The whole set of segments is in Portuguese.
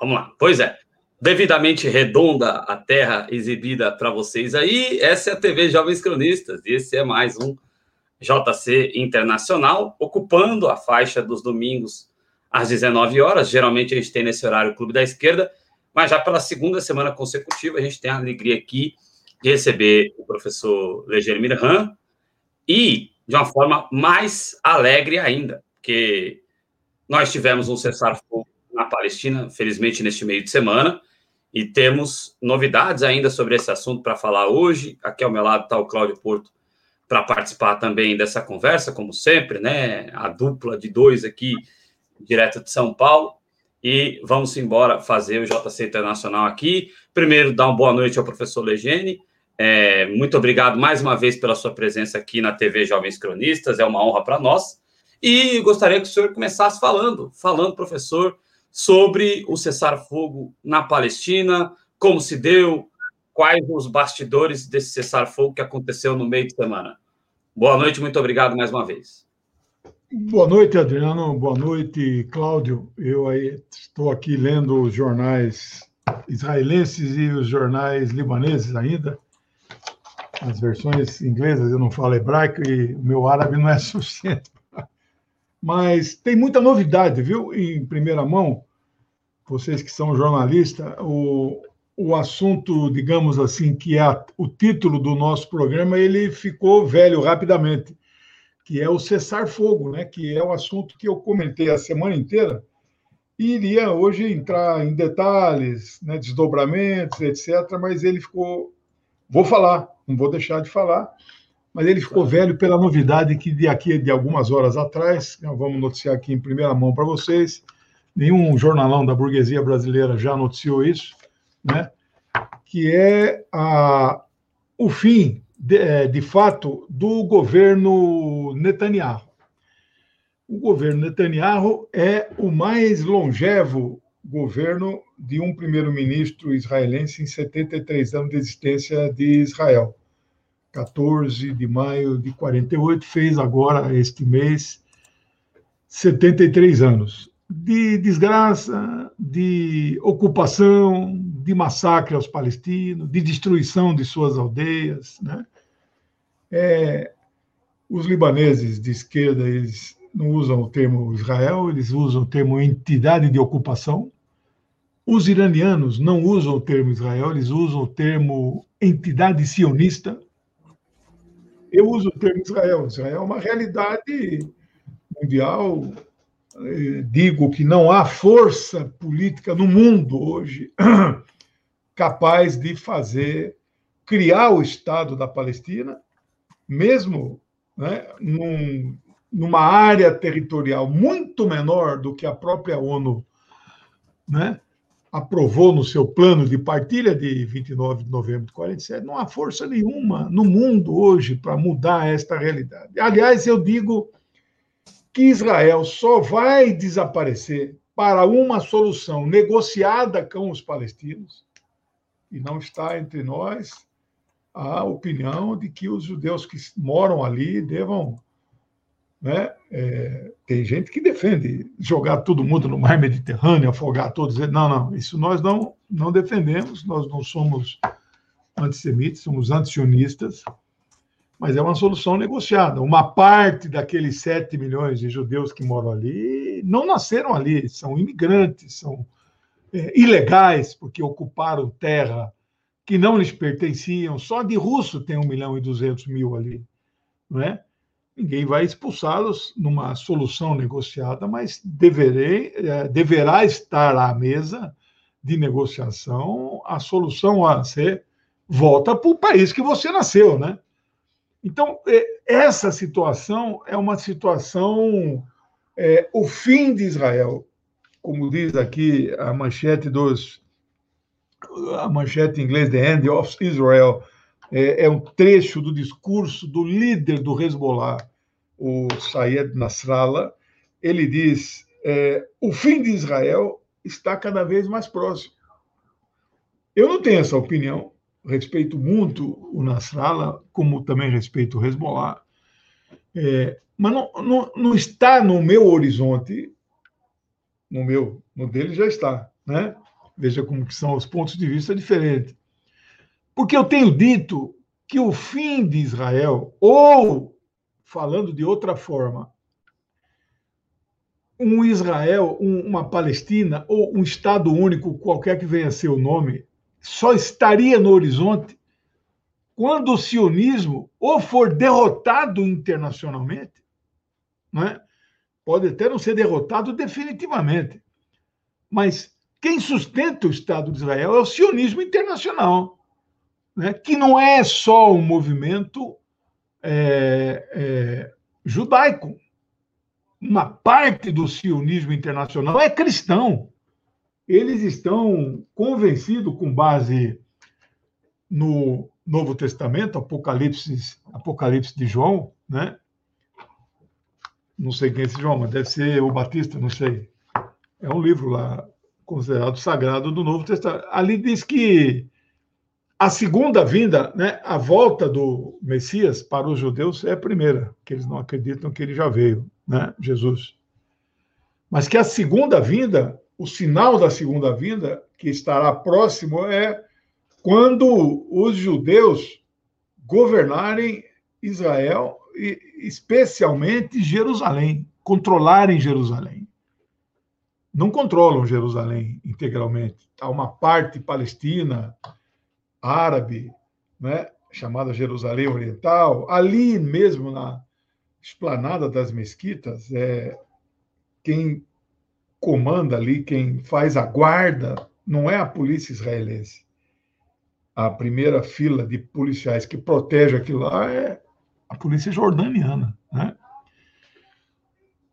Vamos lá. Pois é. Devidamente redonda a terra exibida para vocês aí. Essa é a TV Jovens Cronistas e esse é mais um JC Internacional, ocupando a faixa dos domingos às 19 horas. Geralmente a gente tem nesse horário o Clube da Esquerda, mas já pela segunda semana consecutiva a gente tem a alegria aqui de receber o professor Leger Mirhan e de uma forma mais alegre ainda, porque nós tivemos um cessar-fogo na Palestina, felizmente, neste meio de semana. E temos novidades ainda sobre esse assunto para falar hoje. Aqui ao meu lado está o Cláudio Porto para participar também dessa conversa, como sempre, né? A dupla de dois aqui, direto de São Paulo. E vamos embora fazer o JC Internacional aqui. Primeiro, dar uma boa noite ao professor Legene. É, muito obrigado mais uma vez pela sua presença aqui na TV Jovens Cronistas, é uma honra para nós. E gostaria que o senhor começasse falando, falando, professor, sobre o cessar-fogo na Palestina, como se deu, quais os bastidores desse cessar-fogo que aconteceu no meio de semana. Boa noite, muito obrigado mais uma vez. Boa noite, Adriano. Boa noite, Cláudio. Eu aí estou aqui lendo os jornais israelenses e os jornais libaneses ainda. As versões inglesas eu não falo hebraico e o meu árabe não é suficiente mas tem muita novidade, viu? Em primeira mão, vocês que são jornalistas, o, o assunto, digamos assim, que é o título do nosso programa, ele ficou velho rapidamente, que é o cessar-fogo, né? Que é o assunto que eu comentei a semana inteira e iria hoje entrar em detalhes, né, desdobramentos, etc. Mas ele ficou, vou falar, não vou deixar de falar mas ele ficou velho pela novidade que de aqui de algumas horas atrás, vamos noticiar aqui em primeira mão para vocês, nenhum jornalão da burguesia brasileira já noticiou isso, né? que é a, o fim, de, é, de fato, do governo Netanyahu. O governo Netanyahu é o mais longevo governo de um primeiro-ministro israelense em 73 anos de existência de Israel. 14 de maio de 48, fez agora, este mês, 73 anos. De desgraça, de ocupação, de massacre aos palestinos, de destruição de suas aldeias. Né? É, os libaneses de esquerda, eles não usam o termo Israel, eles usam o termo entidade de ocupação. Os iranianos não usam o termo Israel, eles usam o termo entidade sionista, eu uso o termo Israel. Israel é uma realidade mundial. Digo que não há força política no mundo hoje capaz de fazer, criar o Estado da Palestina, mesmo né, num, numa área territorial muito menor do que a própria ONU né, aprovou no seu plano de partilha de 29 de novembro de 47, não há força nenhuma no mundo hoje para mudar esta realidade. Aliás, eu digo que Israel só vai desaparecer para uma solução negociada com os palestinos, e não está entre nós a opinião de que os judeus que moram ali devam né? É, tem gente que defende jogar todo mundo no mar Mediterrâneo, afogar todos. Não, não, isso nós não, não defendemos, nós não somos antissemitas, somos antisionistas, mas é uma solução negociada. Uma parte daqueles 7 milhões de judeus que moram ali não nasceram ali, são imigrantes, são é, ilegais, porque ocuparam terra que não lhes pertenciam. Só de russo tem 1 milhão e 200 mil ali, não é? ninguém vai expulsá-los numa solução negociada, mas deverei, é, deverá estar à mesa de negociação a solução a ser volta para o país que você nasceu, né? Então, é, essa situação é uma situação, é, o fim de Israel, como diz aqui a manchete dos, a manchete em inglês, The End of Israel, é, é um trecho do discurso do líder do Hezbollah, o Sayed Nasrallah, ele diz: é, o fim de Israel está cada vez mais próximo. Eu não tenho essa opinião, respeito muito o Nasrallah, como também respeito o Hezbollah, é, mas não, não, não, está no meu horizonte, no meu, no dele já está, né? Veja como que são os pontos de vista diferentes. Porque eu tenho dito que o fim de Israel, ou, falando de outra forma, um Israel, um, uma Palestina, ou um Estado único, qualquer que venha a ser o nome, só estaria no horizonte quando o sionismo ou for derrotado internacionalmente, não é? pode até não ser derrotado definitivamente, mas quem sustenta o Estado de Israel é o sionismo internacional, né? que não é só um movimento é, é, judaico. Uma parte do sionismo internacional é cristão eles estão convencidos, com base no Novo Testamento, Apocalipse, Apocalipse de João, né? Não sei quem é esse João, mas deve ser o Batista, não sei. É um livro lá considerado sagrado do Novo Testamento. Ali diz que a segunda vinda, né, a volta do Messias para os judeus é a primeira, que eles não acreditam que ele já veio, né, Jesus. Mas que a segunda vinda o sinal da segunda vinda, que estará próximo, é quando os judeus governarem Israel e especialmente Jerusalém, controlarem Jerusalém. Não controlam Jerusalém integralmente. Há uma parte palestina, árabe, né, chamada Jerusalém Oriental, ali mesmo na esplanada das mesquitas, é, quem comanda ali, quem faz a guarda, não é a polícia israelense. A primeira fila de policiais que protege aquilo lá é a polícia jordaniana. Né?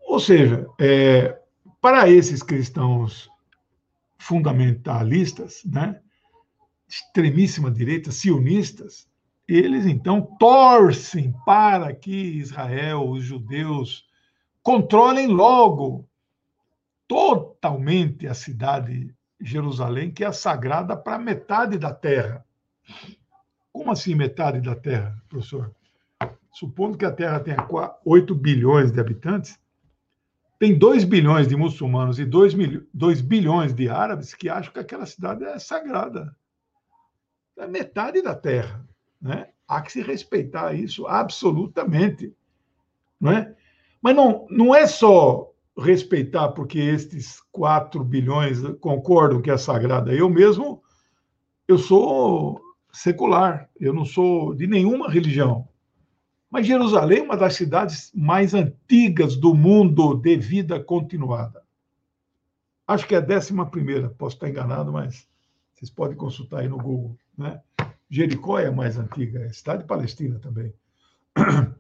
Ou seja, é, para esses cristãos fundamentalistas, né, extremíssima direita, sionistas, eles então torcem para que Israel, os judeus, controlem logo totalmente a cidade de Jerusalém, que é sagrada para metade da terra. Como assim metade da terra, professor? Supondo que a Terra tenha 8 bilhões de habitantes, tem 2 bilhões de muçulmanos e 2, 2 bilhões de árabes que acham que aquela cidade é sagrada. É metade da terra. Né? Há que se respeitar isso absolutamente. Não é? Mas não, não é só respeitar, porque estes 4 bilhões concordam que é sagrada. Eu mesmo, eu sou secular, eu não sou de nenhuma religião. Mas Jerusalém é uma das cidades mais antigas do mundo de vida continuada. Acho que é a décima primeira, posso estar enganado, mas vocês podem consultar aí no Google. Né? Jericó é a mais antiga, é a cidade palestina também.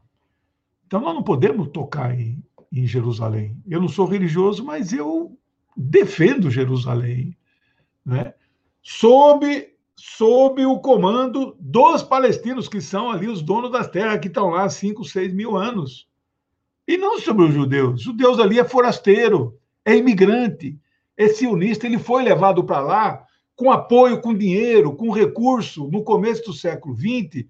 Então, nós não podemos tocar em, em Jerusalém. Eu não sou religioso, mas eu defendo Jerusalém, né? sob, sob o comando dos palestinos, que são ali os donos das terras, que estão lá há 5, 6 mil anos. E não sobre os judeus. Os judeus ali é forasteiro, é imigrante, é sionista. Ele foi levado para lá com apoio, com dinheiro, com recurso, no começo do século XX,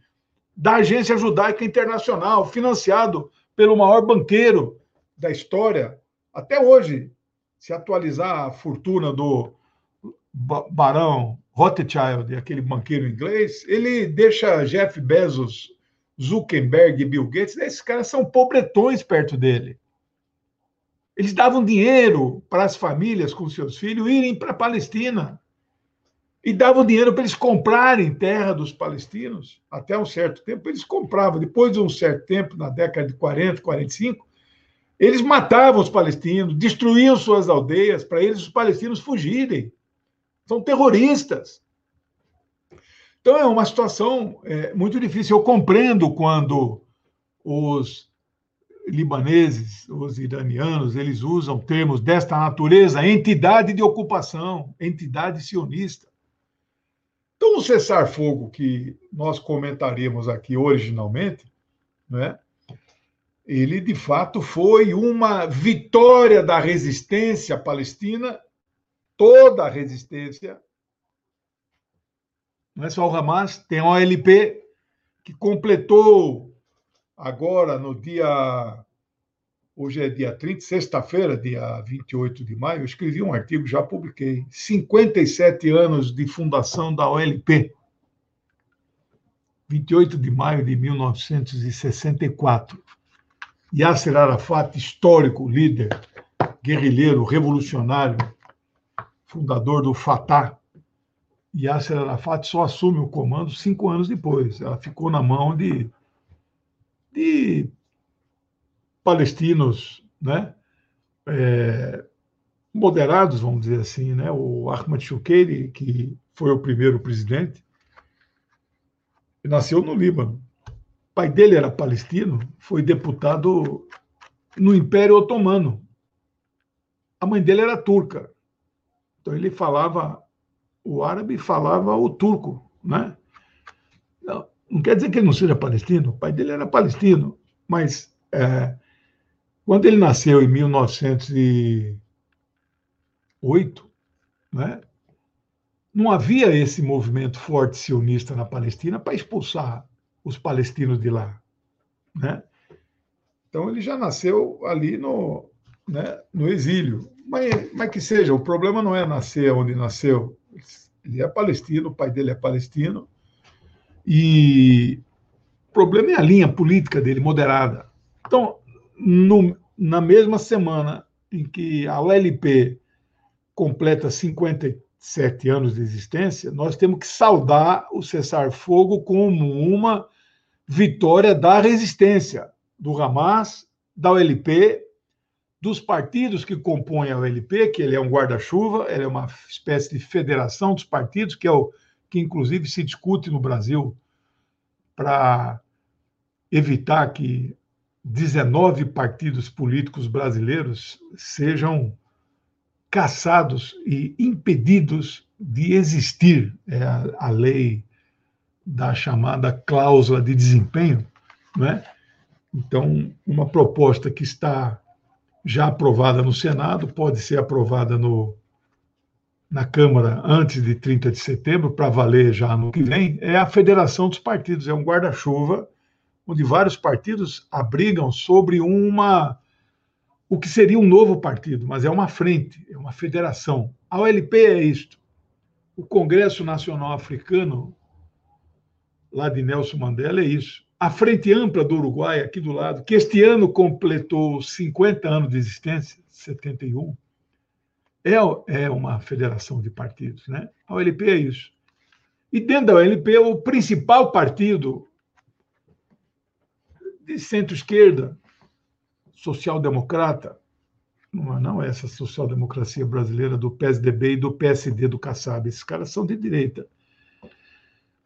da Agência Judaica Internacional, financiado pelo maior banqueiro da história, até hoje, se atualizar a fortuna do Barão Rothschild, aquele banqueiro inglês, ele deixa Jeff Bezos, Zuckerberg e Bill Gates, esses caras são pobretões perto dele. Eles davam dinheiro para as famílias com seus filhos irem para a Palestina. E davam dinheiro para eles comprarem terra dos palestinos. Até um certo tempo eles compravam. Depois de um certo tempo, na década de 40, 45, eles matavam os palestinos, destruíam suas aldeias para eles os palestinos fugirem. São terroristas. Então é uma situação é, muito difícil. Eu compreendo quando os libaneses, os iranianos, eles usam termos desta natureza, entidade de ocupação, entidade sionista. Então, o cessar-fogo que nós comentaríamos aqui originalmente, né, ele de fato foi uma vitória da resistência palestina, toda a resistência. Não é só o Hamas, tem a OLP, que completou agora no dia. Hoje é dia 30, sexta-feira, dia 28 de maio, eu escrevi um artigo, já publiquei. 57 anos de fundação da OLP. 28 de maio de 1964. Yasser Arafat, histórico líder, guerrilheiro, revolucionário, fundador do Fatah. Yasser Arafat só assume o comando cinco anos depois. Ela ficou na mão de, de palestinos, né? É, moderados, vamos dizer assim, né? O Ahmad Shukeri, que foi o primeiro presidente, nasceu no Líbano. Pai dele era palestino, foi deputado no Império Otomano. A mãe dele era turca. Então ele falava o árabe falava o turco, né? Não, não quer dizer que ele não seja palestino, o pai dele era palestino, mas é, quando ele nasceu em 1908, né, não havia esse movimento forte sionista na Palestina para expulsar os palestinos de lá. Né? Então ele já nasceu ali no, né, no exílio. Mas, mas que seja, o problema não é nascer onde nasceu. Ele é palestino, o pai dele é palestino. E o problema é a linha política dele, moderada. Então, no, na mesma semana em que a OLP completa 50 sete anos de existência, nós temos que saudar o cessar-fogo como uma vitória da resistência do Hamas, da OLP, dos partidos que compõem a OLP, que ele é um guarda-chuva, ele é uma espécie de federação dos partidos, que é o que inclusive se discute no Brasil para evitar que 19 partidos políticos brasileiros sejam caçados e impedidos de existir. É a, a lei da chamada cláusula de desempenho, né? Então, uma proposta que está já aprovada no Senado pode ser aprovada no, na Câmara antes de 30 de setembro, para valer já no que vem, é a Federação dos Partidos. É um guarda-chuva onde vários partidos abrigam sobre uma o que seria um novo partido, mas é uma frente, é uma federação. A OLP é isto. O Congresso Nacional Africano, lá de Nelson Mandela, é isso. A Frente Ampla do Uruguai, aqui do lado, que este ano completou 50 anos de existência, 71, é, é uma federação de partidos. Né? A OLP é isso. E dentro da OLP, o principal partido de centro-esquerda, social-democrata, não, é, não é essa social-democracia brasileira do PSDB e do PSD do Kassab, esses caras são de direita.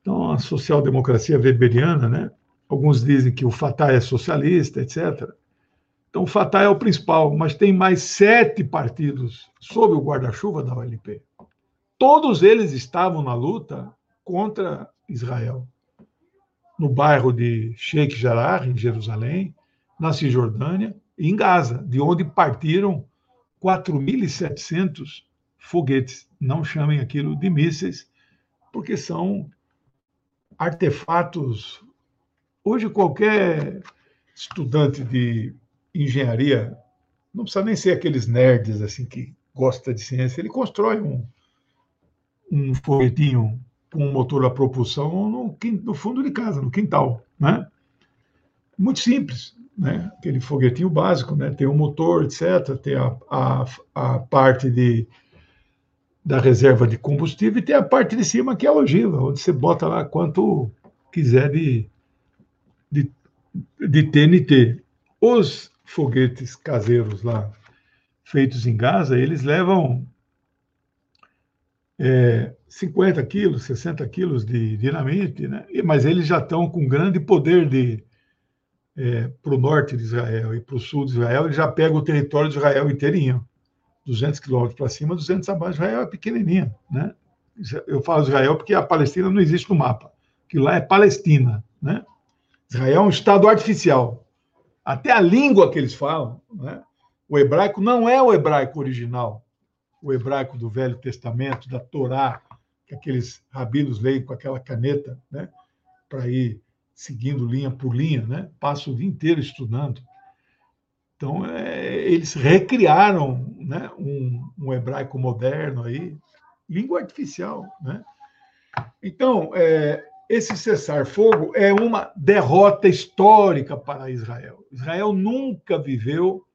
Então, a social-democracia weberiana, né? alguns dizem que o Fatah é socialista, etc. Então, o Fatah é o principal, mas tem mais sete partidos sob o guarda-chuva da OLP. Todos eles estavam na luta contra Israel. No bairro de Sheikh Jarrah, em Jerusalém, na Cisjordânia e em Gaza, de onde partiram 4.700 foguetes. Não chamem aquilo de mísseis, porque são artefatos. Hoje, qualquer estudante de engenharia, não precisa nem ser aqueles nerds assim que gosta de ciência, ele constrói um, um foguetinho com um motor a propulsão no, no fundo de casa, no quintal, né? Muito simples né? aquele foguetinho básico, né? tem o um motor, etc., tem a, a, a parte de, da reserva de combustível e tem a parte de cima que é a ogiva, onde você bota lá quanto quiser de, de, de TNT. Os foguetes caseiros lá, feitos em Gaza, eles levam é, 50 quilos, 60 quilos de dinamite, né? mas eles já estão com grande poder de, é, para o norte de Israel e para o sul de Israel, ele já pega o território de Israel inteirinho. 200 quilômetros para cima, 200 abaixo. Israel é pequenininha, né? Eu falo Israel porque a Palestina não existe no mapa, que lá é Palestina, né? Israel é um estado artificial. Até a língua que eles falam, né? o hebraico não é o hebraico original, o hebraico do Velho Testamento, da Torá, que aqueles rabinos leem com aquela caneta, né? para ir seguindo linha por linha, né? passa o dia inteiro estudando. Então, é, eles recriaram né, um, um, hebraico moderno aí, língua artificial. Né? Então, é, esse cessar-fogo é uma derrota histórica para Israel. Israel nunca viveu,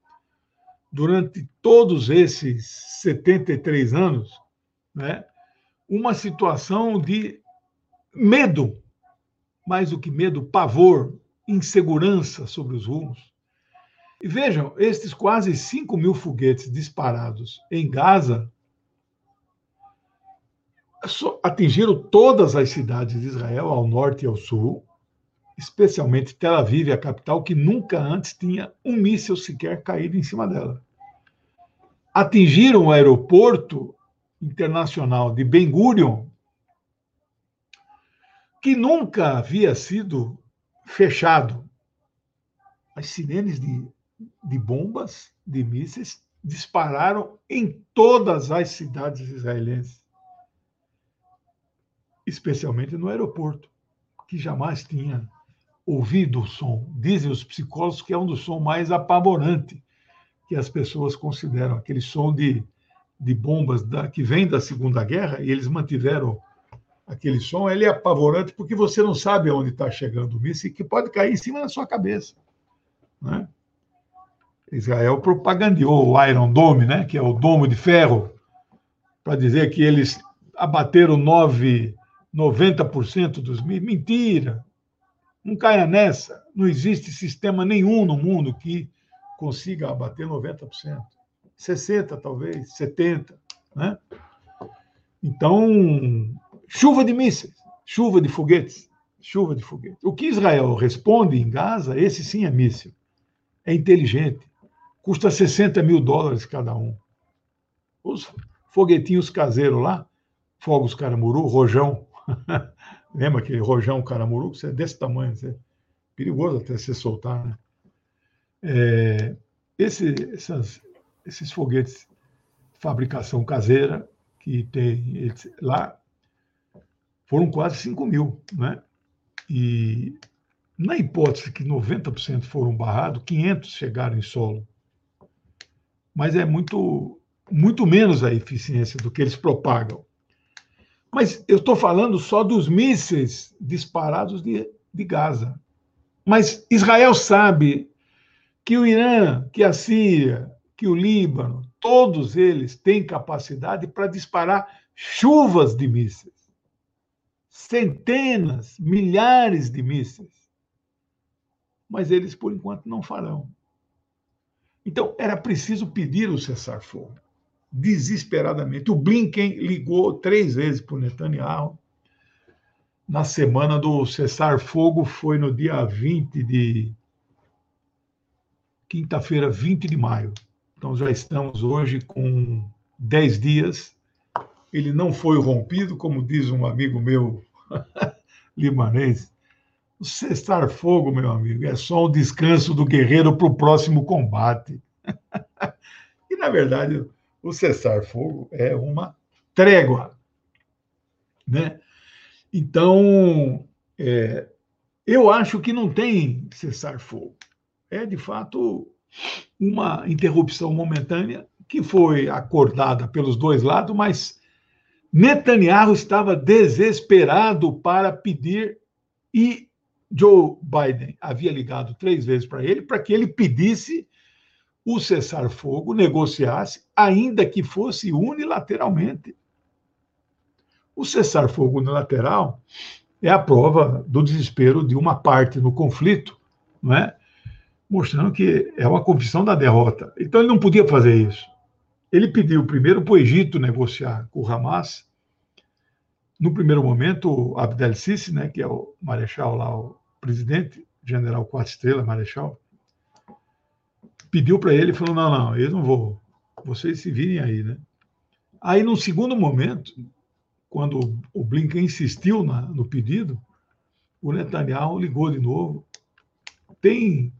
durante todos esses 73 anos, né, uma situação de medo, mais do que medo, pavor, insegurança sobre os rumos. E vejam, estes quase 5 mil foguetes disparados em Gaza atingiram todas as cidades de Israel, ao norte e ao sul, especialmente Tel Aviv, a capital, que nunca antes tinha um míssil sequer caído em cima dela. Atingiram o aeroporto internacional de Ben Gurion, que nunca havia sido fechado. As sirenes de de bombas, de mísseis, dispararam em todas as cidades israelenses, especialmente no aeroporto, que jamais tinha ouvido o som. Dizem os psicólogos que é um dos sons mais apavorantes que as pessoas consideram, aquele som de, de bombas da, que vem da Segunda Guerra, e eles mantiveram aquele som, ele é apavorante porque você não sabe aonde está chegando o míssil que pode cair em cima da sua cabeça. Né? Israel propagandeou o Iron Dome, né, que é o domo de ferro, para dizer que eles abateram 9, 90% dos Mentira! Não caia nessa. Não existe sistema nenhum no mundo que consiga abater 90%. 60%, talvez, 70%. Né? Então, chuva de mísseis, chuva de foguetes, chuva de foguetes. O que Israel responde em Gaza, esse sim é míssil. É inteligente custa 60 mil dólares cada um. Os foguetinhos caseiros lá, fogos caramuru, rojão. Lembra aquele rojão caramuru? Você é desse tamanho, você é perigoso até se soltar, né? É, esse, essas, esses foguetes fabricação caseira que tem lá foram quase 5 mil, né? E na hipótese que 90% foram barrados, 500 chegaram em solo mas é muito, muito menos a eficiência do que eles propagam. Mas eu estou falando só dos mísseis disparados de, de Gaza. Mas Israel sabe que o Irã, que a Síria, que o Líbano, todos eles têm capacidade para disparar chuvas de mísseis. Centenas, milhares de mísseis. Mas eles, por enquanto, não farão. Então, era preciso pedir o cessar-fogo, desesperadamente. O Blinken ligou três vezes para o Netanyahu. Na semana do cessar-fogo, foi no dia 20 de. Quinta-feira, 20 de maio. Então, já estamos hoje com 10 dias. Ele não foi rompido, como diz um amigo meu libanês. O cessar-fogo, meu amigo, é só o descanso do guerreiro para o próximo combate. e, na verdade, o cessar-fogo é uma trégua. Né? Então, é, eu acho que não tem cessar-fogo. É, de fato, uma interrupção momentânea que foi acordada pelos dois lados, mas Netanyahu estava desesperado para pedir e Joe Biden havia ligado três vezes para ele para que ele pedisse o cessar-fogo, negociasse, ainda que fosse unilateralmente. O cessar-fogo unilateral é a prova do desespero de uma parte no conflito, não é? mostrando que é uma confissão da derrota. Então ele não podia fazer isso. Ele pediu primeiro para o Egito negociar com o Hamas. No primeiro momento, Abdel Sisi, né, que é o marechal lá, o presidente, general quatro estrelas, marechal, pediu para ele falou: não, não, eu não vou, vocês se virem aí, né? Aí, no segundo momento, quando o Blinken insistiu na, no pedido, o Netanyahu ligou de novo. Tem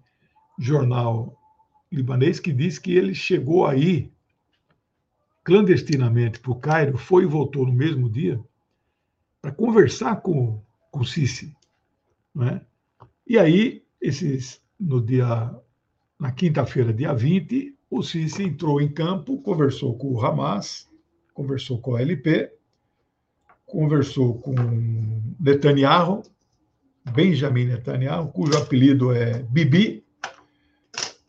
jornal libanês que diz que ele chegou aí clandestinamente para o Cairo, foi e voltou no mesmo dia, para conversar com, o Sisi. Né? E aí, esses, no dia, na quinta-feira, dia 20, o Sisi entrou em campo, conversou com o Hamas, conversou com a LP, conversou com Netanyahu, Benjamin Netanyahu, cujo apelido é Bibi,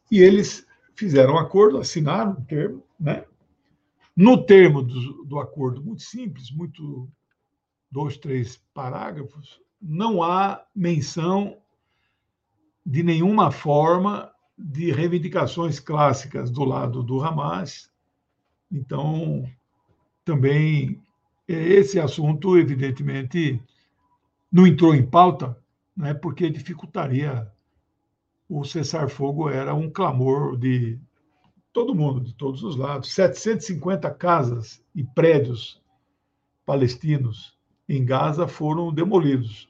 e eles fizeram um acordo, assinaram um termo, né? No termo do, do acordo, muito simples, muito dois, três parágrafos, não há menção de nenhuma forma de reivindicações clássicas do lado do Hamas. Então, também esse assunto, evidentemente, não entrou em pauta, né, porque dificultaria o cessar-fogo, era um clamor de todo mundo, de todos os lados. 750 casas e prédios palestinos em Gaza foram demolidos.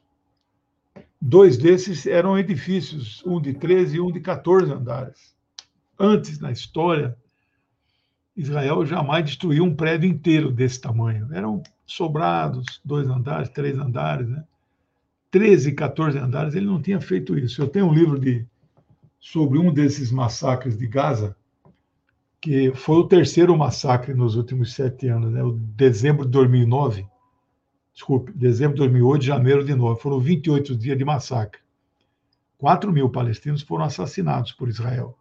Dois desses eram edifícios, um de 13 e um de 14 andares. Antes, na história, Israel jamais destruiu um prédio inteiro desse tamanho. Eram sobrados, dois andares, três andares, né? 13, 14 andares, ele não tinha feito isso. Eu tenho um livro de, sobre um desses massacres de Gaza, que foi o terceiro massacre nos últimos sete anos, né? o dezembro de 2009, desculpe, dezembro de 2008, janeiro de 2009, foram 28 dias de massacre. 4 mil palestinos foram assassinados por Israel.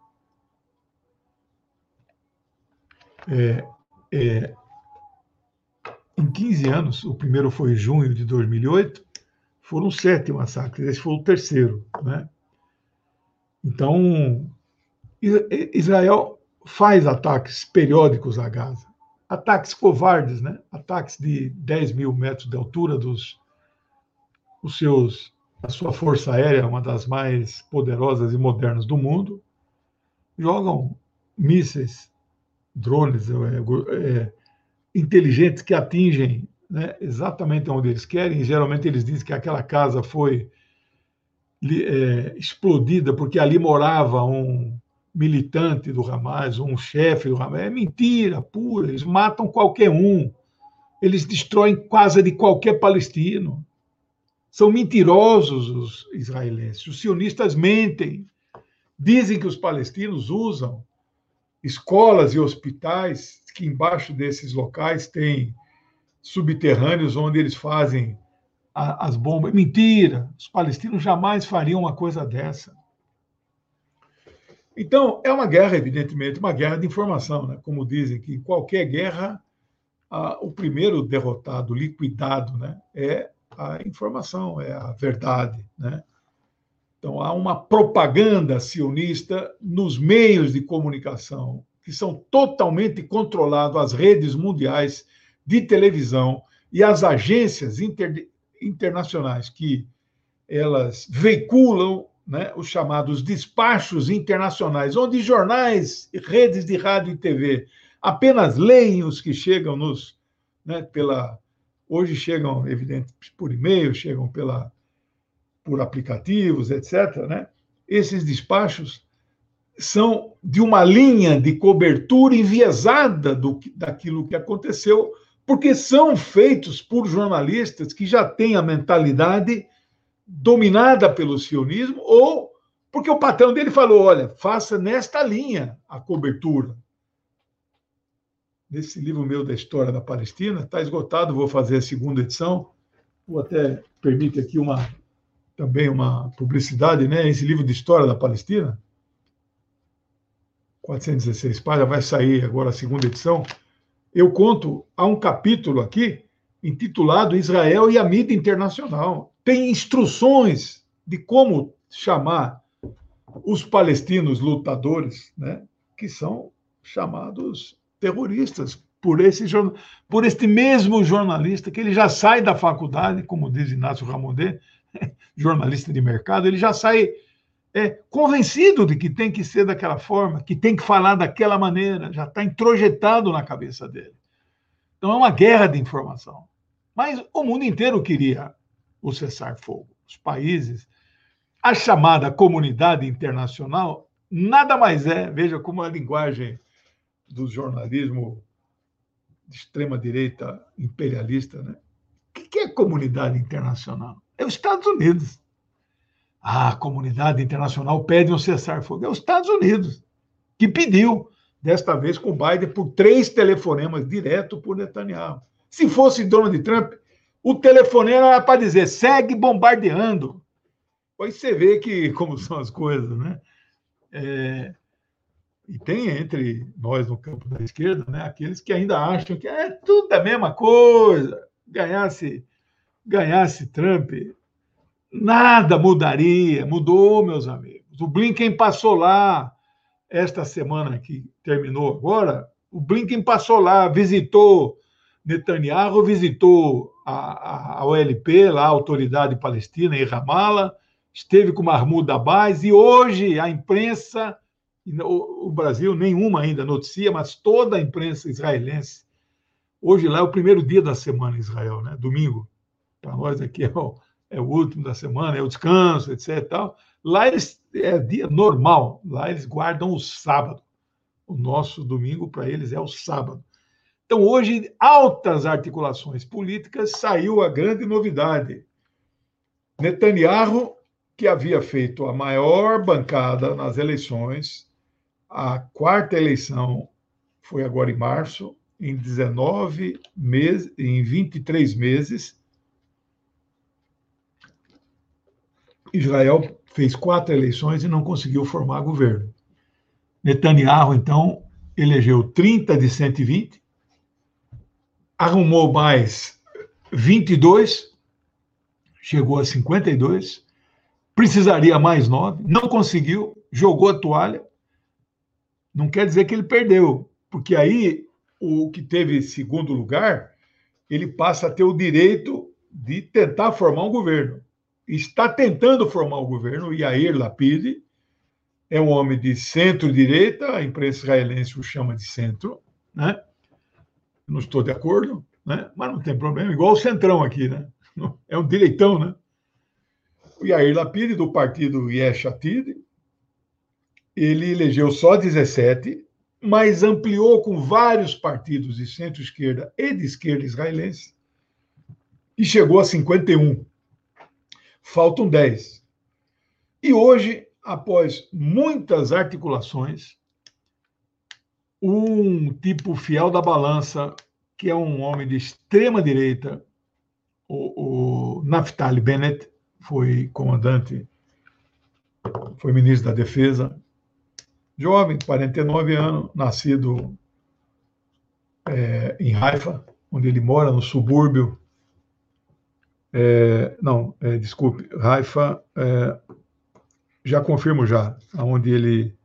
É, é, em 15 anos, o primeiro foi em junho de 2008, foram sete massacres, esse foi o terceiro. Né? Então, Israel faz ataques periódicos a Gaza, ataques covardes, né? ataques de 10 mil metros de altura dos os seus, a sua força aérea, uma das mais poderosas e modernas do mundo, jogam mísseis drones é, é, inteligentes que atingem né, exatamente onde eles querem. Geralmente eles dizem que aquela casa foi é, explodida porque ali morava um militante do Hamas, um chefe do Hamas. É mentira pura, eles matam qualquer um. Eles destroem casa de qualquer palestino. São mentirosos os israelenses. Os sionistas mentem. Dizem que os palestinos usam escolas e hospitais, que embaixo desses locais tem subterrâneos onde eles fazem a, as bombas. Mentira! Os palestinos jamais fariam uma coisa dessa. Então, é uma guerra, evidentemente, uma guerra de informação. Né? Como dizem que em qualquer guerra, a, o primeiro derrotado, liquidado, né? é a informação, é a verdade. Né? Então, há uma propaganda sionista nos meios de comunicação, que são totalmente controlados, as redes mundiais de televisão e as agências inter, internacionais que elas veiculam né, os chamados despachos internacionais, onde jornais, redes de rádio e TV apenas leem os que chegam nos, né, pela hoje chegam evidente por e-mail, chegam pela por aplicativos, etc., né? esses despachos são de uma linha de cobertura enviesada do, daquilo que aconteceu, porque são feitos por jornalistas que já têm a mentalidade dominada pelo sionismo, ou porque o patrão dele falou: olha, faça nesta linha a cobertura. Nesse livro meu da história da Palestina, está esgotado, vou fazer a segunda edição. Vou até permite aqui uma também uma publicidade, né? Esse livro de história da Palestina, 416 páginas, vai sair agora a segunda edição. Eu conto, há um capítulo aqui intitulado Israel e a mídia internacional. Tem instruções de como chamar os palestinos lutadores, né? Que são chamados terroristas por esse por este mesmo jornalista que ele já sai da faculdade, como diz Inácio Ramondê, jornalista de mercado, ele já sai é, convencido de que tem que ser daquela forma, que tem que falar daquela maneira, já está introjetado na cabeça dele. Então é uma guerra de informação. Mas o mundo inteiro queria o cessar-fogo. Os países, a chamada comunidade internacional, nada mais é, veja como a linguagem do jornalismo de extrema-direita imperialista, né? O que é comunidade internacional? É os Estados Unidos. A comunidade internacional pede um cessar-fogo. É os Estados Unidos que pediu, desta vez com Biden, por três telefonemas direto por Netanyahu. Se fosse Donald Trump, o telefonema era para dizer segue bombardeando. Aí você vê que como são as coisas, né? É, e tem entre nós no campo da esquerda, né, aqueles que ainda acham que é tudo a mesma coisa. Ganhasse, ganhasse Trump, nada mudaria. Mudou, meus amigos. O Blinken passou lá esta semana que terminou agora. O Blinken passou lá, visitou Netanyahu, visitou a, a OLP, lá, a Autoridade Palestina, em Ramallah, esteve com Mahmoud Abbas e hoje a imprensa o Brasil nenhuma ainda noticia, mas toda a imprensa israelense. Hoje lá é o primeiro dia da semana em Israel, né? Domingo. Para nós aqui é o, é o último da semana, é o descanso, etc. Tal. Lá eles, é dia normal, lá eles guardam o sábado. O nosso domingo para eles é o sábado. Então, hoje, altas articulações políticas, saiu a grande novidade. Netanyahu, que havia feito a maior bancada nas eleições, a quarta eleição foi agora em março, em 19 meses, em 23 meses. Israel fez quatro eleições e não conseguiu formar governo. Netanyahu, então, elegeu 30 de 120, arrumou mais 22, chegou a 52, precisaria mais nove, não conseguiu, jogou a toalha, não quer dizer que ele perdeu, porque aí o que teve segundo lugar, ele passa a ter o direito de tentar formar um governo. Está tentando formar um governo, Yair Lapid é um homem de centro-direita, a imprensa israelense o chama de centro, né? Não estou de acordo, né? mas não tem problema, igual o centrão aqui, né? É um direitão, né? O Yair Lapid, do partido Yesh Atid, ele elegeu só 17, mas ampliou com vários partidos de centro-esquerda e de esquerda israelense e chegou a 51. Faltam 10. E hoje, após muitas articulações, um tipo fiel da balança, que é um homem de extrema direita, o, o Naftali Bennett, foi comandante, foi ministro da Defesa, jovem, 49 anos, nascido é, em Haifa, onde ele mora, no subúrbio. É, não, é, desculpe, Haifa, é, já confirmo já, aonde ele,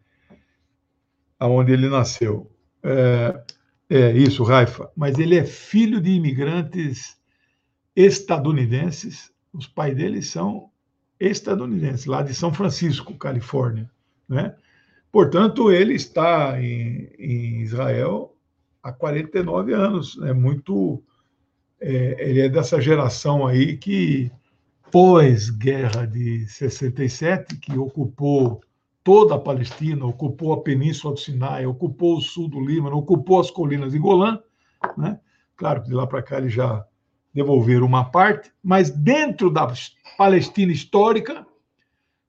aonde ele nasceu. É, é isso, Haifa. Mas ele é filho de imigrantes estadunidenses. Os pais dele são estadunidenses, lá de São Francisco, Califórnia, né? Portanto, ele está em, em Israel há 49 anos. É muito. É, ele é dessa geração aí que, pós-guerra de 67, que ocupou toda a Palestina, ocupou a Península do Sinai, ocupou o sul do Líbano, ocupou as colinas de Golã. Né? Claro que de lá para cá ele já devolveram uma parte, mas dentro da Palestina histórica,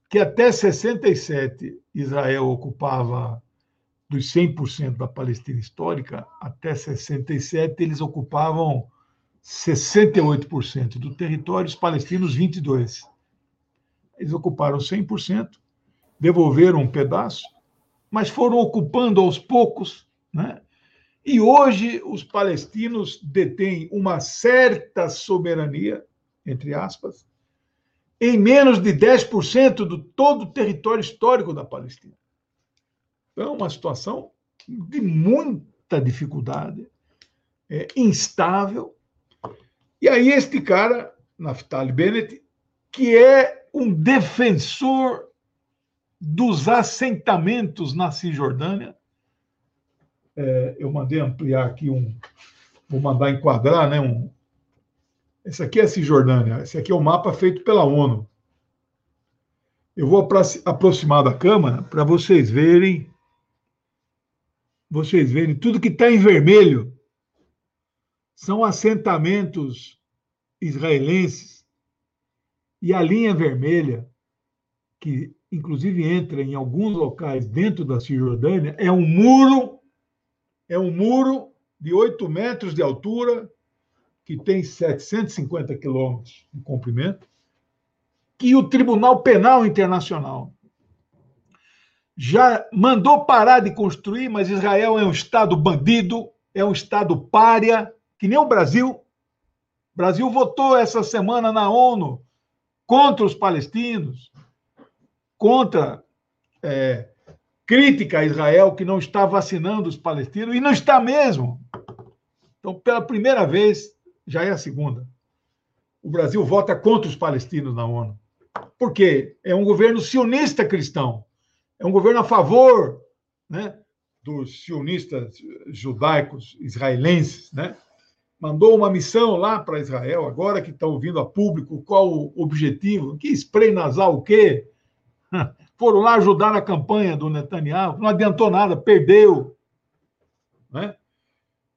que até 67 Israel ocupava dos 100% da Palestina histórica, até 67 eles ocupavam 68% do território, os palestinos 22. Eles ocuparam 100%, devolveram um pedaço, mas foram ocupando aos poucos, né? E hoje os palestinos detêm uma certa soberania, entre aspas, em menos de 10% do todo o território histórico da Palestina. Então, é uma situação de muita dificuldade, é, instável. E aí, este cara, Naftali Bennett, que é um defensor dos assentamentos na Cisjordânia, é, eu mandei ampliar aqui um. Vou mandar enquadrar, né? Um, esse aqui é a Cisjordânia, esse aqui é o mapa feito pela ONU. Eu vou aproximar da câmera para vocês verem. Vocês verem tudo que está em vermelho são assentamentos israelenses e a linha vermelha que inclusive entra em alguns locais dentro da Cisjordânia é um muro é um muro de 8 metros de altura que tem 750 quilômetros de comprimento que o Tribunal Penal Internacional já mandou parar de construir, mas Israel é um Estado bandido, é um Estado párea, que nem o Brasil. O Brasil votou essa semana na ONU contra os palestinos, contra é, crítica a Israel que não está vacinando os palestinos, e não está mesmo. Então, pela primeira vez, já é a segunda, o Brasil vota contra os palestinos na ONU. Por quê? É um governo sionista cristão. É um governo a favor né, dos sionistas judaicos israelenses. Né? Mandou uma missão lá para Israel, agora que está ouvindo a público qual o objetivo. Que spray nasal o quê? Foram lá ajudar na campanha do Netanyahu, não adiantou nada, perdeu. Né?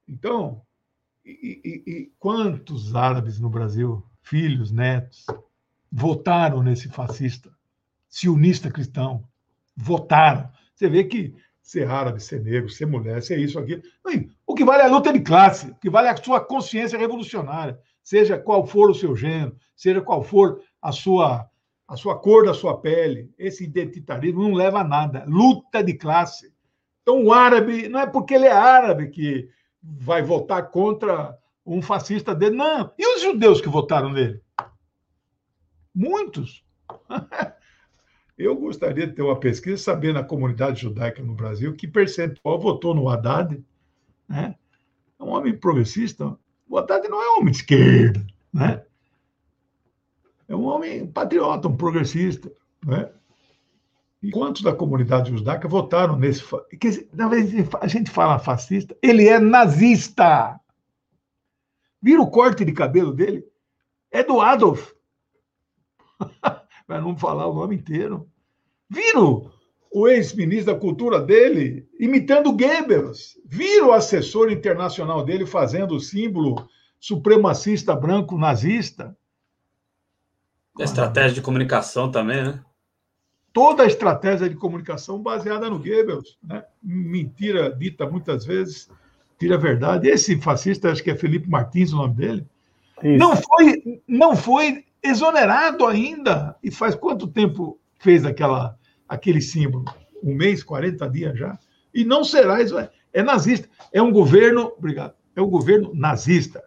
Então, e, e, e quantos árabes no Brasil, filhos, netos, votaram nesse fascista, sionista cristão. Votaram. Você vê que ser árabe, ser negro, ser mulher, ser isso, aqui. O que vale é a luta de classe, o que vale é a sua consciência revolucionária, seja qual for o seu gênero, seja qual for a sua, a sua cor da sua pele. Esse identitarismo não leva a nada. Luta de classe. Então, o árabe, não é porque ele é árabe que vai votar contra um fascista dele, não. E os judeus que votaram nele? Muitos. Eu gostaria de ter uma pesquisa, saber na comunidade judaica no Brasil que percentual votou no Haddad. Né? É um homem progressista. O Haddad não é um homem de esquerda. Né? É um homem patriota, um progressista. Né? E quantos da comunidade judaica votaram nesse. Que, na vez a gente fala fascista, ele é nazista. Vira o corte de cabelo dele? É do Adolf. para não falar o nome inteiro. Viram o ex-ministro da Cultura dele imitando Goebbels. Viram o assessor internacional dele fazendo o símbolo supremacista branco nazista. Estratégia de comunicação também, né? Toda a estratégia de comunicação baseada no Goebbels. Né? Mentira dita muitas vezes, tira a verdade. Esse fascista, acho que é Felipe Martins o nome dele, não foi, não foi exonerado ainda. E faz quanto tempo fez aquela, aquele símbolo? Um mês, 40 dias já? E não será exonerado. É nazista. É um governo. Obrigado. É um governo nazista.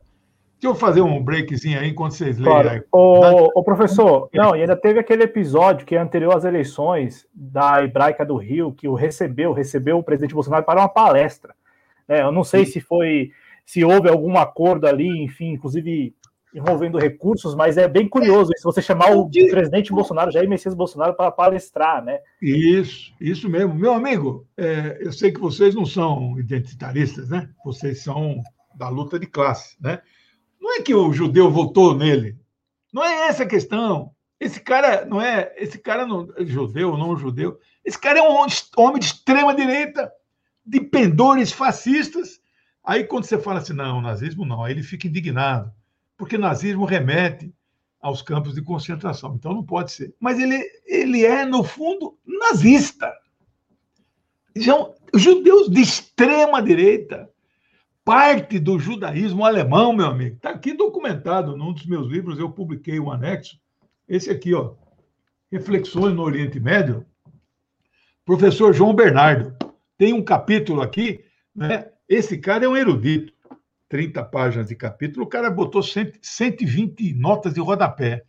Deixa eu fazer um breakzinho aí enquanto vocês claro. leem. O, o, professor, não, e ainda teve aquele episódio que é anterior às eleições da Hebraica do Rio, que o recebeu, recebeu o presidente Bolsonaro para uma palestra. É, eu não sei se foi, se houve algum acordo ali, enfim, inclusive envolvendo recursos, mas é bem curioso se você chamar o presidente Bolsonaro, Jair Messias Bolsonaro, para palestrar, né? Isso, isso mesmo. Meu amigo, é, eu sei que vocês não são identitaristas, né? Vocês são da luta de classe, né? Não é que o judeu votou nele. Não é essa a questão. Esse cara não é, esse cara não é judeu ou não judeu. Esse cara é um homem de extrema direita, de pendores fascistas. Aí quando você fala assim, não, nazismo não, aí ele fica indignado porque nazismo remete aos campos de concentração, então não pode ser. Mas ele, ele é, no fundo, nazista. São judeus de extrema direita, parte do judaísmo alemão, meu amigo. Está aqui documentado num dos meus livros, eu publiquei um anexo. Esse aqui, ó, Reflexões no Oriente Médio. Professor João Bernardo. Tem um capítulo aqui, né? Esse cara é um erudito. 30 páginas de capítulo, o cara botou 120 notas de rodapé.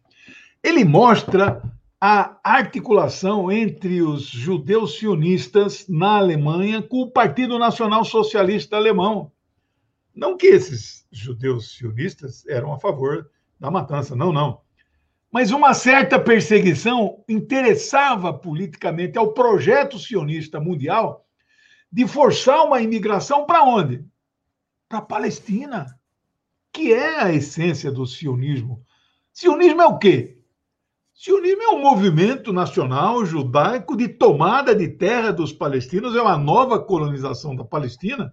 Ele mostra a articulação entre os judeus sionistas na Alemanha com o Partido Nacional Socialista Alemão. Não que esses judeus sionistas eram a favor da matança, não, não. Mas uma certa perseguição interessava politicamente ao projeto sionista mundial de forçar uma imigração para onde? para a Palestina, que é a essência do sionismo. Sionismo é o quê? Sionismo é um movimento nacional judaico de tomada de terra dos palestinos, é uma nova colonização da Palestina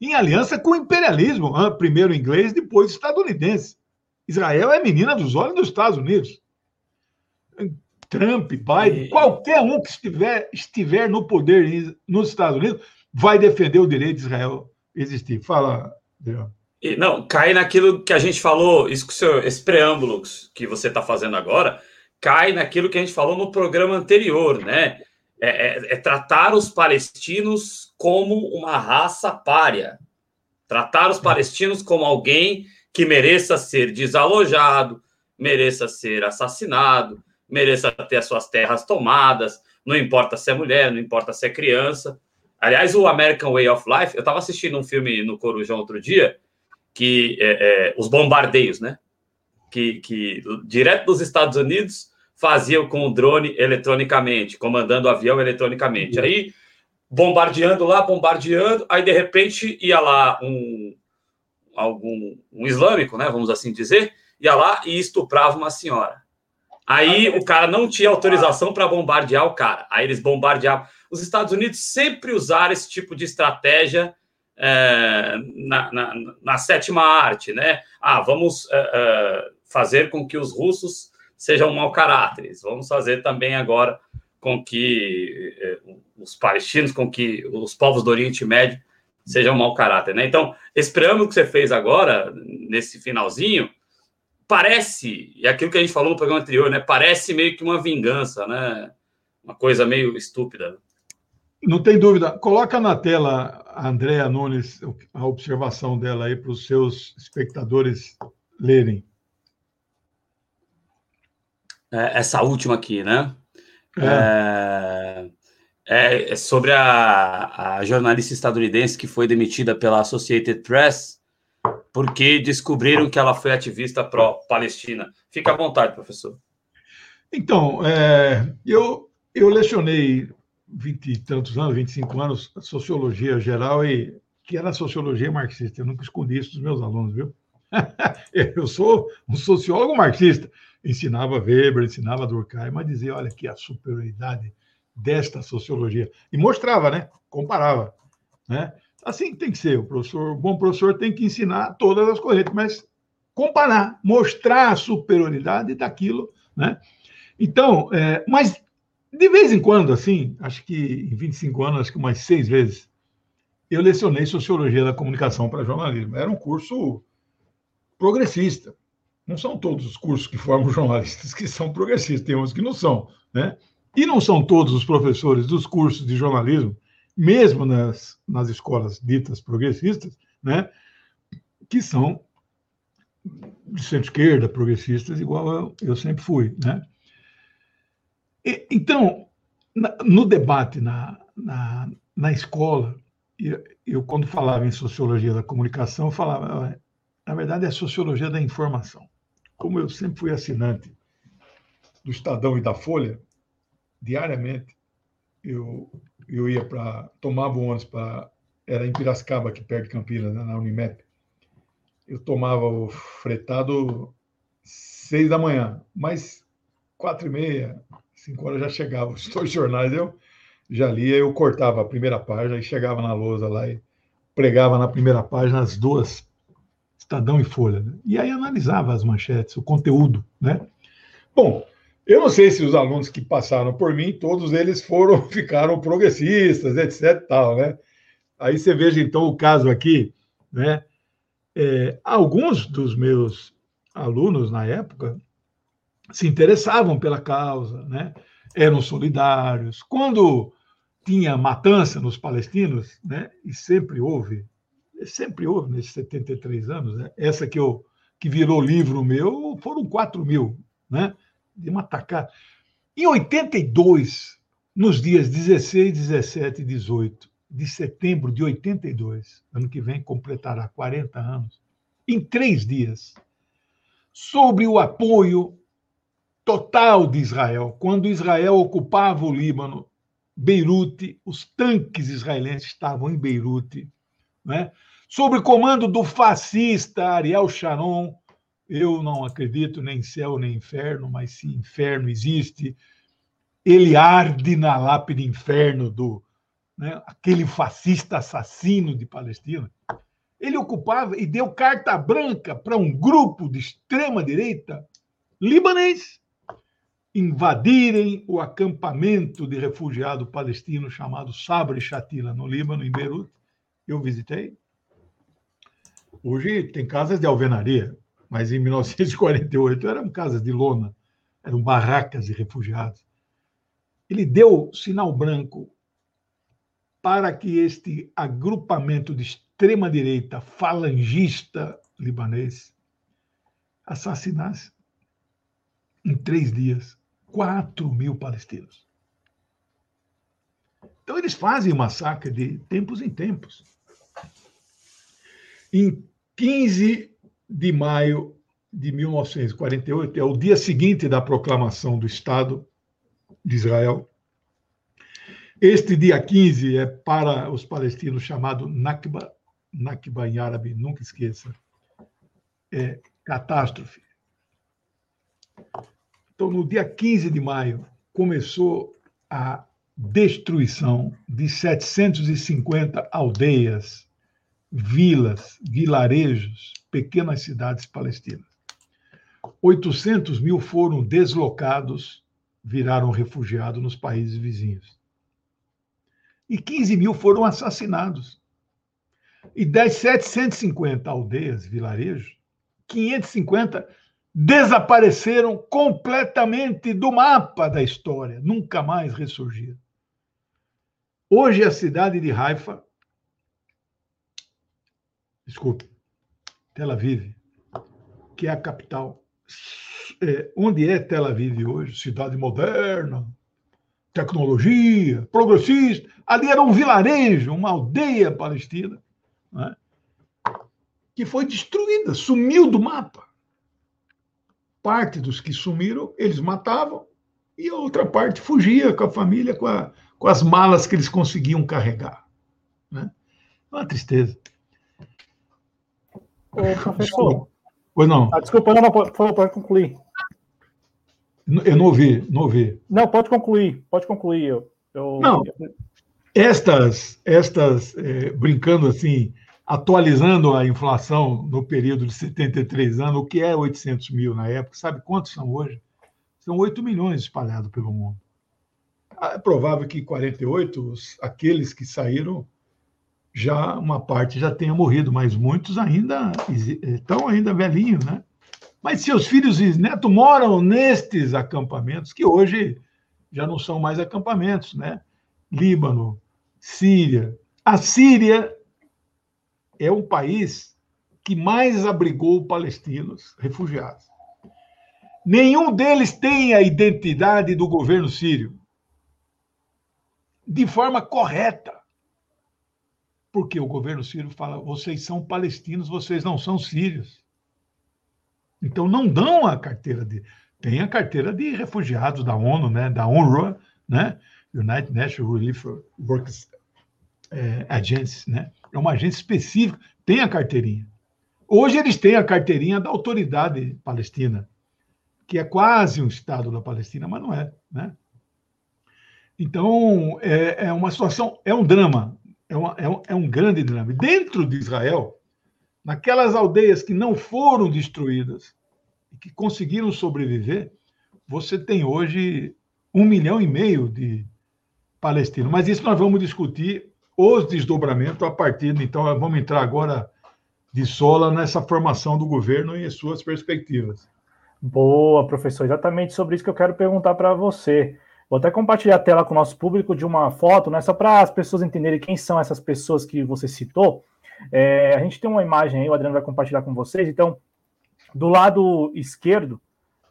em aliança com o imperialismo, primeiro inglês, depois estadunidense. Israel é menina dos olhos dos Estados Unidos. Trump, Biden, e... qualquer um que estiver, estiver no poder nos Estados Unidos vai defender o direito de Israel existir. Fala, Adriano. Não, cai naquilo que a gente falou, isso que senhor, esse preâmbulo que você está fazendo agora, cai naquilo que a gente falou no programa anterior, né? É, é, é, tratar os palestinos como uma raça párea. Tratar os palestinos como alguém que mereça ser desalojado, mereça ser assassinado, mereça ter as suas terras tomadas, não importa se é mulher, não importa se é criança. Aliás, o American Way of Life, eu estava assistindo um filme no Corujão outro dia, que é, é, os bombardeios, né? Que, que direto dos Estados Unidos faziam com o drone eletronicamente, comandando o avião eletronicamente. Aí, bombardeando lá, bombardeando, aí de repente ia lá um algum um islâmico, né, vamos assim dizer, ia lá e estuprava uma senhora. Aí o cara não tinha autorização para bombardear o cara. Aí eles bombardeavam. Os Estados Unidos sempre usaram esse tipo de estratégia é, na, na, na, sétima arte, né? Ah, vamos é, é, fazer com que os russos sejam mau caráteres. Vamos fazer também agora com que eh, os palestinos, com que os povos do Oriente Médio sejam mau caráter, né? Então, esse preâmbulo que você fez agora, nesse finalzinho, parece, e aquilo que a gente falou no programa anterior, né? Parece meio que uma vingança, né? Uma coisa meio estúpida. Não tem dúvida. Coloca na tela, a Andréa Nunes, a observação dela aí para os seus espectadores lerem. É, essa última aqui, né? É. É, é sobre a, a, jornalista estadunidense que foi demitida pela Associated Press porque descobriram que ela foi ativista pró-Palestina. Fica à vontade, professor. Então, é, eu, eu lecionei 20 e tantos anos, 25 anos, sociologia geral, e que era sociologia marxista. Eu nunca escondi isso dos meus alunos, viu? eu sou um sociólogo marxista ensinava Weber, ensinava Durkheim, mas dizia, olha aqui a superioridade desta sociologia. E mostrava, né? Comparava, né? Assim tem que ser, o professor, o bom professor tem que ensinar todas as correntes, mas comparar, mostrar a superioridade daquilo, né? Então, é, mas de vez em quando, assim, acho que em 25 anos, acho que umas seis vezes, eu lecionei Sociologia da Comunicação para Jornalismo. Era um curso progressista, não são todos os cursos que formam jornalistas que são progressistas, tem uns que não são, né? E não são todos os professores dos cursos de jornalismo, mesmo nas, nas escolas ditas progressistas, né? Que são de centro-esquerda, progressistas, igual eu, eu, sempre fui, né? E, então, na, no debate na, na, na escola, eu, eu, quando falava em sociologia da comunicação, falava, na verdade, é sociologia da informação como eu sempre fui assinante do Estadão e da Folha, diariamente eu, eu ia para. tomava um ônibus para. Era em Piracicaba, aqui perto de Campinas, né, na Unimep. Eu tomava o fretado seis da manhã, mas quatro e meia, cinco horas já chegava os dois jornais, eu já lia, eu cortava a primeira página e chegava na lousa lá e pregava na primeira página as duas Estadão e Folha. Né? E aí analisava as manchetes, o conteúdo. Né? Bom, eu não sei se os alunos que passaram por mim, todos eles foram, ficaram progressistas, etc. Tal, né? Aí você veja então o caso aqui, né? É, alguns dos meus alunos na época se interessavam pela causa, né? Eram solidários. Quando tinha matança nos palestinos, né? E sempre houve sempre houve nesses 73 anos, né? essa que, eu, que virou livro meu, foram 4 mil, né? de uma tacada. Em 82, nos dias 16, 17 e 18 de setembro de 82, ano que vem completará 40 anos, em três dias, sobre o apoio total de Israel, quando Israel ocupava o Líbano, Beirute, os tanques israelenses estavam em Beirute, né? sob o comando do fascista Ariel Sharon, Eu não acredito nem em céu nem inferno, mas se inferno existe, ele arde na lápide inferno do né, aquele fascista assassino de Palestina. Ele ocupava e deu carta branca para um grupo de extrema direita libanês invadirem o acampamento de refugiado palestino chamado Sabra Shatila, no Líbano, em Beirute. Eu visitei. Hoje tem casas de alvenaria, mas em 1948 eram casas de lona, eram barracas de refugiados. Ele deu sinal branco para que este agrupamento de extrema-direita falangista libanês assassinasse em três dias 4 mil palestinos. Então, eles fazem massacre de tempos em tempos. Em 15 de maio de 1948, é o dia seguinte da proclamação do Estado de Israel. Este dia 15 é para os palestinos chamado Nakba, Nakba em árabe, nunca esqueça, é catástrofe. Então, no dia 15 de maio, começou a destruição de 750 aldeias, vilas, vilarejos, pequenas cidades palestinas. 800 mil foram deslocados, viraram refugiados nos países vizinhos. E 15 mil foram assassinados. E das 750 aldeias, vilarejos, 550 desapareceram completamente do mapa da história, nunca mais ressurgiram. Hoje a cidade de Haifa, desculpe, Tel Aviv, que é a capital, é, onde é Tel Aviv hoje? Cidade moderna, tecnologia, progressista. Ali era um vilarejo, uma aldeia palestina, né? que foi destruída, sumiu do mapa parte dos que sumiram, eles matavam, e a outra parte fugia com a família, com, a, com as malas que eles conseguiam carregar. Né? Uma tristeza. Professor. Pois não. Ah, desculpa, não, pode, pode concluir. Eu não ouvi, não ouvi. Não, pode concluir, pode concluir. Eu, eu... Não, estas, estas é, brincando assim, atualizando a inflação no período de 73 anos, o que é 800 mil na época, sabe quantos são hoje? São 8 milhões espalhados pelo mundo. Ah, é provável que 48, aqueles que saíram, já uma parte já tenha morrido, mas muitos ainda estão ainda velhinhos, né? Mas seus filhos e netos moram nestes acampamentos, que hoje já não são mais acampamentos, né? Líbano, Síria. A Síria é o país que mais abrigou palestinos refugiados. Nenhum deles tem a identidade do governo sírio de forma correta. Porque o governo sírio fala: vocês são palestinos, vocês não são sírios. Então não dão a carteira de. Tem a carteira de refugiados da ONU, né, da UNRWA, né, United National Relief Works é, Agency, né? É uma agência específica, tem a carteirinha. Hoje eles têm a carteirinha da autoridade palestina, que é quase um Estado da Palestina, mas não é. Né? Então, é, é uma situação, é um drama, é, uma, é, um, é um grande drama. Dentro de Israel, naquelas aldeias que não foram destruídas e que conseguiram sobreviver, você tem hoje um milhão e meio de palestinos. Mas isso nós vamos discutir os desdobramentos a partir de. Então, vamos entrar agora de sola nessa formação do governo e suas perspectivas. Boa, professor. Exatamente sobre isso que eu quero perguntar para você. Vou até compartilhar a tela com o nosso público de uma foto, né, só para as pessoas entenderem quem são essas pessoas que você citou. É, a gente tem uma imagem aí, o Adriano vai compartilhar com vocês. Então, do lado esquerdo,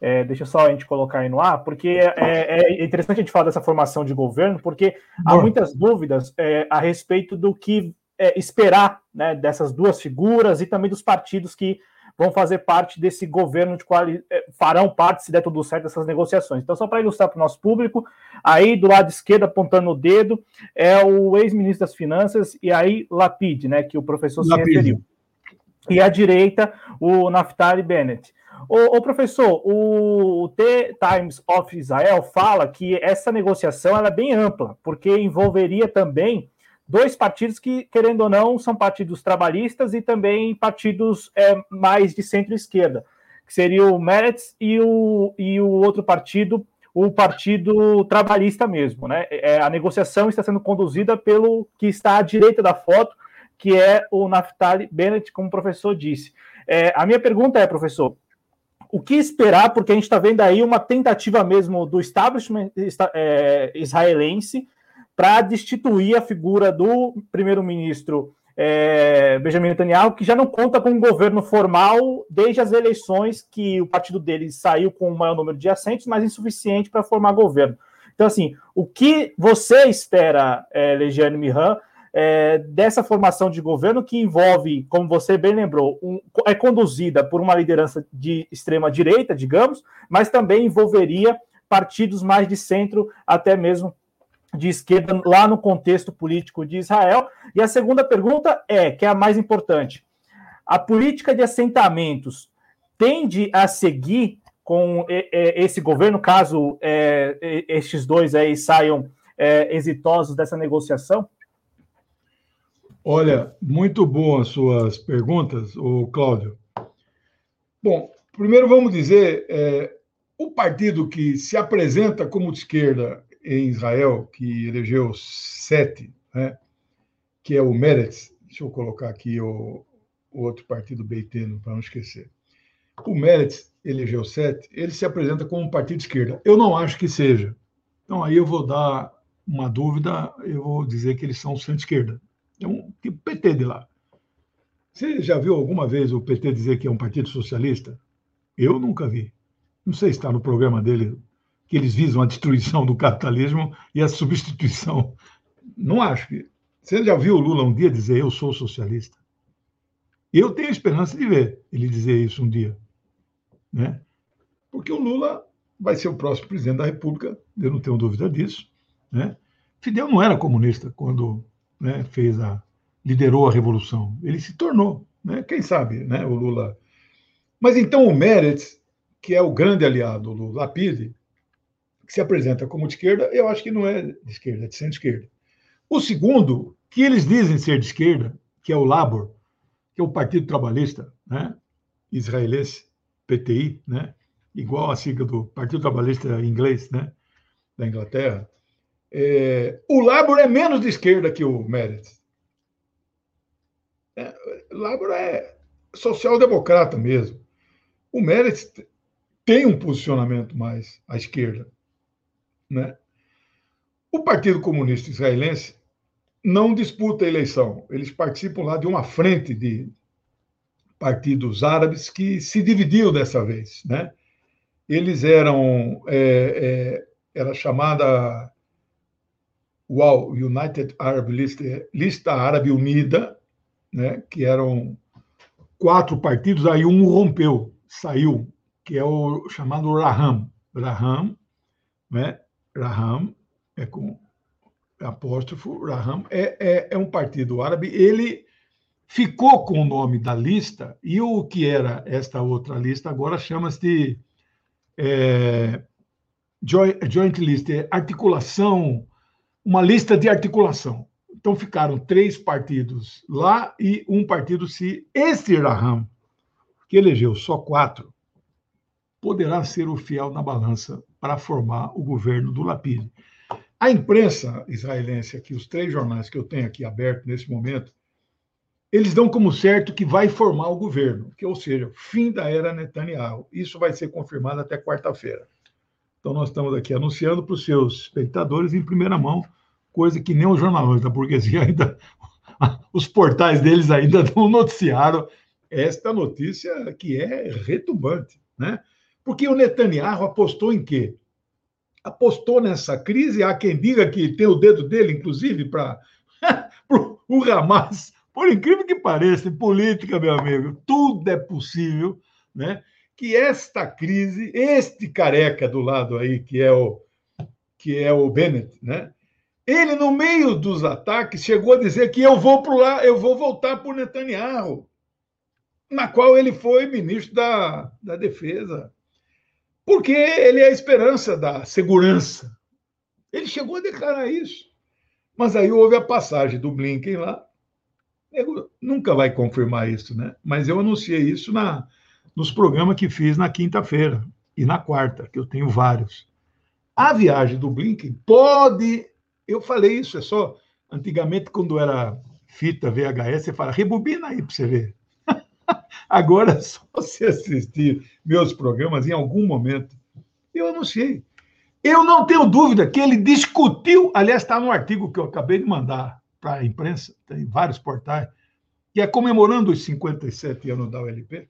é, deixa só a gente colocar aí no ar, porque é, é, é interessante a gente falar dessa formação de governo, porque há muitas dúvidas é, a respeito do que é, esperar né, dessas duas figuras e também dos partidos que vão fazer parte desse governo de qual é, farão parte, se der tudo certo, dessas negociações. Então, só para ilustrar para o nosso público, aí do lado esquerdo, apontando o dedo, é o ex-ministro das Finanças, e aí Lapid, né, que o professor se referiu. e à direita o Naftali Bennett. O, professor, o The Times of Israel fala que essa negociação é bem ampla, porque envolveria também dois partidos que, querendo ou não, são partidos trabalhistas e também partidos é, mais de centro-esquerda, que seria o Meretz e o, e o outro partido, o Partido Trabalhista mesmo. Né? É, a negociação está sendo conduzida pelo que está à direita da foto, que é o Naftali Bennett, como o professor disse. É, a minha pergunta é, professor, o que esperar, porque a gente está vendo aí uma tentativa mesmo do establishment é, israelense para destituir a figura do primeiro-ministro é, Benjamin Netanyahu, que já não conta com um governo formal desde as eleições, que o partido dele saiu com o maior número de assentos, mas insuficiente para formar governo. Então, assim, o que você espera, é, Legiane Mihan, é, dessa formação de governo que envolve, como você bem lembrou, um, é conduzida por uma liderança de extrema direita, digamos, mas também envolveria partidos mais de centro, até mesmo de esquerda, lá no contexto político de Israel. E a segunda pergunta é, que é a mais importante: a política de assentamentos tende a seguir com esse governo, caso é, estes dois aí saiam é, exitosos dessa negociação? Olha, muito boas suas perguntas, o Cláudio. Bom, primeiro vamos dizer, é, o partido que se apresenta como de esquerda em Israel, que elegeu sete, né, que é o Meretz, deixa eu colocar aqui o, o outro partido beiteno, para não esquecer. O Meretz elegeu sete, ele se apresenta como um partido de esquerda. Eu não acho que seja. Então, aí eu vou dar uma dúvida, eu vou dizer que eles são centro-esquerda. É um tipo PT de lá. Você já viu alguma vez o PT dizer que é um partido socialista? Eu nunca vi. Não sei se está no programa dele que eles visam a destruição do capitalismo e a substituição. Não acho que. Você já viu o Lula um dia dizer eu sou socialista? Eu tenho esperança de ver ele dizer isso um dia. Né? Porque o Lula vai ser o próximo presidente da República, eu não tenho dúvida disso. Né? Fidel não era comunista quando né, fez a liderou a revolução. Ele se tornou, né? Quem sabe, né? O Lula. Mas então o Meretz, que é o grande aliado do Lapide, que se apresenta como de esquerda, eu acho que não é de esquerda, é de centro-esquerda. O segundo, que eles dizem ser de esquerda, que é o Labor, que é o Partido Trabalhista, né? Israelense, PTI, né? Igual a sigla do Partido Trabalhista inglês, né? Da Inglaterra. É, o Labor é menos de esquerda que o Meretz. É, Labor é social-democrata mesmo. O Meretz tem um posicionamento mais à esquerda. Né? O Partido Comunista Israelense não disputa a eleição. Eles participam lá de uma frente de partidos árabes que se dividiu dessa vez. Né? Eles eram. É, é, era chamada UAU, United Arab List, Lista Árabe Unida, né, que eram quatro partidos, aí um rompeu, saiu, que é o chamado Raham. Raham, né? Raham é com apóstrofo, Raham é, é, é um partido árabe. Ele ficou com o nome da lista e o que era esta outra lista agora chama-se é, Joint, Joint List, é articulação uma lista de articulação. Então ficaram três partidos lá e um partido se esse Raham, que elegeu só quatro, poderá ser o fiel na balança para formar o governo do Lapide. A imprensa israelense, aqui, os três jornais que eu tenho aqui abertos nesse momento, eles dão como certo que vai formar o governo, que ou seja, fim da era Netanyahu. Isso vai ser confirmado até quarta-feira. Então nós estamos aqui anunciando para os seus espectadores em primeira mão coisa que nem os jornalistas da burguesia ainda, os portais deles ainda não noticiaram esta notícia que é retumbante, né? Porque o Netanyahu apostou em quê? Apostou nessa crise, há quem diga que tem o dedo dele, inclusive, para o Hamas. Por incrível que pareça, em política, meu amigo, tudo é possível, né? Que esta crise, este careca do lado aí, que é o que é o Bennett, né? Ele, no meio dos ataques, chegou a dizer que eu vou para lá, eu vou voltar para o Netanyahu. na qual ele foi ministro da, da Defesa, porque ele é a esperança da segurança. Ele chegou a declarar isso. Mas aí houve a passagem do Blinken lá. Eu nunca vai confirmar isso, né? Mas eu anunciei isso na, nos programas que fiz na quinta-feira e na quarta, que eu tenho vários. A viagem do Blinken pode. Eu falei isso, é só. Antigamente, quando era fita VHS, você fala, rebobina aí para você ver. Agora, só se assistir meus programas em algum momento. Eu anunciei. Eu não tenho dúvida que ele discutiu, aliás, está no artigo que eu acabei de mandar para a imprensa, tem vários portais, que é comemorando os 57 anos da ULP.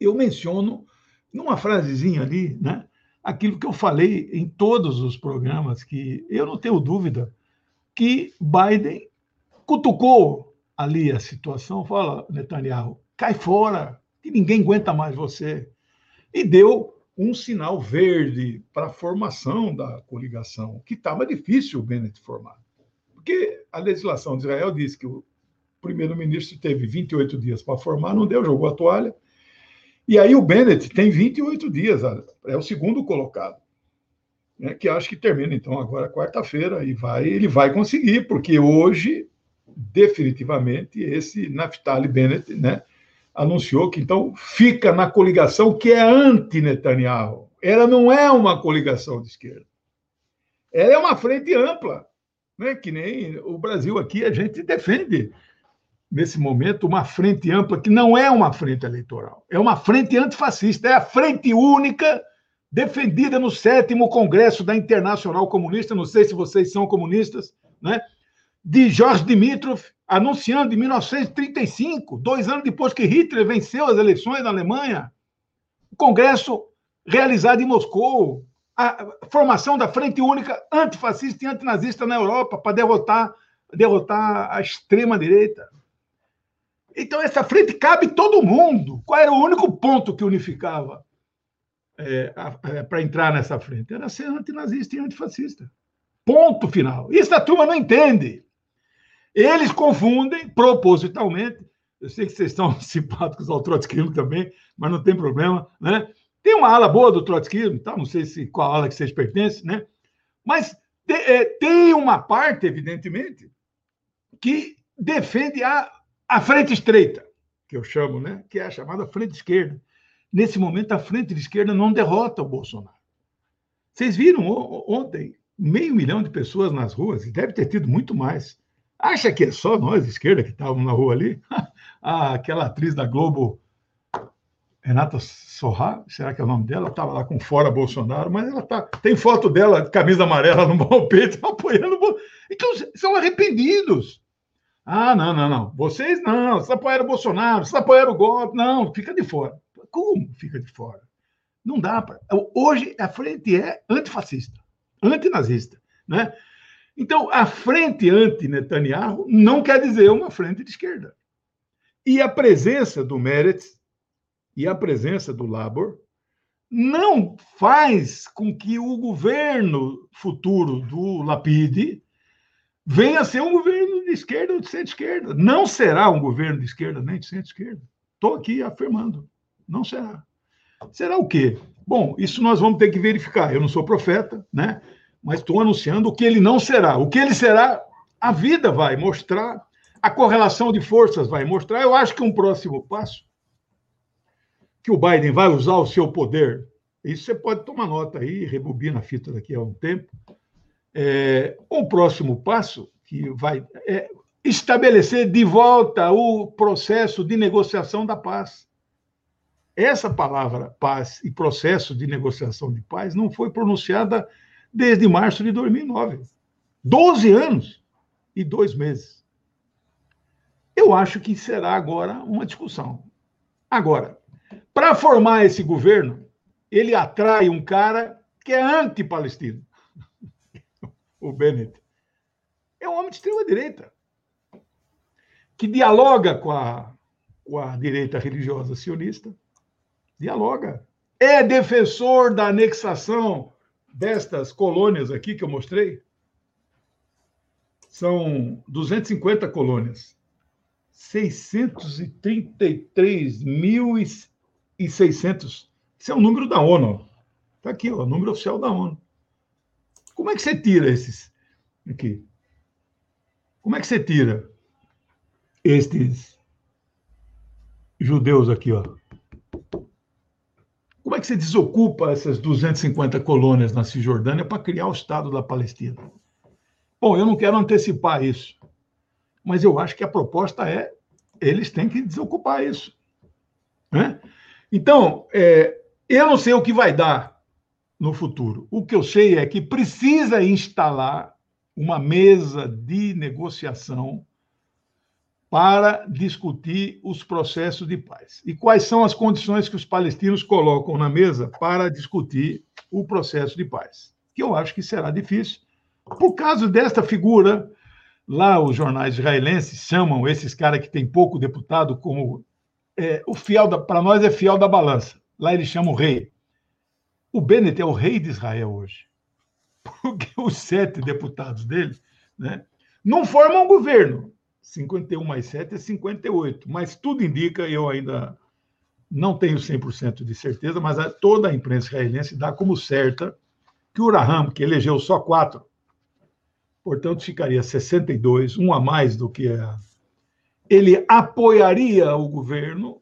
Eu menciono, numa frasezinha ali, né, aquilo que eu falei em todos os programas, que eu não tenho dúvida que Biden cutucou ali a situação, fala, Netanyahu, cai fora, que ninguém aguenta mais você. E deu um sinal verde para a formação da coligação, que estava difícil o Bennett formar. Porque a legislação de Israel diz que o primeiro-ministro teve 28 dias para formar, não deu, jogou a toalha, e aí o Bennett tem 28 dias, é o segundo colocado. Né, que acho que termina então agora quarta-feira e vai, ele vai conseguir, porque hoje definitivamente esse Naftali Bennett, né, anunciou que então fica na coligação que é anti-Netanyahu. Ela não é uma coligação de esquerda. Ela é uma frente ampla, né, que nem o Brasil aqui a gente defende nesse momento, uma frente ampla que não é uma frente eleitoral, é uma frente antifascista, é a frente única defendida no sétimo Congresso da Internacional Comunista, não sei se vocês são comunistas, né? De Jorge Dimitrov, anunciando em 1935, dois anos depois que Hitler venceu as eleições na Alemanha, o Congresso realizado em Moscou, a formação da Frente Única antifascista e antinazista na Europa para derrotar, derrotar a extrema-direita. Então, essa frente cabe todo mundo. Qual era o único ponto que unificava é, é, para entrar nessa frente? Era ser antinazista e antifascista. Ponto final. Isso a turma não entende. Eles confundem propositalmente. Eu sei que vocês estão simpáticos ao trotskismo também, mas não tem problema, né? Tem uma ala boa do trotskismo, tá? não sei se qual ala que vocês pertencem, né? Mas é, tem uma parte, evidentemente, que defende a a frente estreita, que eu chamo, né? que é a chamada frente esquerda. Nesse momento, a frente de esquerda não derrota o Bolsonaro. Vocês viram ontem meio milhão de pessoas nas ruas, e deve ter tido muito mais. Acha que é só nós, esquerda, que estávamos na rua ali? Ah, aquela atriz da Globo, Renata Sorra, será que é o nome dela? Estava lá com fora Bolsonaro, mas ela tá, tem foto dela de camisa amarela no peito, apoiando. Então, são arrependidos. Ah, não, não, não. Vocês não, vocês apoiaram o Bolsonaro, vocês apoiaram o golpe. Não, fica de fora. Como fica de fora? Não dá para. Hoje a frente é antifascista, antinazista. Né? Então, a frente anti-Netanyahu não quer dizer uma frente de esquerda. E a presença do Meretz e a presença do Labor não faz com que o governo futuro do Lapide venha a ser um governo de esquerda ou de centro-esquerda. Não será um governo de esquerda nem de centro-esquerda. Estou aqui afirmando. Não será. Será o quê? Bom, isso nós vamos ter que verificar. Eu não sou profeta, né? Mas estou anunciando o que ele não será. O que ele será, a vida vai mostrar, a correlação de forças vai mostrar. Eu acho que um próximo passo que o Biden vai usar o seu poder, isso você pode tomar nota aí, rebobina a fita daqui a um tempo, é, o próximo passo, que vai é, estabelecer de volta o processo de negociação da paz. Essa palavra paz e processo de negociação de paz não foi pronunciada desde março de 2009. Doze anos e dois meses. Eu acho que será agora uma discussão. Agora, para formar esse governo, ele atrai um cara que é anti-palestino o Bennett, é um homem de extrema-direita, que dialoga com a, com a direita religiosa sionista, dialoga. É defensor da anexação destas colônias aqui que eu mostrei. São 250 colônias. 633.600. Esse é o número da ONU. Está aqui, ó, o número oficial da ONU. Como é que você tira esses aqui? Como é que você tira estes judeus aqui, ó? Como é que você desocupa essas 250 colônias na Cisjordânia para criar o Estado da Palestina? Bom, eu não quero antecipar isso, mas eu acho que a proposta é eles têm que desocupar isso. Né? Então, é, eu não sei o que vai dar no futuro. O que eu sei é que precisa instalar uma mesa de negociação para discutir os processos de paz. E quais são as condições que os palestinos colocam na mesa para discutir o processo de paz? Que eu acho que será difícil, por causa desta figura. Lá, os jornais israelenses chamam esses caras que têm pouco deputado como. É, o fiel. Para nós é fiel da balança. Lá eles chamam rei. O Bennett é o rei de Israel hoje. Porque os sete deputados dele né, não formam governo 51 mais 7 é 58. Mas tudo indica, eu ainda não tenho 100% de certeza, mas toda a imprensa israelense dá como certa que o Raham, que elegeu só quatro, portanto ficaria 62, um a mais do que a... Ele apoiaria o governo,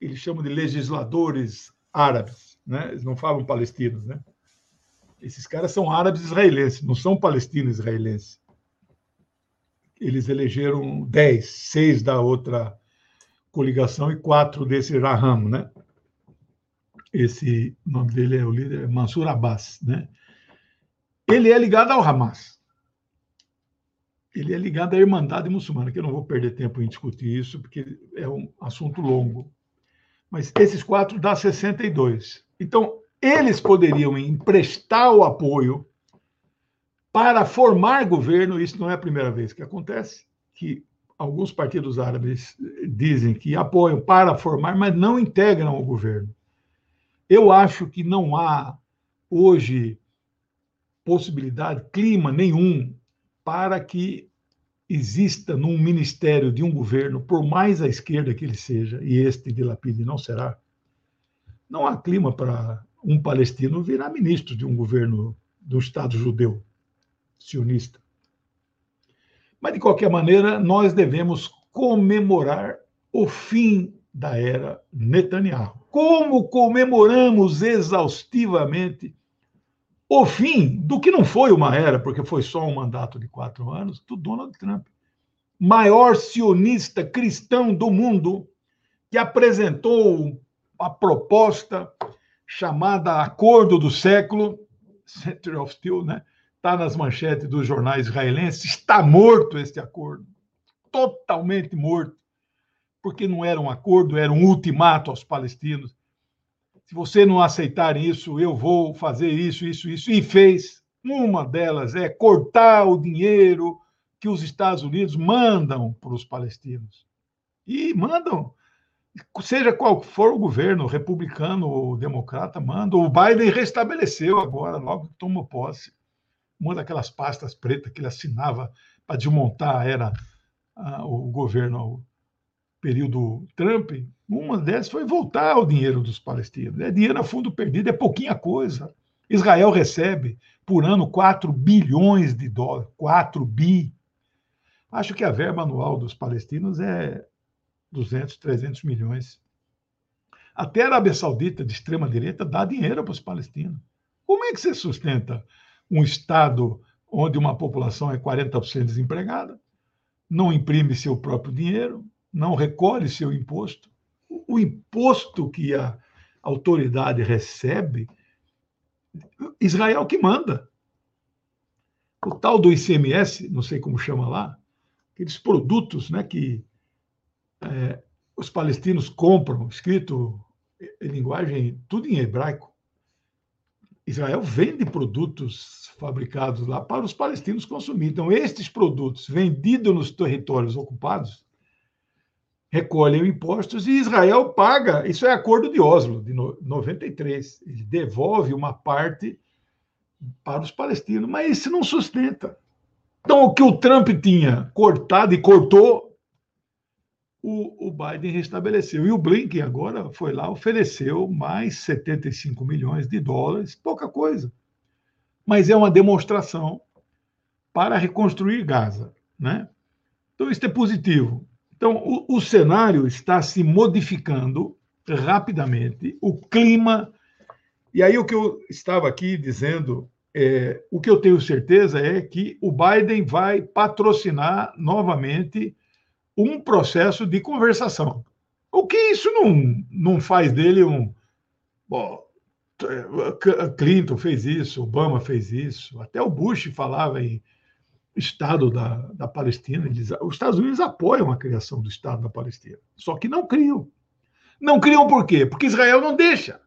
eles chamam de legisladores árabes, né? eles não falam palestinos, né? Esses caras são árabes israelenses, não são palestinos israelenses eles elegeram 10, seis da outra coligação e quatro desse Raham, né? Esse nome dele é o líder Mansur Abbas, né? Ele é ligado ao Hamas. Ele é ligado à Irmandade Muçulmana, que eu não vou perder tempo em discutir isso, porque é um assunto longo. Mas esses quatro dá 62. Então, eles poderiam emprestar o apoio para formar governo, isso não é a primeira vez que acontece, que alguns partidos árabes dizem que apoiam para formar, mas não integram o governo. Eu acho que não há hoje possibilidade, clima nenhum para que exista num ministério de um governo, por mais à esquerda que ele seja, e este de Lapide não será, não há clima para um palestino virar ministro de um governo do Estado judeu sionista. Mas, de qualquer maneira, nós devemos comemorar o fim da era Netanyahu. Como comemoramos exaustivamente o fim do que não foi uma era, porque foi só um mandato de quatro anos, do Donald Trump, maior sionista cristão do mundo, que apresentou a proposta chamada Acordo do Século, Century of Steel, né? Está nas manchetes dos jornais israelenses, está morto este acordo. Totalmente morto. Porque não era um acordo, era um ultimato aos palestinos. Se você não aceitar isso, eu vou fazer isso, isso, isso. E fez. Uma delas é cortar o dinheiro que os Estados Unidos mandam para os palestinos. E mandam, seja qual for o governo, republicano ou democrata, manda. O Biden restabeleceu agora, logo que tomou posse uma daquelas pastas pretas que ele assinava para desmontar era o governo ao período Trump, uma dessas foi voltar o dinheiro dos palestinos. É dinheiro a fundo perdido, é pouquinha coisa. Israel recebe por ano 4 bilhões de dólares, 4 bi. Acho que a verba anual dos palestinos é 200, 300 milhões. Até a Arábia Saudita, de extrema-direita, dá dinheiro para os palestinos. Como é que você sustenta um Estado onde uma população é 40% desempregada, não imprime seu próprio dinheiro, não recolhe seu imposto. O imposto que a autoridade recebe, Israel que manda. O tal do ICMS, não sei como chama lá, aqueles produtos né, que é, os palestinos compram, escrito em linguagem, tudo em hebraico, Israel vende produtos fabricados lá para os palestinos consumir. Então, estes produtos vendidos nos territórios ocupados recolhem impostos e Israel paga. Isso é acordo de Oslo, de 93. Ele devolve uma parte para os palestinos, mas isso não sustenta. Então, o que o Trump tinha cortado e cortou, o, o Biden restabeleceu. E o Blinken agora foi lá, ofereceu mais 75 milhões de dólares, pouca coisa. Mas é uma demonstração para reconstruir Gaza. Né? Então, isso é positivo. Então, o, o cenário está se modificando rapidamente, o clima. E aí, o que eu estava aqui dizendo, é, o que eu tenho certeza é que o Biden vai patrocinar novamente um processo de conversação. O que isso não, não faz dele um. Bom, Clinton fez isso, Obama fez isso, até o Bush falava em Estado da, da Palestina. Eles, os Estados Unidos apoiam a criação do Estado da Palestina, só que não criam. Não criam por quê? Porque Israel não deixa,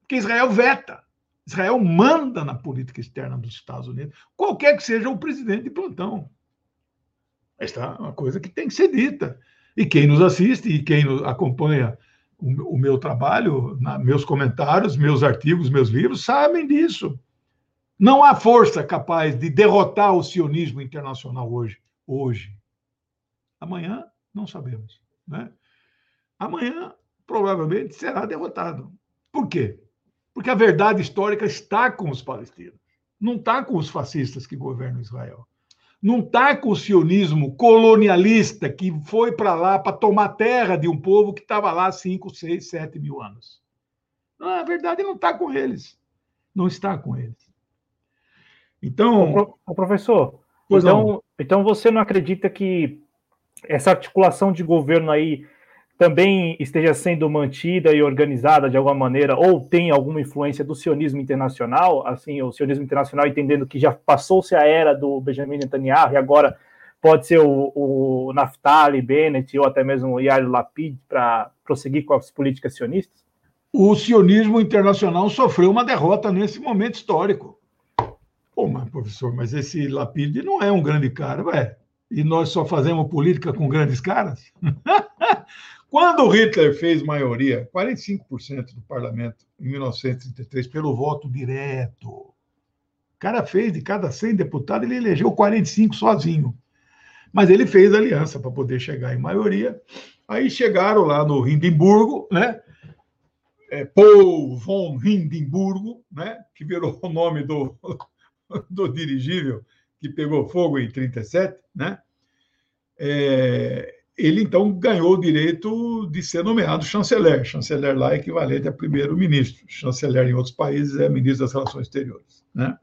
porque Israel veta. Israel manda na política externa dos Estados Unidos, qualquer que seja o presidente de plantão. Esta é uma coisa que tem que ser dita. E quem nos assiste e quem acompanha o, meu trabalho, meus comentários, meus artigos, meus livros, sabem disso. Não há força capaz de derrotar o sionismo internacional hoje. Hoje. Amanhã, não sabemos. Né? Amanhã, provavelmente, será derrotado. Por quê? Porque a verdade histórica está com os palestinos, não está com os fascistas que governam Israel não está com o sionismo colonialista que foi para lá para tomar terra de um povo que estava lá 5, 6, 7 mil anos. Não, a verdade não está com eles. Não está com eles. Então. O professor, então, então você não acredita que essa articulação de governo aí também esteja sendo mantida e organizada de alguma maneira, ou tem alguma influência do sionismo internacional, assim, o sionismo internacional entendendo que já passou-se a era do Benjamin Netanyahu e agora pode ser o, o Naftali Bennett ou até mesmo o Yair Lapid para prosseguir com as políticas sionistas? O sionismo internacional sofreu uma derrota nesse momento histórico. Pô, mas, professor, mas esse Lapid não é um grande cara, ué. E nós só fazemos política com grandes caras? Quando Hitler fez maioria, 45% do parlamento, em 1933, pelo voto direto, o cara fez de cada 100 deputados, ele elegeu 45 sozinho. Mas ele fez aliança para poder chegar em maioria. Aí chegaram lá no Hindenburgo, né? É, Paul von Hindenburgo, né? que virou o nome do, do dirigível que pegou fogo em 37, né? É, ele então ganhou o direito de ser nomeado chanceler. Chanceler lá é equivalente a primeiro-ministro. Chanceler em outros países é ministro das Relações Exteriores. Né?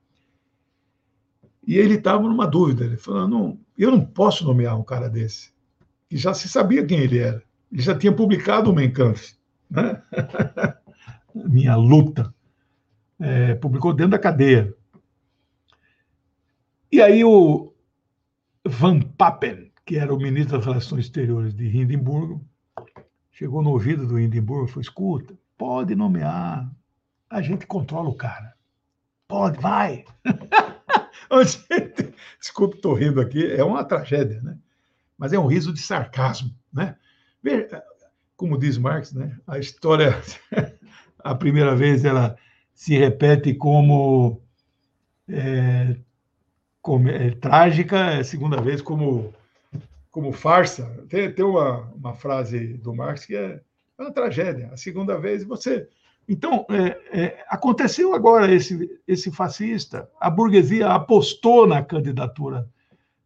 E ele estava numa dúvida. Ele falou: não, eu não posso nomear um cara desse. E já se sabia quem ele era. Ele já tinha publicado o Mein. Né? Minha luta. É, publicou dentro da cadeia. E aí o Van Papen, que era o ministro das Relações Exteriores de Hindenburgo, chegou no ouvido do Hindenburgo e falou: escuta, pode nomear, a gente controla o cara. Pode, vai. Desculpe, estou rindo aqui, é uma tragédia, né? Mas é um riso de sarcasmo, né? Como diz Marx, né? A história, a primeira vez, ela se repete como, é, como é, trágica, a segunda vez como como farsa. Tem, tem uma, uma frase do Marx que é, é uma tragédia. A segunda vez você. Então, é, é, aconteceu agora esse, esse fascista. A burguesia apostou na candidatura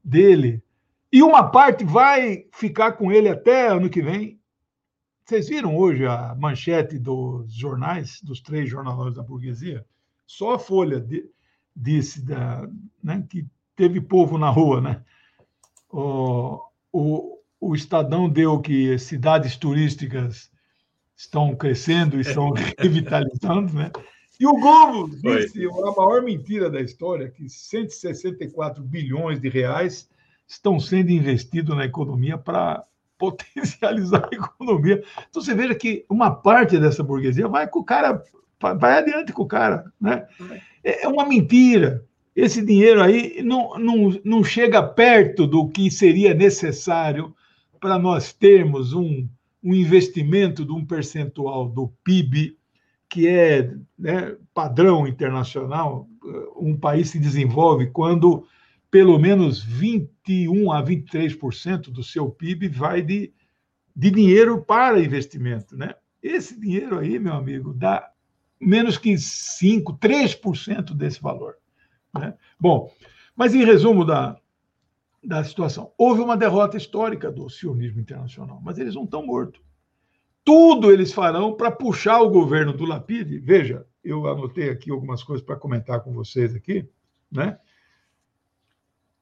dele e uma parte vai ficar com ele até ano que vem. Vocês viram hoje a manchete dos jornais, dos três jornais da burguesia? Só a Folha de, disse da, né, que teve povo na rua, né? O, o, o Estadão deu que cidades turísticas estão crescendo e estão revitalizando, né? E o Globo disse a maior mentira da história, que 164 bilhões de reais estão sendo investidos na economia para potencializar a economia. Então você veja que uma parte dessa burguesia vai com o cara, vai adiante com o cara, né? É uma mentira esse dinheiro aí não, não, não chega perto do que seria necessário para nós termos um, um investimento de um percentual do PIB que é né, padrão internacional. Um país se desenvolve quando pelo menos 21 a 23% do seu PIB vai de de dinheiro para investimento. Né? Esse dinheiro aí, meu amigo, dá menos que 5%, 3% desse valor. Né? Bom, mas em resumo da, da situação, houve uma derrota histórica do sionismo internacional, mas eles não estão mortos. Tudo eles farão para puxar o governo do Lapide. Veja, eu anotei aqui algumas coisas para comentar com vocês aqui, né?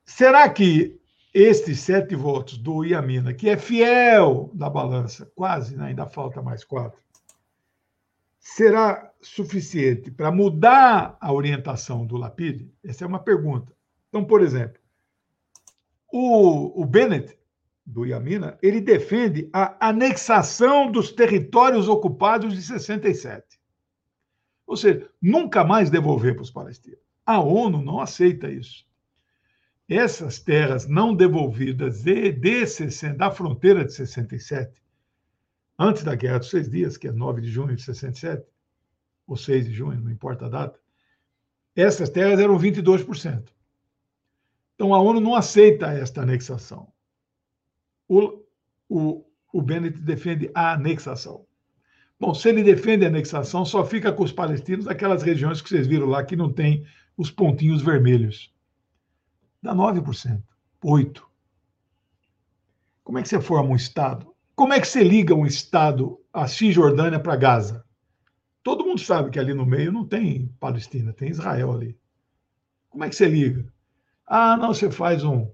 Será que estes sete votos do Iamina, que é fiel da balança, quase, né? ainda falta mais quatro, será suficiente para mudar a orientação do Lapide? Essa é uma pergunta. Então, por exemplo, o, o Bennett, do Iamina, ele defende a anexação dos territórios ocupados de 67. Ou seja, nunca mais devolver para os palestinos. A ONU não aceita isso. Essas terras não devolvidas de, de 60, da fronteira de 67, antes da Guerra dos Seis Dias, que é 9 de junho de 67, ou 6 de junho, não importa a data, essas terras eram 22%. Então a ONU não aceita esta anexação. O, o, o Bennett defende a anexação. Bom, se ele defende a anexação, só fica com os palestinos aquelas regiões que vocês viram lá que não tem os pontinhos vermelhos. Dá 9%, 8%. Como é que você forma um Estado? Como é que você liga um Estado, a Cisjordânia, para Gaza? Todo mundo sabe que ali no meio não tem Palestina, tem Israel ali. Como é que você liga? Ah, não, você faz um,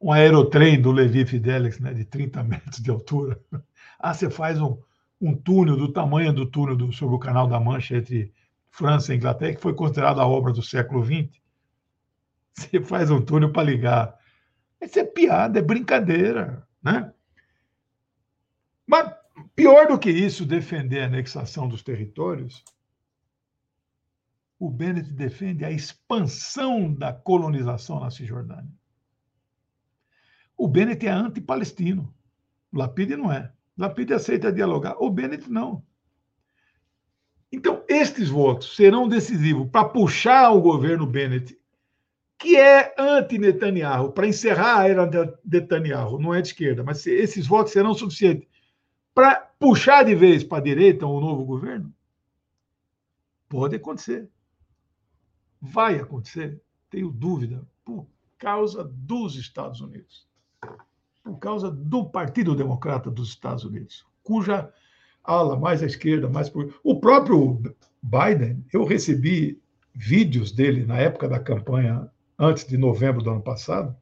um aerotrem do Levi Fidelix, né, de 30 metros de altura. Ah, você faz um, um túnel do tamanho do túnel do, sobre o Canal da Mancha entre França e Inglaterra, que foi considerado a obra do século XX. Você faz um túnel para ligar. Isso é piada, é brincadeira. Né? Pior do que isso, defender a anexação dos territórios, o Bennett defende a expansão da colonização na Cisjordânia. O Bennett é anti-palestino. Lapide não é. Lapide aceita dialogar. O Bennett não. Então, estes votos serão decisivos para puxar o governo Bennett, que é anti-Netanyahu, para encerrar a era de Netanyahu, não é de esquerda, mas esses votos serão suficientes para puxar de vez para a direita o novo governo? Pode acontecer. Vai acontecer, tenho dúvida, por causa dos Estados Unidos por causa do Partido Democrata dos Estados Unidos, cuja ala mais à esquerda, mais por. O próprio Biden, eu recebi vídeos dele na época da campanha, antes de novembro do ano passado,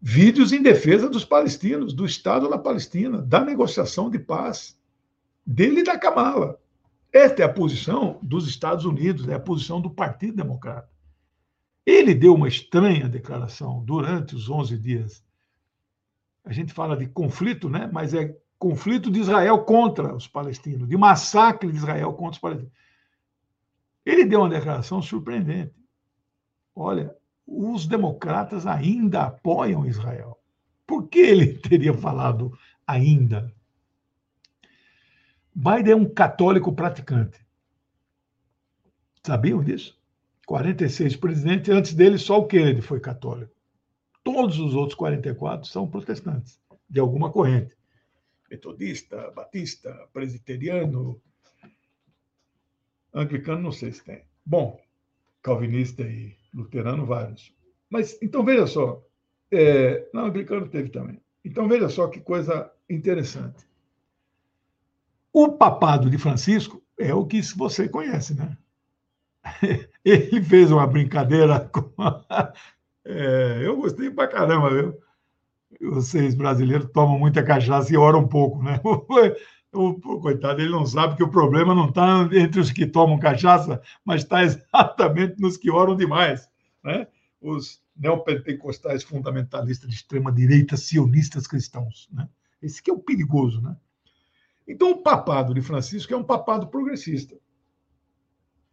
vídeos em defesa dos palestinos, do Estado da Palestina, da negociação de paz, dele e da Kamala. Esta é a posição dos Estados Unidos, é a posição do Partido Democrata. Ele deu uma estranha declaração durante os 11 dias a gente fala de conflito, né? mas é conflito de Israel contra os palestinos, de massacre de Israel contra os palestinos. Ele deu uma declaração surpreendente. Olha, os democratas ainda apoiam Israel. Por que ele teria falado ainda? Biden é um católico praticante. Sabiam disso? 46 presidentes, antes dele só o Kennedy foi católico. Todos os outros 44 são protestantes, de alguma corrente. Metodista, batista, presbiteriano, anglicano, não sei se tem. Bom, calvinista e luterano, vários. Mas, então, veja só. É, não, anglicano teve também. Então, veja só que coisa interessante. O papado de Francisco é o que você conhece, né? Ele fez uma brincadeira com é, eu gostei pra caramba, viu? Vocês brasileiros tomam muita cachaça e oram um pouco, né? O, coitado, ele não sabe que o problema não está entre os que tomam cachaça, mas está exatamente nos que oram demais, né? Os neopentecostais fundamentalistas de extrema-direita, sionistas cristãos, né? Esse que é o perigoso, né? Então, o papado de Francisco é um papado progressista.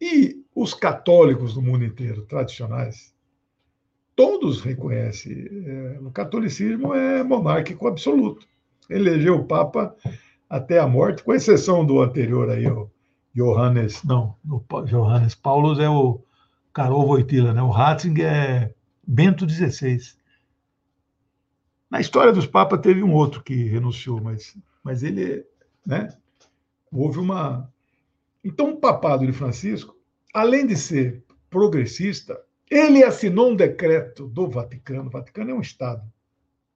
E os católicos do mundo inteiro, tradicionais, todos reconhecem. É, o catolicismo é monárquico absoluto. Elegeu o Papa até a morte, com exceção do anterior aí, o Johannes, não, o Johannes Paulus é o Karol Wojtyla, né? O Ratzinger é Bento XVI. Na história dos papas teve um outro que renunciou, mas, mas ele, né? Houve uma. Então, o papado de Francisco, além de ser progressista, ele assinou um decreto do Vaticano. O Vaticano é um Estado,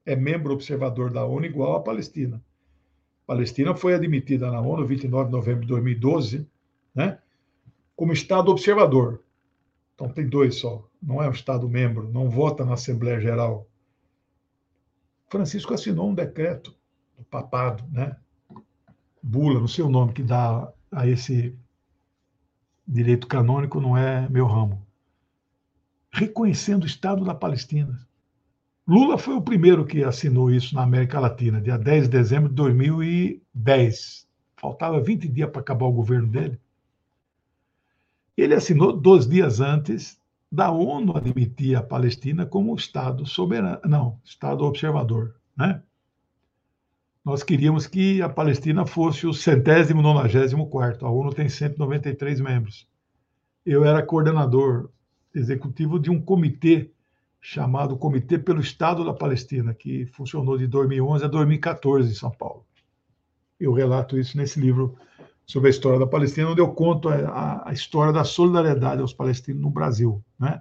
é membro observador da ONU, igual à Palestina. Palestina foi admitida na ONU 29 de novembro de 2012, né, como Estado observador. Então tem dois só, não é um Estado membro, não vota na Assembleia Geral. Francisco assinou um decreto do papado, né? Bula, não sei o nome que dá a esse direito canônico, não é meu ramo. Reconhecendo o Estado da Palestina. Lula foi o primeiro que assinou isso na América Latina, dia 10 de dezembro de 2010. Faltava 20 dias para acabar o governo dele. Ele assinou dois dias antes da ONU admitir a Palestina como Estado soberano, não, Estado observador, né? Nós queríamos que a Palestina fosse o centésimo nonagésimo quarto. A ONU tem 193 membros. Eu era coordenador executivo de um comitê chamado Comitê pelo Estado da Palestina, que funcionou de 2011 a 2014 em São Paulo. Eu relato isso nesse livro sobre a história da Palestina, onde eu conto a, a história da solidariedade aos palestinos no Brasil. Né?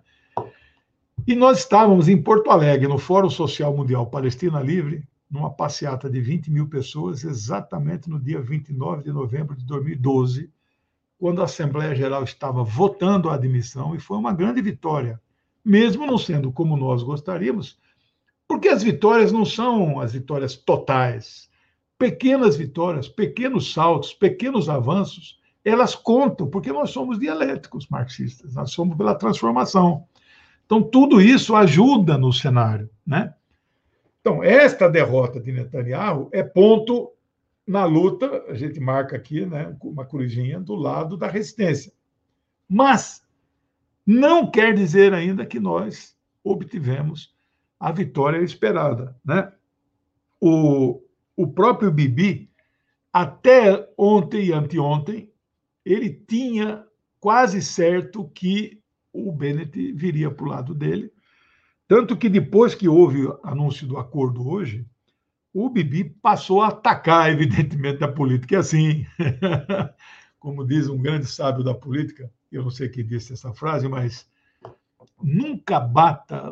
E nós estávamos em Porto Alegre, no Fórum Social Mundial Palestina Livre, numa passeata de 20 mil pessoas, exatamente no dia 29 de novembro de 2012, quando a Assembleia Geral estava votando a admissão, e foi uma grande vitória mesmo não sendo como nós gostaríamos, porque as vitórias não são as vitórias totais. Pequenas vitórias, pequenos saltos, pequenos avanços, elas contam, porque nós somos dialéticos marxistas, nós somos pela transformação. Então, tudo isso ajuda no cenário. Né? Então, esta derrota de Netanyahu é ponto na luta, a gente marca aqui né, uma crujinha do lado da resistência. Mas não quer dizer ainda que nós obtivemos a vitória esperada. Né? O, o próprio Bibi, até ontem e anteontem, ele tinha quase certo que o Bennett viria para o lado dele. Tanto que depois que houve o anúncio do acordo hoje, o Bibi passou a atacar, evidentemente, a política. E assim, como diz um grande sábio da política, eu não sei quem disse essa frase, mas nunca bata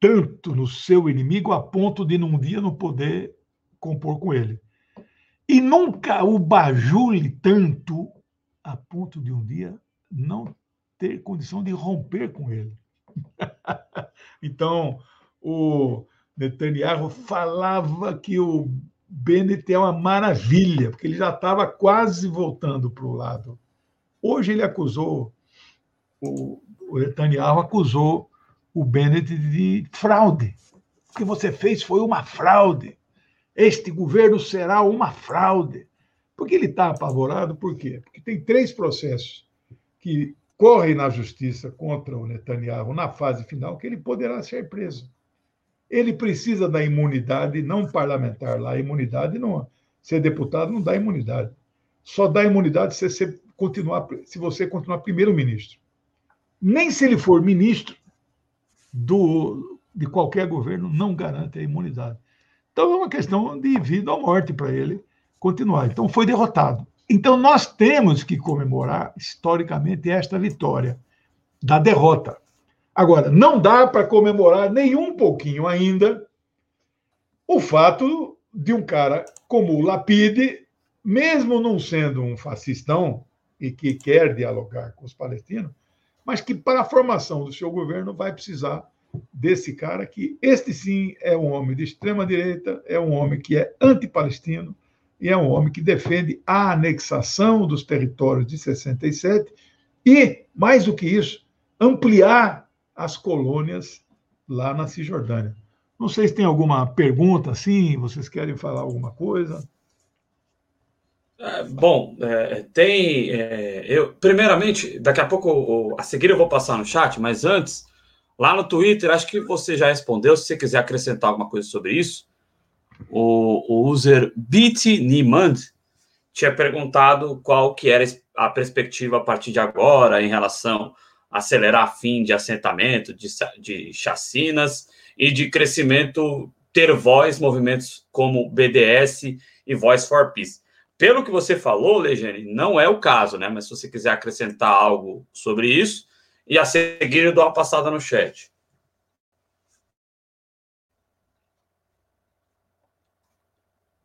tanto no seu inimigo a ponto de num dia não poder compor com ele. E nunca o bajule tanto a ponto de um dia não ter condição de romper com ele. então, o Netanyahu falava que o Bennett é uma maravilha, porque ele já estava quase voltando para o lado Hoje ele acusou, o, Netanyahu acusou o Bennett de fraude. O que você fez foi uma fraude. Este governo será uma fraude. Porque ele está apavorado, por quê? Porque tem três processos que correm na justiça contra o Netanyahu na fase final que ele poderá ser preso. Ele precisa da imunidade não parlamentar lá. Imunidade não. Ser deputado não dá imunidade. Só dá imunidade se você continuar, se você continuar primeiro-ministro. Nem se ele for ministro do, de qualquer governo, não garante a imunidade. Então é uma questão de vida ou morte para ele continuar. Então foi derrotado. Então nós temos que comemorar historicamente esta vitória da derrota. Agora, não dá para comemorar nem um pouquinho ainda o fato de um cara como o Lapide, mesmo não sendo um fascistão, e que quer dialogar com os palestinos, mas que para a formação do seu governo vai precisar desse cara que este sim é um homem de extrema direita, é um homem que é anti-palestino e é um homem que defende a anexação dos territórios de 67 e, mais do que isso, ampliar as colônias lá na Cisjordânia. Não sei se tem alguma pergunta assim, vocês querem falar alguma coisa? É, bom, é, tem. É, eu, primeiramente, daqui a pouco, a seguir eu vou passar no chat, mas antes, lá no Twitter, acho que você já respondeu. Se você quiser acrescentar alguma coisa sobre isso, o, o user BitNimand tinha perguntado qual que era a perspectiva a partir de agora em relação acelerar fim de assentamento, de, de chacinas e de crescimento ter voz, movimentos como BDS e Voice for Peace. Pelo que você falou, Legene, não é o caso, né? Mas se você quiser acrescentar algo sobre isso, e a seguir eu dou uma passada no chat.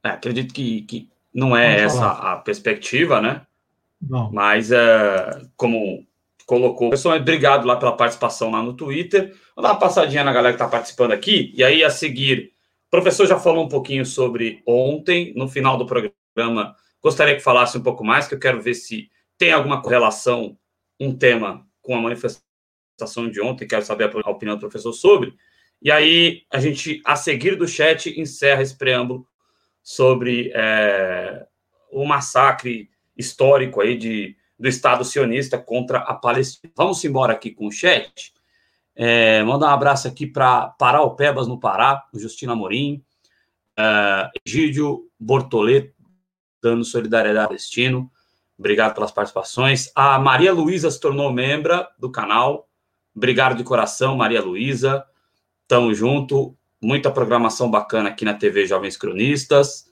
É, acredito que, que não é Vamos essa falar. a perspectiva, né? Não. Mas, é, como colocou. Pessoal, obrigado lá pela participação lá no Twitter. Vou dar uma passadinha na galera que está participando aqui. E aí, a seguir, o professor já falou um pouquinho sobre ontem, no final do programa. Gostaria que falasse um pouco mais, que eu quero ver se tem alguma correlação, um tema com a manifestação de ontem. Quero saber a opinião do professor sobre. E aí, a gente, a seguir do chat, encerra esse preâmbulo sobre é, o massacre histórico aí de do Estado sionista contra a Palestina. Vamos embora aqui com o chat. É, mandar um abraço aqui para Paraupebas, no Pará, o Justino Amorim, uh, Egídio Bortoleto, dando solidariedade ao Palestino. Obrigado pelas participações. A Maria Luísa se tornou membra do canal. Obrigado de coração, Maria Luísa. Tamo junto. Muita programação bacana aqui na TV Jovens Cronistas.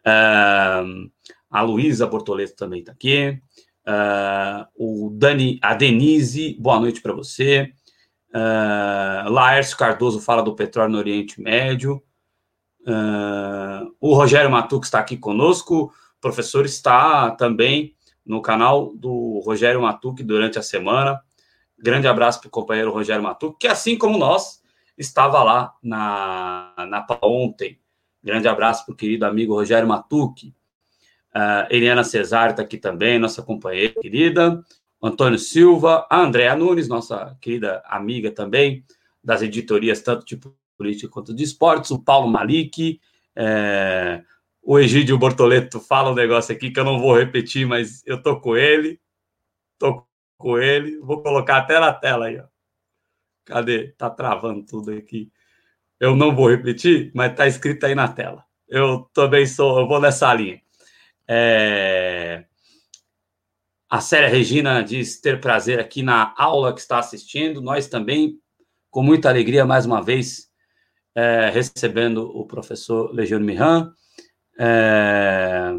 Uh, a Luísa Bortoleto também está aqui. Uh, o Dani, a Denise, boa noite para você. Uh, Laércio Cardoso fala do petróleo no Oriente Médio. Uh, o Rogério Matuc está aqui conosco. O professor está também no canal do Rogério Matuc durante a semana. Grande abraço para o companheiro Rogério Matuc, que assim como nós, estava lá na, na ontem. Grande abraço para o querido amigo Rogério Matuc. Uh, Eliana Cesar está aqui também, nossa companheira querida. Antônio Silva, a Andréa Nunes, nossa querida amiga também, das editorias tanto de política quanto de esportes. O Paulo Malik, é, o Egídio Bortoleto fala um negócio aqui que eu não vou repetir, mas eu tô com ele. Tô com ele. Vou colocar até na tela aí, ó. Cadê? Tá travando tudo aqui. Eu não vou repetir, mas tá escrito aí na tela. Eu também sou, eu vou nessa linha. É... A Célia Regina diz ter prazer aqui na aula que está assistindo. Nós também, com muita alegria, mais uma vez, é, recebendo o professor Legião Miran. É...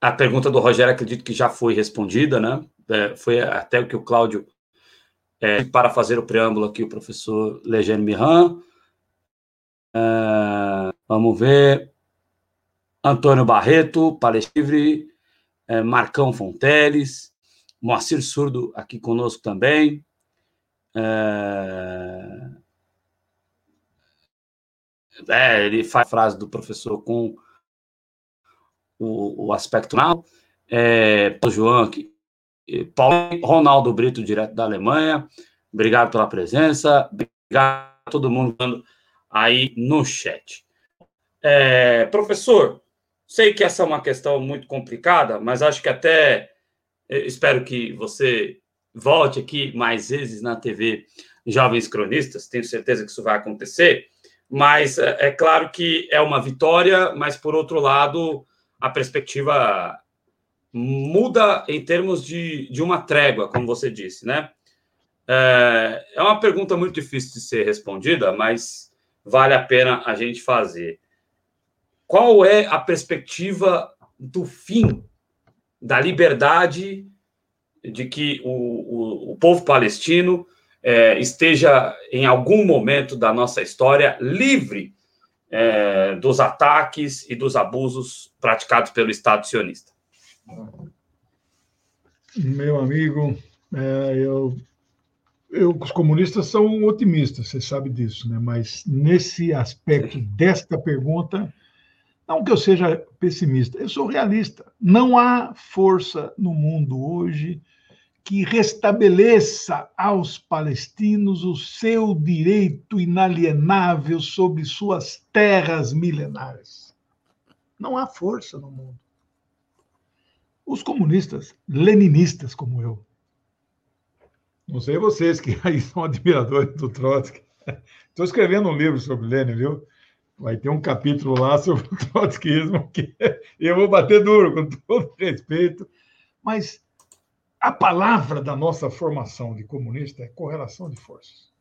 A pergunta do Rogério, acredito que já foi respondida, né? É, foi até o que o Cláudio, é, para fazer o preâmbulo aqui, o professor Legião Miran. É, vamos ver. Antônio Barreto, Palestivre, é, Marcão Fonteles, Moacir Surdo aqui conosco também. É, é, ele faz a frase do professor com o, o aspecto final. É, João aqui, Paulo Ronaldo Brito, direto da Alemanha. Obrigado pela presença. Obrigado a todo mundo aí no chat. É, professor, sei que essa é uma questão muito complicada, mas acho que até espero que você volte aqui mais vezes na TV Jovens Cronistas, tenho certeza que isso vai acontecer. Mas é, é claro que é uma vitória, mas por outro lado, a perspectiva muda em termos de, de uma trégua, como você disse, né? É, é uma pergunta muito difícil de ser respondida, mas vale a pena a gente fazer. Qual é a perspectiva do fim da liberdade de que o, o, o povo palestino é, esteja em algum momento da nossa história livre é, dos ataques e dos abusos praticados pelo Estado sionista? Meu amigo, é, eu eu, os comunistas são otimistas, você sabe disso, né? mas nesse aspecto desta pergunta, não que eu seja pessimista, eu sou realista. Não há força no mundo hoje que restabeleça aos palestinos o seu direito inalienável sobre suas terras milenares. Não há força no mundo. Os comunistas, leninistas como eu, não sei vocês que aí são admiradores do Trotsky. Estou escrevendo um livro sobre Lenin, viu? Vai ter um capítulo lá sobre o trotskismo que eu vou bater duro, com todo respeito, Mas a palavra da nossa formação de comunista é correlação de forças.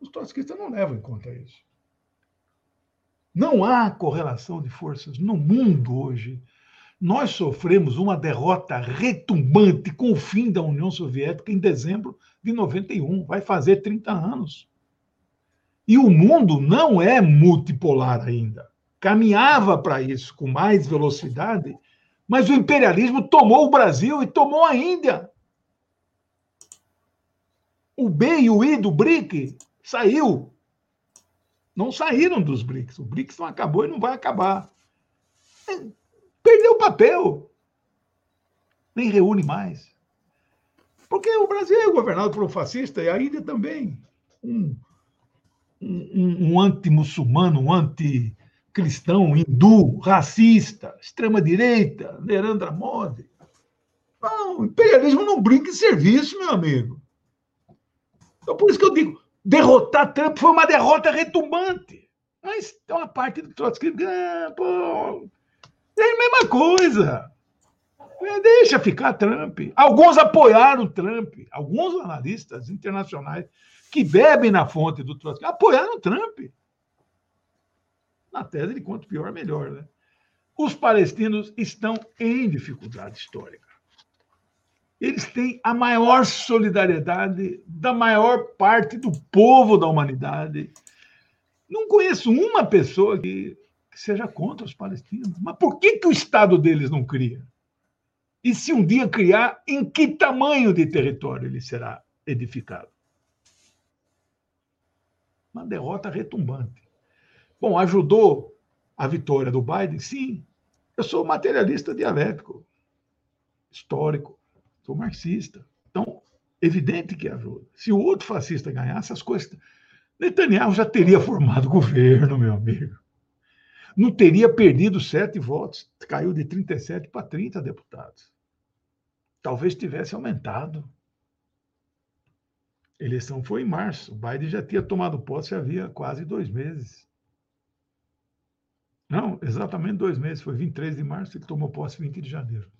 Os trotskistas não levam em conta isso. Não há correlação de forças no mundo hoje. Nós sofremos uma derrota retumbante com o fim da União Soviética em dezembro de 91. Vai fazer 30 anos. E o mundo não é multipolar ainda. Caminhava para isso com mais velocidade, mas o imperialismo tomou o Brasil e tomou a Índia. O B e o I do BRIC saiu. Não saíram dos BRICS. O BRICS não acabou e não vai acabar. Perdeu o papel. Nem reúne mais. Porque o Brasil é governado por um fascista e a Índia também. Um, um, um anti-muçulmano, um anti-cristão, hindu, racista, extrema-direita, Nerandra Modi. Não, imperialismo não brinca em serviço, meu amigo. Então, por isso que eu digo, derrotar Trump foi uma derrota retumbante. Mas tem uma parte do Trotsky, ah, pô, é a mesma coisa. É, deixa ficar Trump. Alguns apoiaram Trump, alguns analistas internacionais que bebem na fonte do Trotsky apoiaram Trump. Na tese de quanto pior, melhor. Né? Os palestinos estão em dificuldade histórica eles têm a maior solidariedade da maior parte do povo da humanidade. Não conheço uma pessoa que, que seja contra os palestinos. Mas por que, que o Estado deles não cria? E se um dia criar, em que tamanho de território ele será edificado? Uma derrota retumbante. Bom, ajudou a vitória do Biden? Sim. Eu sou materialista dialético, histórico sou marxista. Então, evidente que ajuda. Se o outro fascista ganhasse, as coisas. Netanyahu já teria formado governo, meu amigo. Não teria perdido sete votos, caiu de 37 para 30 deputados. Talvez tivesse aumentado. Eleição foi em março. O Biden já tinha tomado posse havia quase dois meses. Não, exatamente dois meses. Foi 23 de março e tomou posse 20 de janeiro.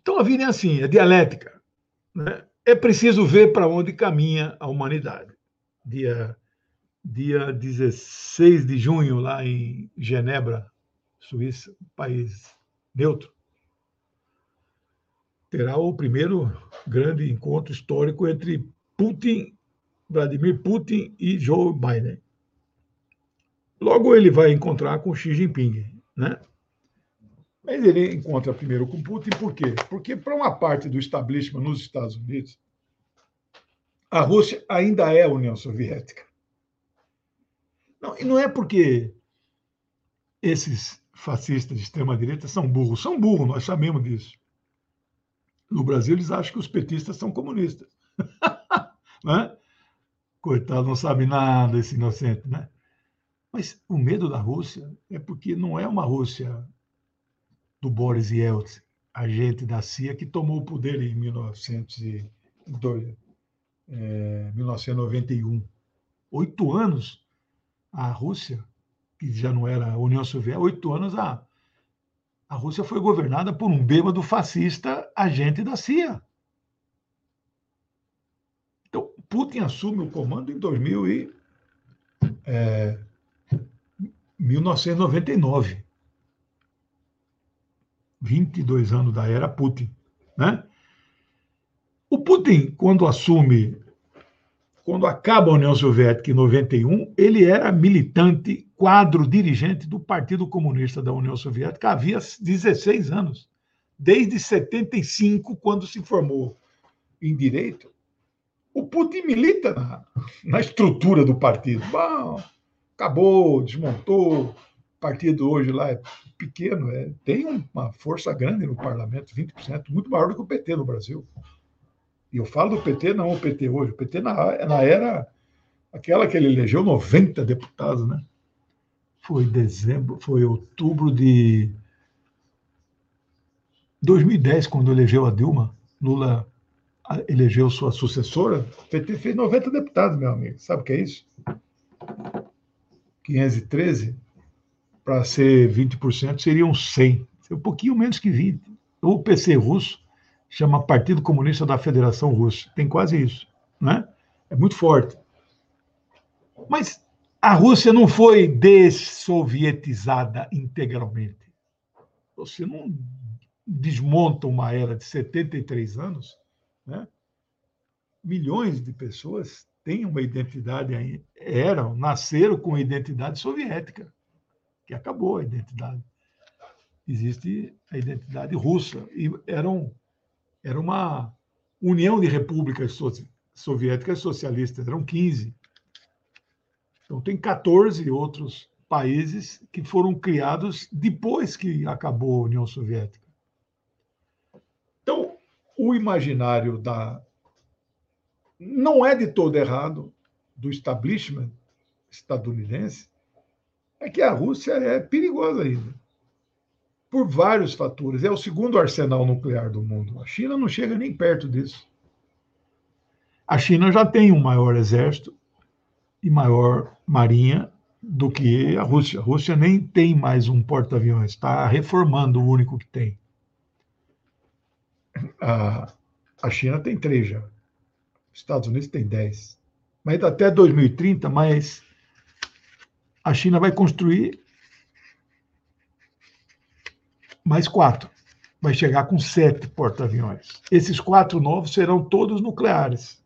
Então a vida é assim, é dialética. Né? É preciso ver para onde caminha a humanidade. Dia, dia 16 de junho, lá em Genebra, Suíça, país neutro, terá o primeiro grande encontro histórico entre Putin, Vladimir Putin e Joe Biden. Logo ele vai encontrar com Xi Jinping, né? Mas ele encontra primeiro com Putin, por quê? Porque, para uma parte do establishment nos Estados Unidos, a Rússia ainda é a União Soviética. Não, e não é porque esses fascistas de extrema-direita são burros. São burros, nós sabemos disso. No Brasil, eles acham que os petistas são comunistas. né? Coitado, não sabe nada, esse inocente, né? Mas o medo da Rússia é porque não é uma Rússia do Boris Yeltsin, agente da CIA, que tomou o poder em 1902, é, 1991. Oito anos a Rússia, que já não era a União Soviética, oito anos a, a Rússia foi governada por um bêbado fascista agente da CIA. Então, Putin assume o comando em 2000 e, é, 1999. 22 anos da era Putin. Né? O Putin, quando assume, quando acaba a União Soviética em 91, ele era militante, quadro dirigente do Partido Comunista da União Soviética havia 16 anos, desde 75, quando se formou em direito. O Putin milita na, na estrutura do partido. Bom, acabou, desmontou, o partido hoje lá é pequeno, é, tem uma força grande no parlamento, 20%, muito maior do que o PT no Brasil. E eu falo do PT, não o PT hoje, o PT na, na era aquela que ele elegeu 90 deputados, né? Foi dezembro, foi outubro de 2010, quando elegeu a Dilma, Lula elegeu sua sucessora, o PT fez 90 deputados, meu amigo. Sabe o que é isso? 513 para ser 20%, seriam 100. um pouquinho menos que 20. O PC russo chama Partido Comunista da Federação Russa. Tem quase isso, né? É muito forte. Mas a Rússia não foi dessovietizada integralmente. Você não desmonta uma era de 73 anos, né? milhões de pessoas têm uma identidade, eram, nasceram com identidade soviética, que acabou a identidade. Existe a identidade russa. E eram, era uma união de repúblicas soviéticas socialistas, eram 15. Então, tem 14 outros países que foram criados depois que acabou a União Soviética. Então, o imaginário da. Não é de todo errado do establishment estadunidense, é que a Rússia é perigosa ainda. Por vários fatores. É o segundo arsenal nuclear do mundo. A China não chega nem perto disso. A China já tem um maior exército e maior marinha do que a Rússia. A Rússia nem tem mais um porta-aviões, está reformando o único que tem. A, a China tem três já. Os Estados Unidos tem dez. Mas até 2030, mas a China vai construir mais quatro. Vai chegar com sete porta-aviões. Esses quatro novos serão todos nucleares.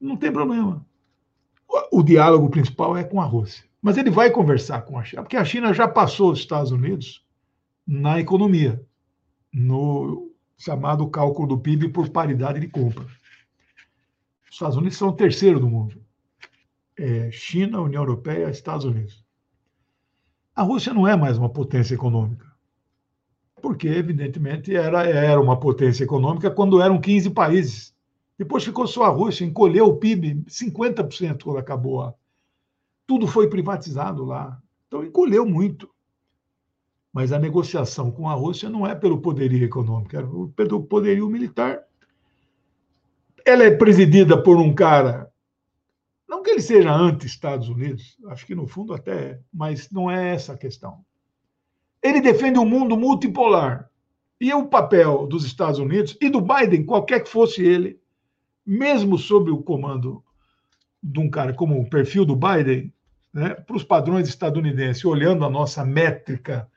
Não tem problema. O diálogo principal é com a Rússia. Mas ele vai conversar com a China, porque a China já passou os Estados Unidos na economia, no chamado cálculo do PIB por paridade de compra. Os Estados Unidos são o terceiro do mundo. É China, União Europeia, Estados Unidos. A Rússia não é mais uma potência econômica, porque, evidentemente, era, era uma potência econômica quando eram 15 países. Depois ficou só a Rússia, encolheu o PIB 50% quando acabou. A... Tudo foi privatizado lá. Então, encolheu muito. Mas a negociação com a Rússia não é pelo poderio econômico, é pelo poderio militar. Ela é presidida por um cara, não que ele seja anti-Estados Unidos, acho que no fundo até é, mas não é essa a questão. Ele defende um mundo multipolar. E o papel dos Estados Unidos e do Biden, qualquer que fosse ele, mesmo sob o comando de um cara como o perfil do Biden, né, para os padrões estadunidenses, olhando a nossa métrica,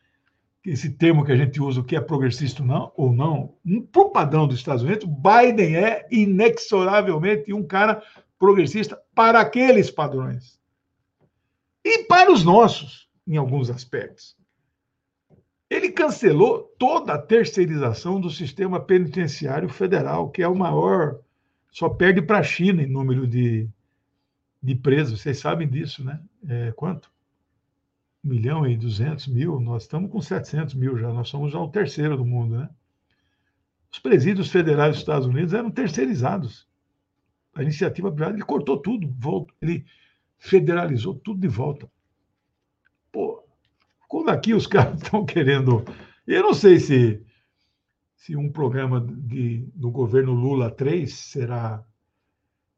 esse termo que a gente usa, o que é progressista não, ou não, para o padrão dos Estados Unidos, Biden é inexoravelmente um cara progressista para aqueles padrões. E para os nossos, em alguns aspectos. Ele cancelou toda a terceirização do sistema penitenciário federal, que é o maior só perde para a China em número de, de presos. Vocês sabem disso, né? É, quanto? Um milhão e duzentos mil. Nós estamos com 700 mil já. Nós somos já o terceiro do mundo, né? Os presídios federais dos Estados Unidos eram terceirizados. A iniciativa privada, ele cortou tudo, volta, ele federalizou tudo de volta. Pô, quando aqui os caras estão querendo. Eu não sei se se um programa de, do governo Lula 3 será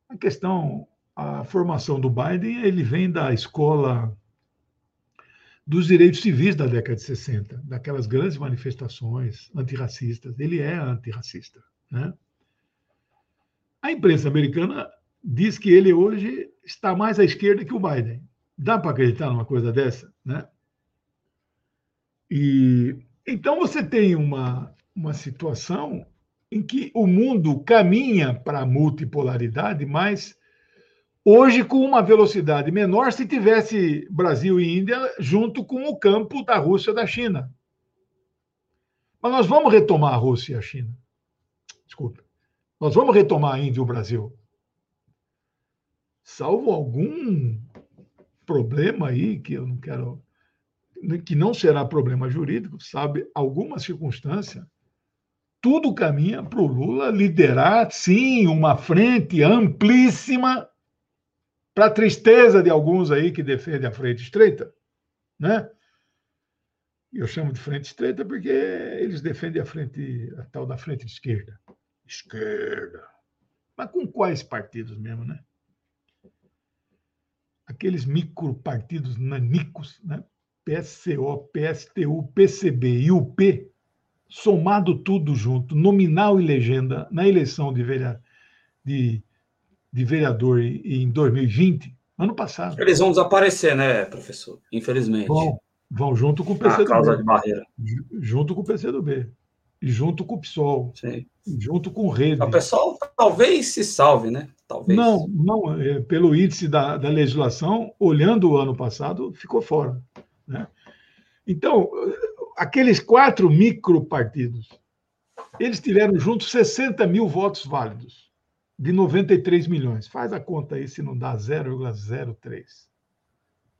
a questão, a formação do Biden, ele vem da escola dos direitos civis da década de 60, daquelas grandes manifestações antirracistas. Ele é antirracista. Né? A imprensa americana diz que ele hoje está mais à esquerda que o Biden. Dá para acreditar numa coisa dessa? Né? E então você tem uma uma situação em que o mundo caminha para a multipolaridade, mas hoje com uma velocidade menor se tivesse Brasil e Índia junto com o campo da Rússia e da China. Mas nós vamos retomar a Rússia e a China. Desculpa. Nós vamos retomar a Índia e o Brasil. Salvo algum problema aí que eu não quero que não será problema jurídico, sabe, alguma circunstância tudo caminha para o Lula liderar, sim, uma frente amplíssima, para a tristeza de alguns aí que defendem a frente estreita, né? Eu chamo de frente estreita porque eles defendem a frente, a tal da frente esquerda. Esquerda. Mas com quais partidos mesmo, né? Aqueles micro partidos nanicos, né? PSCO, PSTU, PCB e UP, somado tudo junto, nominal e legenda, na eleição de, vereador, de, de vereador em 2020, ano passado. Eles vão desaparecer, né, professor? Infelizmente. Vão, vão junto com o PCdoB. A causa de barreira. Junto com o PCdoB. Junto com o PSOL. Sim. Junto com o Rede. O pessoal talvez se salve, né? Talvez. Não, não. É, pelo índice da, da legislação, olhando o ano passado, ficou fora. Né? Então, aqueles quatro micropartidos, eles tiveram juntos 60 mil votos válidos, de 93 milhões. Faz a conta aí se não dá 0,03.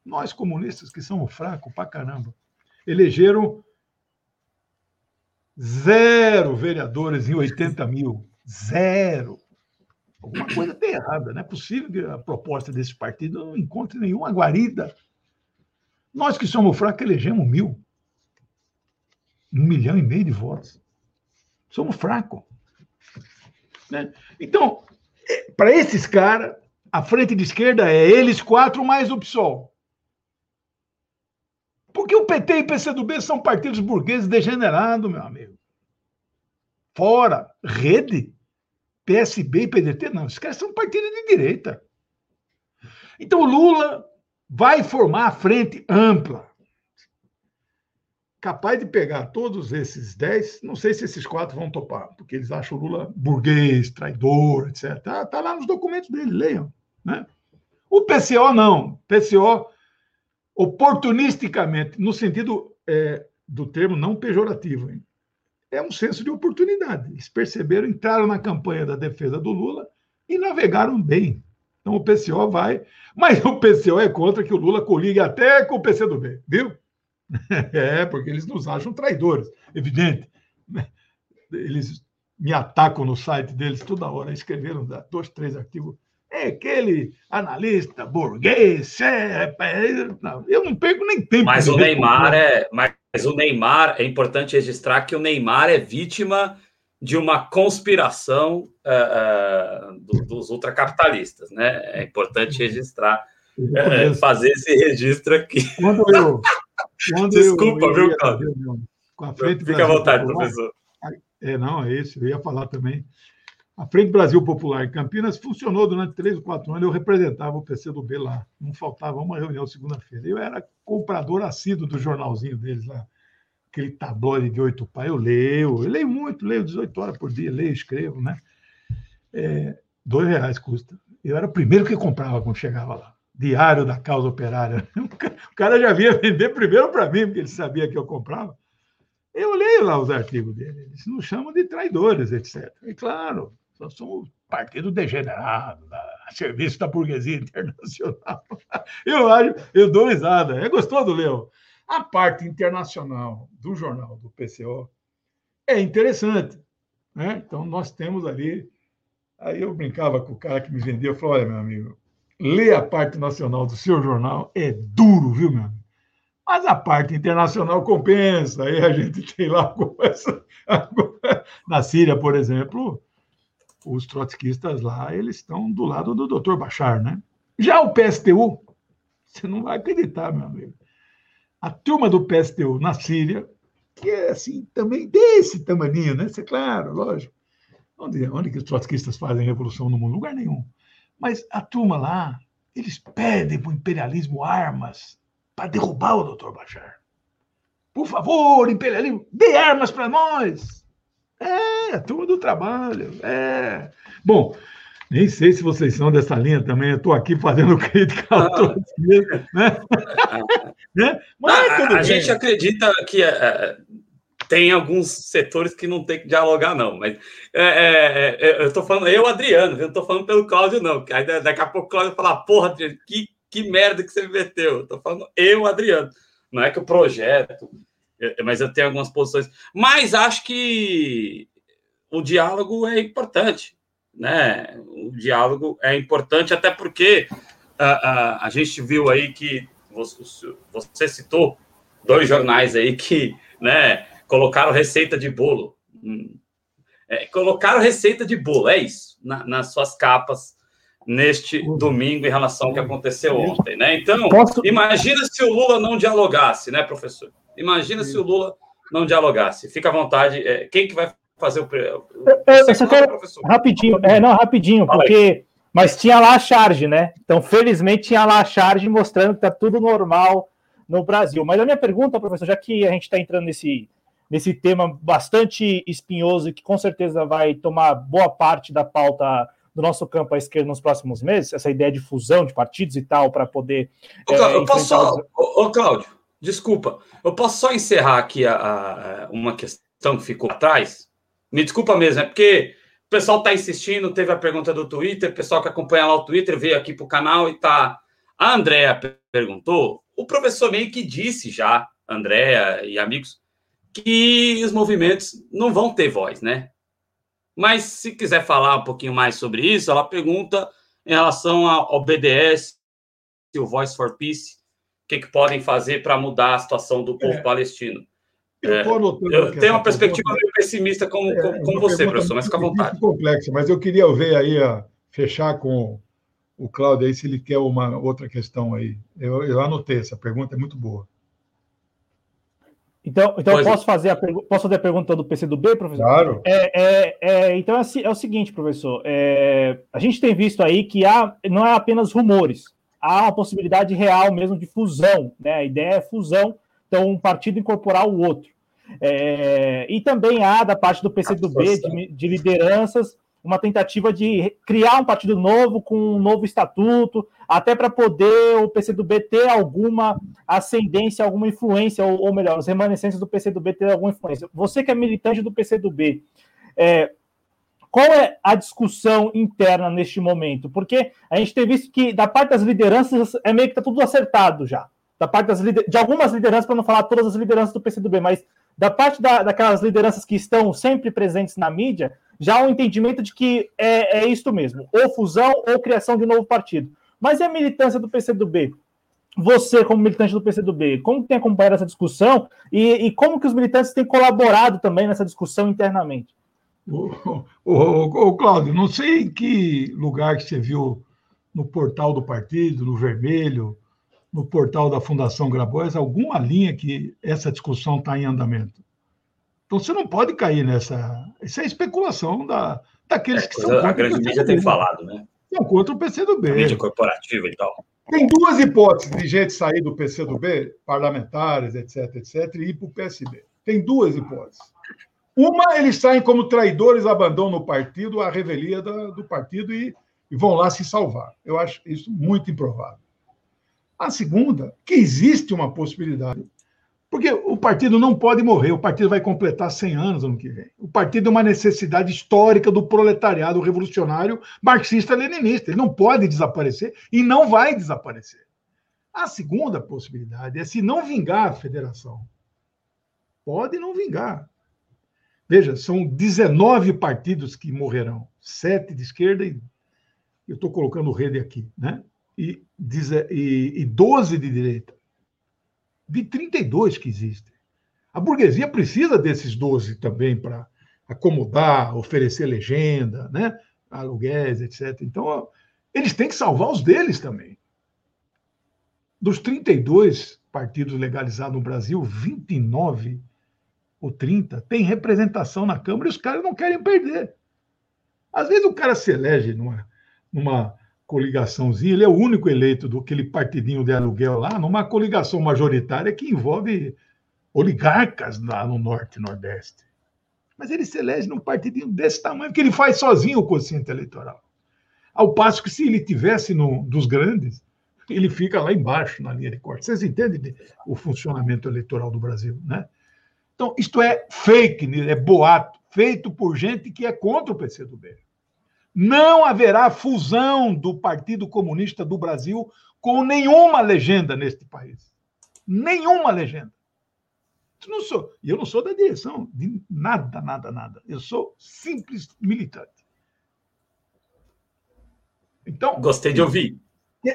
Nós, comunistas, que somos fracos pra caramba, elegeram zero vereadores em 80 mil. Zero. Alguma coisa tem errada. Não é possível que a proposta desse partido não encontre nenhuma guarida nós que somos fracos elegemos mil. Um milhão e meio de votos. Somos fracos. Né? Então, é, para esses caras, a frente de esquerda é eles quatro mais o PSOL. Porque o PT e o PCdoB são partidos burgueses degenerados, meu amigo. Fora, rede, PSB e PDT, não, esses caras são partidos de direita. Então, o Lula vai formar a frente ampla, capaz de pegar todos esses dez. Não sei se esses quatro vão topar, porque eles acham o Lula burguês, traidor, etc. Está tá lá nos documentos dele, leiam. Né? O PCO não. PCO, oportunisticamente, no sentido é, do termo não pejorativo, hein? é um senso de oportunidade. Eles perceberam, entraram na campanha da defesa do Lula e navegaram bem. Então o PCO vai, mas o PCO é contra que o Lula coligue até com o PCdoB, viu? É, porque eles nos acham traidores, evidente. Eles me atacam no site deles toda hora, escreveram dois, três artigos. É aquele analista burguês, é, é, não, eu não perco nem tempo. Mas o Neymar é, mas o Neymar é importante registrar que o Neymar é vítima de uma conspiração uh, uh, do, dos ultracapitalistas, né? É importante registrar, uh, fazer esse registro aqui. Quando eu, quando Desculpa, eu, viu, Cláudio? Com a frente Fica à vontade, Popular, professor. É, não, é isso, eu ia falar também. A Frente Brasil Popular em Campinas funcionou durante três ou quatro anos. Eu representava o PCdoB lá. Não faltava uma reunião segunda-feira. Eu era comprador assíduo do jornalzinho deles lá aquele tabloide de oito pais, eu leio, eu leio muito, leio 18 horas por dia, leio, escrevo, né? É, dois reais custa. Eu era o primeiro que comprava quando chegava lá. Diário da Causa Operária. O cara já vinha vender primeiro para mim, porque ele sabia que eu comprava. Eu leio lá os artigos dele. Eles nos chamam de traidores, etc. E claro, nós somos partido degenerado, a serviço da burguesia internacional. Eu acho, eu dou risada. É gostoso, Leo. A parte internacional do jornal do PCO é interessante. Né? Então, nós temos ali. Aí eu brincava com o cara que me vendeu, eu falei: olha, meu amigo, ler a parte nacional do seu jornal é duro, viu, meu amigo? Mas a parte internacional compensa. Aí a gente tem lá começa, na Síria, por exemplo, os trotskistas lá, eles estão do lado do Dr. Bachar, né? Já o PSTU, você não vai acreditar, meu amigo a turma do PSTU na Síria, que é assim, também desse tamaninho, né? Isso é claro, lógico. Onde, onde que os trotskistas fazem revolução no mundo? Lugar nenhum. Mas a turma lá, eles pedem para o imperialismo armas para derrubar o doutor Bashar. Por favor, imperialismo, dê armas para nós. É, a turma do trabalho. É. Bom, nem sei se vocês são dessa linha também, eu estou aqui fazendo crítica a todos, né? né? Mas a, a gente acredita que é, é, tem alguns setores que não tem que dialogar, não. Mas é, é, é eu estou falando, eu, Adriano, eu não estou falando pelo Cláudio, não. Aí daqui a pouco o Cláudio fala, porra, Adriano, que, que merda que você me meteu. Estou falando eu, Adriano. Não é que o projeto, mas eu tenho algumas posições. Mas acho que o diálogo é importante né? O diálogo é importante, até porque a, a, a gente viu aí que você, citou dois jornais aí que né, colocaram receita de bolo. Hum. É, colocaram receita de bolo, é isso, na, nas suas capas neste domingo em relação ao que aconteceu ontem, né? Então, imagina se o Lula não dialogasse, né, professor? Imagina se o Lula não dialogasse. Fica à vontade. É, quem que vai fazer o. Eu, eu só quero rapidinho, é, não, rapidinho, Fala porque. Aí. Mas tinha lá a charge, né? Então, felizmente, tinha lá a charge mostrando que está tudo normal no Brasil. Mas a minha pergunta, professor, já que a gente está entrando nesse, nesse tema bastante espinhoso e que com certeza vai tomar boa parte da pauta do nosso campo à esquerda nos próximos meses, essa ideia de fusão de partidos e tal, para poder. Ô, é, eu posso só. Os... Ô, Cláudio, desculpa. Eu posso só encerrar aqui a, a, uma questão que ficou atrás? Me desculpa mesmo, é porque o pessoal está insistindo, teve a pergunta do Twitter, o pessoal que acompanha lá o Twitter veio aqui para o canal e tá. A Andrea perguntou, o professor meio que disse já, Andrea e amigos, que os movimentos não vão ter voz, né? Mas se quiser falar um pouquinho mais sobre isso, ela pergunta em relação ao BDS, o Voice for Peace, que, que podem fazer para mudar a situação do povo é. palestino. Eu, é, eu tenho uma perspectiva meio pessimista como, é, como, você, professor, mas fica à vontade. Complexa, mas eu queria ver aí, a, fechar com o Cláudio aí, se ele quer uma outra questão aí. Eu, eu anotei, essa pergunta é muito boa. Então, então posso, fazer a posso fazer a pergunta do PCdoB, professor? Claro. É, é, é, então é, é, o seguinte, professor. É, a gente tem visto aí que há, não é apenas rumores, há uma possibilidade real mesmo de fusão. Né? A ideia é fusão, então um partido incorporar o outro. É, e também há, da parte do PCdoB, de, de lideranças, uma tentativa de criar um partido novo com um novo estatuto, até para poder o PCdoB ter alguma ascendência, alguma influência, ou, ou, melhor, os remanescentes do PCdoB ter alguma influência. Você que é militante do PCdoB, é, qual é a discussão interna neste momento? Porque a gente tem visto que da parte das lideranças é meio que está tudo acertado já. Da parte das de algumas lideranças, para não falar todas as lideranças do PCdoB, mas da parte da, daquelas lideranças que estão sempre presentes na mídia, já há um entendimento de que é, é isto mesmo, ou fusão ou criação de um novo partido. Mas e a militância do PCdoB? Você, como militante do PCdoB, como tem acompanhado essa discussão e, e como que os militantes têm colaborado também nessa discussão internamente? Ô, ô, ô, Cláudio, não sei em que lugar que você viu no portal do partido, no vermelho, no portal da Fundação Grabois, alguma linha que essa discussão está em andamento. Então você não pode cair nessa. Isso é especulação da, daqueles é, que são. A grande mídia tem falado, né? São contra o PCdoB. A mídia corporativa e tal. Tem duas hipóteses de gente sair do PCdoB, parlamentares, etc, etc, e ir para o PSB. Tem duas hipóteses. Uma, eles saem como traidores, abandonam o partido, a revelia do, do partido e, e vão lá se salvar. Eu acho isso muito improvável. A segunda, que existe uma possibilidade porque o partido não pode morrer, o partido vai completar 100 anos ano que vem. O partido é uma necessidade histórica do proletariado revolucionário marxista-leninista. Ele não pode desaparecer e não vai desaparecer. A segunda possibilidade é se não vingar a federação. Pode não vingar. Veja, são 19 partidos que morrerão, sete de esquerda e eu estou colocando rede aqui, né? E, e, e 12 de direita de 32 que existem. A burguesia precisa desses 12 também para acomodar, oferecer legenda, né? aluguéis, etc. Então, eles têm que salvar os deles também. Dos 32 partidos legalizados no Brasil, 29 ou 30 têm representação na Câmara e os caras não querem perder. Às vezes o cara se elege numa, numa coligaçãozinha, ele é o único eleito do aquele partidinho de aluguel lá, numa coligação majoritária que envolve oligarcas lá no norte e nordeste. Mas ele se elege num partidinho desse tamanho, que ele faz sozinho o quociente eleitoral. Ao passo que se ele tivesse no, dos grandes, ele fica lá embaixo na linha de corte. Vocês entendem o funcionamento eleitoral do Brasil, né? Então, isto é fake, é boato, feito por gente que é contra o PCdoB. Não haverá fusão do Partido Comunista do Brasil com nenhuma legenda neste país. Nenhuma legenda. Eu não sou, eu não sou da direção de nada, nada, nada. Eu sou simples militante. Então, gostei de ouvir.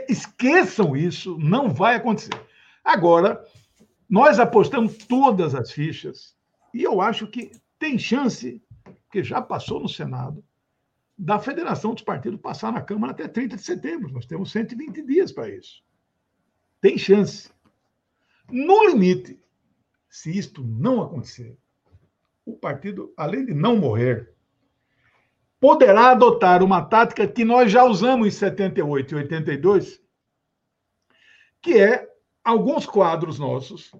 Esqueçam isso, não vai acontecer. Agora, nós apostamos todas as fichas e eu acho que tem chance, que já passou no Senado, da Federação dos Partidos passar na Câmara até 30 de setembro. Nós temos 120 dias para isso. Tem chance. No limite, se isto não acontecer, o partido, além de não morrer, poderá adotar uma tática que nós já usamos em 78 e 82, que é alguns quadros nossos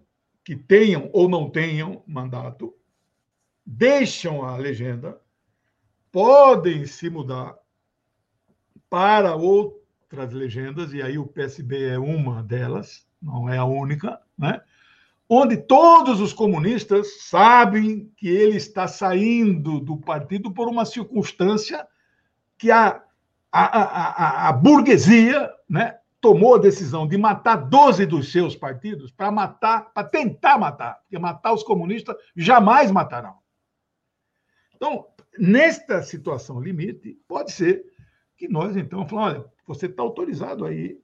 que tenham ou não tenham mandato deixam a legenda, podem se mudar para outras legendas, e aí o PSB é uma delas, não é a única, né? onde todos os comunistas sabem que ele está saindo do partido por uma circunstância que a, a, a, a burguesia né, tomou a decisão de matar 12 dos seus partidos para matar, para tentar matar, porque matar os comunistas jamais matarão. Então, nesta situação limite, pode ser que nós, então, falamos: olha, você está autorizado aí,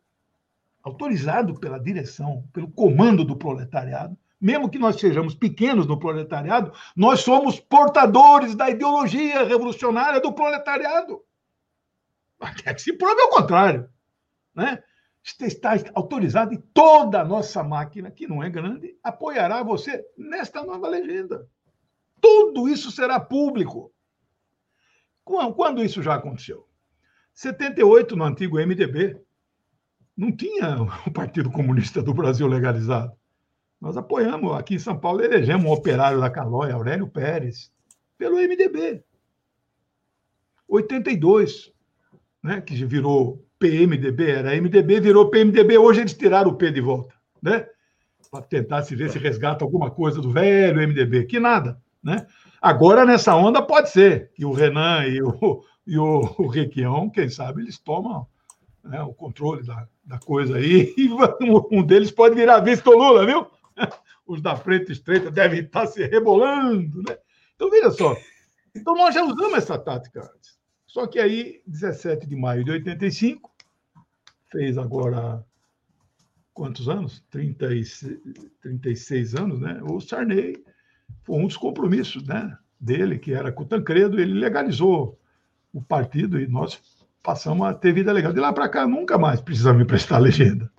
autorizado pela direção, pelo comando do proletariado, mesmo que nós sejamos pequenos no proletariado, nós somos portadores da ideologia revolucionária do proletariado. Até que se prove ao contrário. Né? Está autorizado e toda a nossa máquina, que não é grande, apoiará você nesta nova legenda. Tudo isso será público. Quando isso já aconteceu? 78, no antigo MDB, não tinha o Partido Comunista do Brasil legalizado. Nós apoiamos, aqui em São Paulo, elegemos um operário da Calóia, Aurélio Pérez, pelo MDB. 82, né, que virou PMDB, era MDB, virou PMDB, hoje eles tiraram o P de volta, né? Para tentar se ver se resgata alguma coisa do velho MDB, que nada. Né? Agora, nessa onda, pode ser que o Renan e o, e o, o Requião, quem sabe, eles tomam né, o controle da, da coisa aí, e um deles pode virar visto Lula, viu? Os da frente estreita devem estar se rebolando, né? Então, veja só. Então, nós já usamos essa tática antes. Só que aí, 17 de maio de 85, fez agora quantos anos? 36, 36 anos, né? O Sarney foi um dos compromissos né, dele, que era com o Tancredo, ele legalizou o partido e nós passamos a ter vida legal. De lá para cá, nunca mais precisamos emprestar legenda.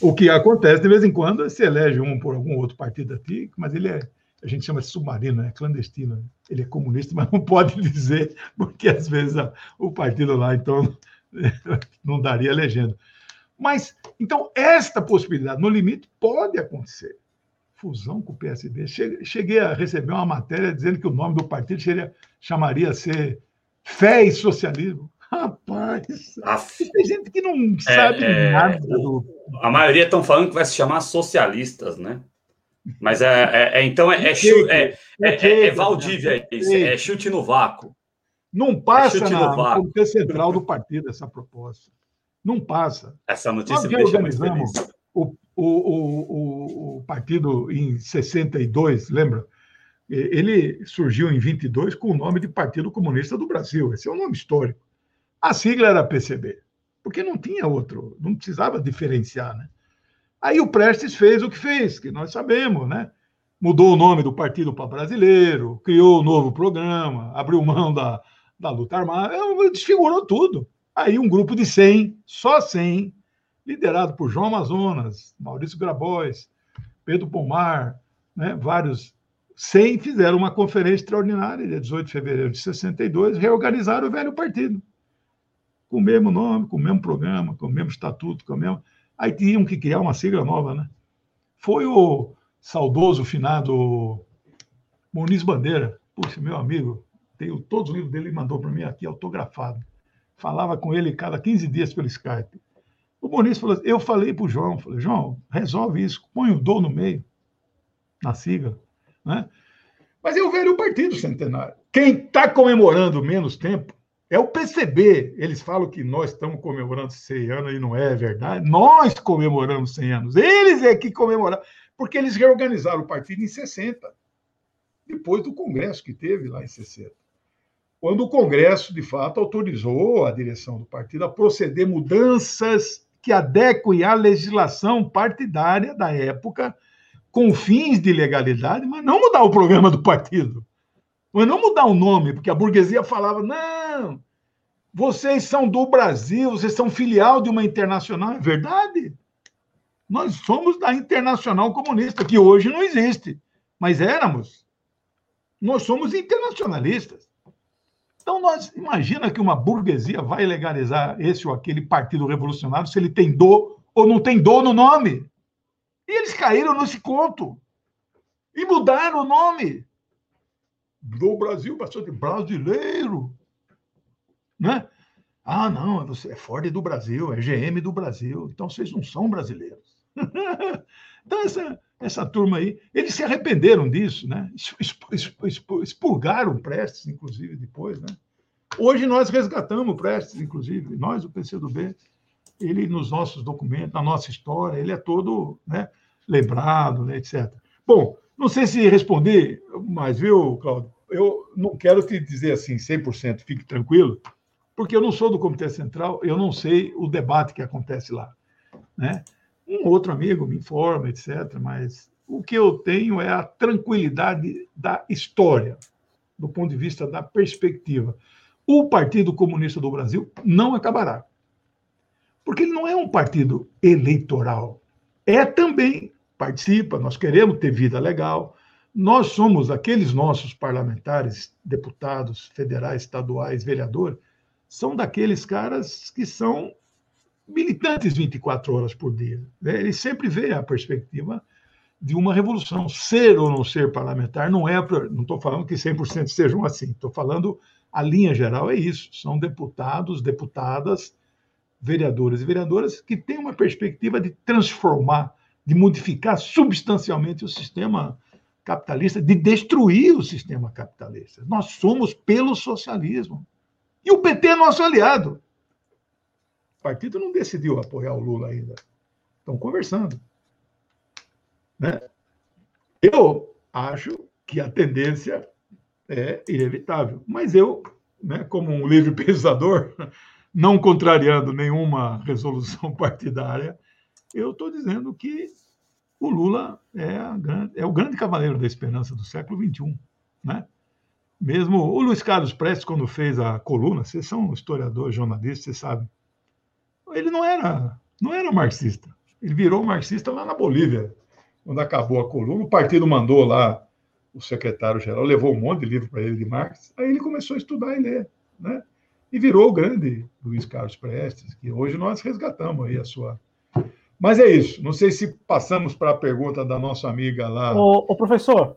O que acontece, de vez em quando, se elege um por algum outro partido aqui, mas ele é, a gente chama de submarino, é clandestino. Ele é comunista, mas não pode dizer, porque às vezes o partido lá, então, não daria legenda. Mas, então, esta possibilidade, no limite, pode acontecer fusão com o PSB. Cheguei a receber uma matéria dizendo que o nome do partido seria, chamaria ser Fé e Socialismo. Rapaz, tem gente que não é, sabe é, nada. Do... A maioria estão falando que vai se chamar socialistas, né? Mas é, é, é então é, é, é, Valdívia, isso, é chute no vácuo. Não passa na, no comitê central do partido essa proposta. Não passa. Essa notícia Nós me feliz. O, o, o, o partido em 62, lembra? Ele surgiu em 22 com o nome de Partido Comunista do Brasil. Esse é o nome histórico. A sigla era PCB, porque não tinha outro, não precisava diferenciar, né? Aí o Prestes fez o que fez, que nós sabemos, né? Mudou o nome do partido para brasileiro, criou um novo programa, abriu mão da, da luta armada, desfigurou tudo. Aí um grupo de 100, só 100, liderado por João Amazonas, Maurício Grabois, Pedro Pomar, né, vários, 100 fizeram uma conferência extraordinária, dia 18 de fevereiro de 62, reorganizaram o velho partido, com o mesmo nome, com o mesmo programa, com o mesmo estatuto, com o mesmo... Aí tinham que criar uma sigla nova, né? Foi o saudoso finado Muniz Bandeira, puxa, meu amigo, tenho todos os livros dele, ele mandou para mim aqui autografado. Falava com ele cada 15 dias pelo Skype. O Bonício falou eu falei para o João, falei, João, resolve isso, põe o dom no meio, na sigla. Né? Mas vejo o Partido Centenário. Quem está comemorando menos tempo é o PCB. Eles falam que nós estamos comemorando 100 anos e não é verdade. Nós comemoramos 100 anos. Eles é que comemoraram, porque eles reorganizaram o partido em 60, depois do congresso que teve lá em 60 quando o Congresso, de fato, autorizou a direção do partido a proceder mudanças que adequem à legislação partidária da época com fins de legalidade, mas não mudar o programa do partido. Mas não mudar o nome, porque a burguesia falava, não, vocês são do Brasil, vocês são filial de uma internacional, é verdade? Nós somos da Internacional Comunista, que hoje não existe, mas éramos. Nós somos internacionalistas. Então, nós imagina que uma burguesia vai legalizar esse ou aquele partido revolucionário se ele tem dor ou não tem dor no nome. E eles caíram nesse conto. E mudaram o nome. Do Brasil passou de brasileiro. Né? Ah, não, é Ford do Brasil, é GM do Brasil. Então vocês não são brasileiros. então, essa, essa turma aí, eles se arrependeram disso, né? Expurgaram Prestes, inclusive, depois, né? Hoje nós resgatamos Prestes, inclusive, nós, o PCdoB, ele nos nossos documentos, na nossa história, ele é todo né, lembrado, né, etc. Bom, não sei se respondi, mas, viu, Cláudio, eu não quero te dizer assim 100%, fique tranquilo, porque eu não sou do Comitê Central, eu não sei o debate que acontece lá, né? Um outro amigo me informa, etc. Mas o que eu tenho é a tranquilidade da história, do ponto de vista da perspectiva. O Partido Comunista do Brasil não acabará. Porque ele não é um partido eleitoral. É também, participa, nós queremos ter vida legal. Nós somos aqueles nossos parlamentares, deputados federais, estaduais, vereadores, são daqueles caras que são militantes 24 horas por dia. Né? Ele sempre vê a perspectiva de uma revolução. Ser ou não ser parlamentar não é. Não estou falando que 100% sejam assim, estou falando a linha geral é isso: são deputados, deputadas, vereadores e vereadoras que têm uma perspectiva de transformar, de modificar substancialmente o sistema capitalista, de destruir o sistema capitalista. Nós somos pelo socialismo. E o PT é nosso aliado. O partido não decidiu apoiar o Lula ainda. Estão conversando. Né? Eu acho que a tendência é inevitável. Mas eu, né, como um livre pensador, não contrariando nenhuma resolução partidária, eu estou dizendo que o Lula é, é, o grande cavaleiro da esperança do século XXI. Né? Mesmo o Luiz Carlos Prestes, quando fez a coluna, vocês são historiador, jornalista, vocês sabem, ele não era, não era marxista. Ele virou marxista lá na Bolívia, quando acabou a coluna. O partido mandou lá o secretário-geral, levou um monte de livro para ele de Marx. Aí ele começou a estudar e ler, né? E virou o grande Luiz Carlos Prestes, que hoje nós resgatamos aí a sua. Mas é isso. Não sei se passamos para a pergunta da nossa amiga lá. O, o professor,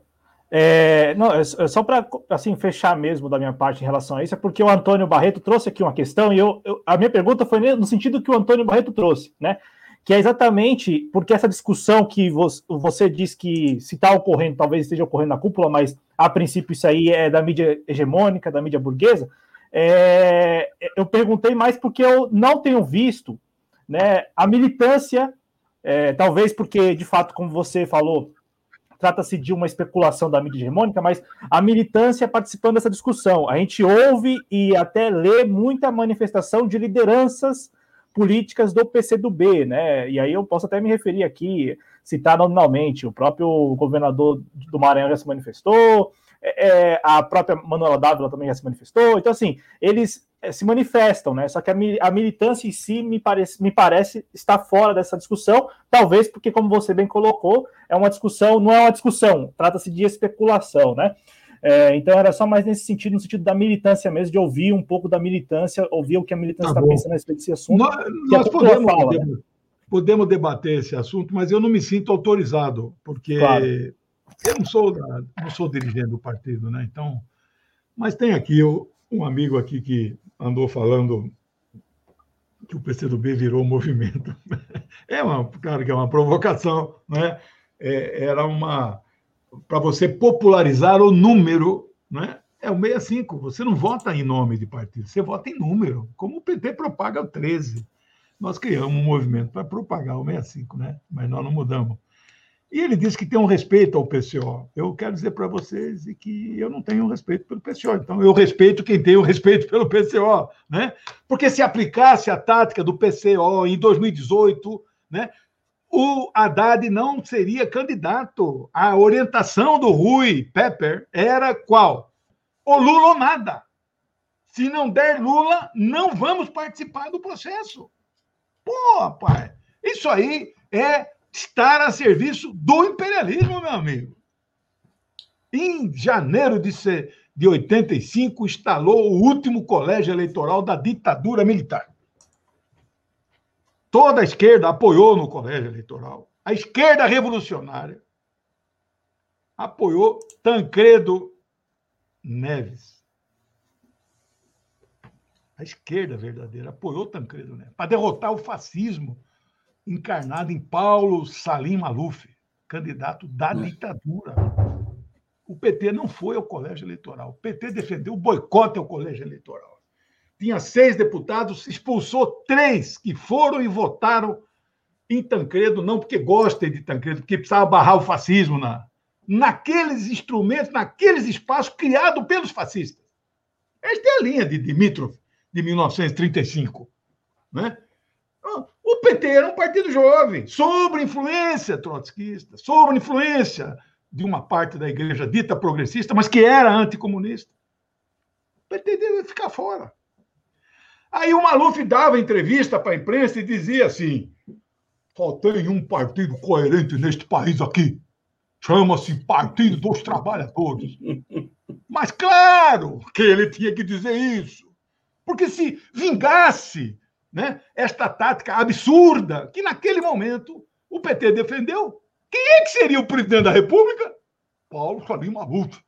é, não, é, é só para assim fechar mesmo da minha parte em relação a isso, é porque o Antônio Barreto trouxe aqui uma questão e eu, eu, a minha pergunta foi no sentido que o Antônio Barreto trouxe, né? Que é exatamente porque essa discussão que você, você diz que se está ocorrendo, talvez esteja ocorrendo na cúpula, mas a princípio isso aí é da mídia hegemônica, da mídia burguesa. É, eu perguntei mais porque eu não tenho visto né, a militância, é, talvez porque, de fato, como você falou, trata-se de uma especulação da mídia hegemônica, mas a militância participando dessa discussão. A gente ouve e até lê muita manifestação de lideranças políticas do PCdoB, né? E aí eu posso até me referir aqui, citar nominalmente, o próprio governador do Maranhão já se manifestou, é, é a própria Manuela Dávila também já se manifestou. Então, assim, eles é, se manifestam, né? Só que a, a militância em si me parece, me parece estar fora dessa discussão, talvez porque, como você bem colocou, é uma discussão, não é uma discussão, trata-se de especulação, né? É, então era só mais nesse sentido, no sentido da militância mesmo, de ouvir um pouco da militância, ouvir o que a militância está tá pensando a respeito desse assunto. Nós, nós podemos, fala, podemos, né? podemos, debater esse assunto, mas eu não me sinto autorizado, porque claro. eu não sou, não sou dirigente do partido, né? Então, mas tem aqui um amigo aqui que andou falando que o PCdoB virou movimento. É uma, claro que é uma provocação, né? É, era uma para você popularizar o número, né? É o 65. Você não vota em nome de partido, você vota em número. Como o PT propaga o 13. Nós criamos um movimento para propagar o 65, né? Mas nós não mudamos. E ele disse que tem um respeito ao PCO. Eu quero dizer para vocês que eu não tenho respeito pelo PCO. Então, eu respeito quem tem o respeito pelo PCO. Né? Porque se aplicasse a tática do PCO em 2018, né, o Haddad não seria candidato. A orientação do Rui Pepper era qual? O Lula ou nada. Se não der Lula, não vamos participar do processo. Pô, pai, isso aí é estar a serviço do imperialismo, meu amigo. Em janeiro de, de 85, instalou o último colégio eleitoral da ditadura militar. Toda a esquerda apoiou no colégio eleitoral. A esquerda revolucionária apoiou Tancredo Neves a esquerda verdadeira apoiou Tancredo Neves para derrotar o fascismo encarnado em Paulo Salim Maluf, candidato da ditadura. O PT não foi ao colégio eleitoral. O PT defendeu o boicote ao colégio eleitoral. Tinha seis deputados, expulsou três que foram e votaram em Tancredo, não porque gostem de Tancredo, porque precisava barrar o fascismo na, naqueles instrumentos, naqueles espaços criados pelos fascistas. Esta é a linha de Dimitrov de 1935. Né? O PT era um partido jovem, sob influência trotskista, sob influência de uma parte da igreja dita progressista, mas que era anticomunista. O PT deve ficar fora. Aí o Maluf dava entrevista para a imprensa e dizia assim: só tem um partido coerente neste país aqui. Chama-se Partido dos Trabalhadores. Mas claro que ele tinha que dizer isso. Porque se vingasse né, esta tática absurda que, naquele momento, o PT defendeu, quem é que seria o presidente da República? Paulo Salim Maluf.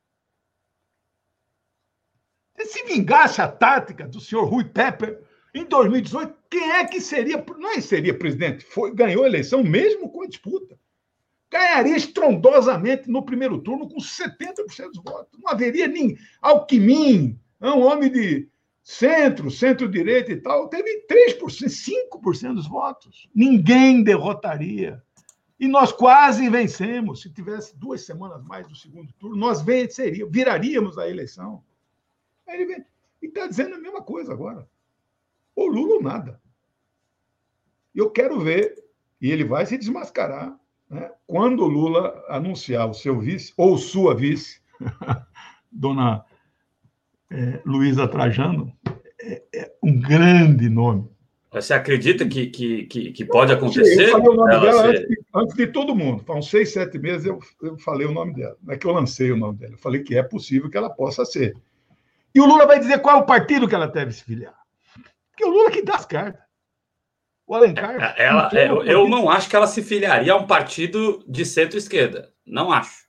Se vingasse a tática do senhor Rui Pepper em 2018, quem é que seria? Não é seria presidente, foi, ganhou a eleição mesmo com a disputa. Ganharia estrondosamente no primeiro turno com 70% dos votos. Não haveria nem Alckmin, é um homem de centro, centro-direita e tal, teve 3%, 5% dos votos. Ninguém derrotaria. E nós quase vencemos. Se tivesse duas semanas mais do segundo turno, nós venceríamos, viraríamos a eleição. Ele e está dizendo a mesma coisa agora. Ou Lula ou nada. Eu quero ver, e ele vai se desmascarar, né, quando o Lula anunciar o seu vice, ou sua vice, dona é, Luísa Trajano é, é, um grande nome. Você acredita que, que, que, que pode acontecer? Eu falei o nome dela ser... antes, de, antes, de, todo mundo. Há uns seis, sete meses eu, eu falei o nome dela. Não é que eu lancei o nome dela. Eu falei que é possível que ela possa ser. E o Lula vai dizer qual é o partido que ela deve se filiar. Porque o Lula que dá as cartas. O Alencar. É, ela, eu, eu não acho que ela se filiaria a um partido de centro-esquerda. Não acho.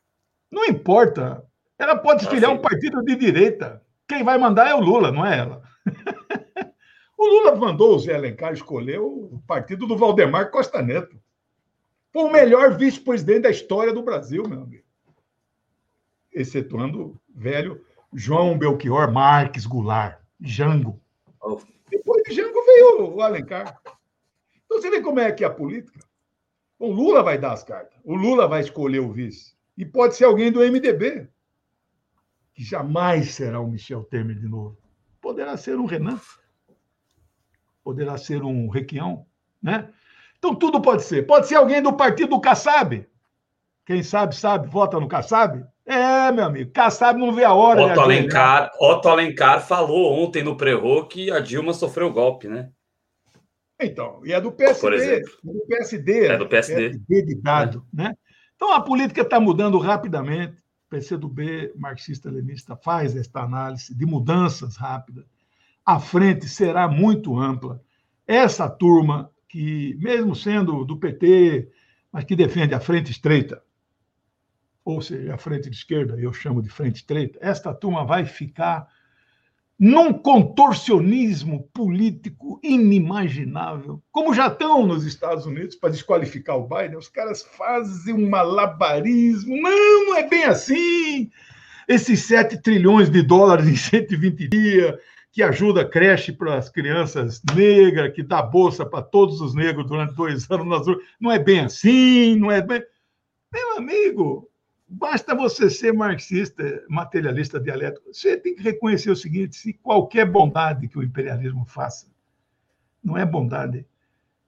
Não importa. Ela pode se filiar a um partido de direita. Quem vai mandar é o Lula, não é ela. o Lula mandou o Zé Alencar escolher o partido do Valdemar Costa Neto. Foi o melhor vice-presidente da história do Brasil, meu amigo. Excetuando o velho João Belchior Marques Goulart, Jango. Oh. Depois de Jango veio o Alencar. Então você vê como é que é a política. O Lula vai dar as cartas. O Lula vai escolher o vice. E pode ser alguém do MDB que jamais será o Michel Temer de novo. Poderá ser um Renan, poderá ser um Requião, né? Então tudo pode ser. Pode ser alguém do partido do Kassab. Quem sabe, sabe, vota no Kassab. É, meu amigo, Kassab não vê a hora. Otto Alencar, Otto Alencar falou ontem no Prerro que a Dilma sofreu golpe, né? Então, e é do PSD. Por exemplo. É do PSD. É do PSD. PSD de dado, é. né? Então a política está mudando rapidamente. PCdoB marxista-leninista faz esta análise de mudanças rápidas. A frente será muito ampla. Essa turma que, mesmo sendo do PT, mas que defende a frente estreita, ou seja, a frente de esquerda, eu chamo de frente estreita, esta turma vai ficar num contorcionismo político inimaginável, como já estão nos Estados Unidos para desqualificar o Biden, os caras fazem um malabarismo. Não, não é bem assim. Esses 7 trilhões de dólares em 120 dias, que ajuda a creche para as crianças negras, que dá bolsa para todos os negros durante dois anos nas ruas, não é bem assim, não é bem. Meu amigo, Basta você ser marxista, materialista, dialético. Você tem que reconhecer o seguinte: se qualquer bondade que o imperialismo faça não é bondade,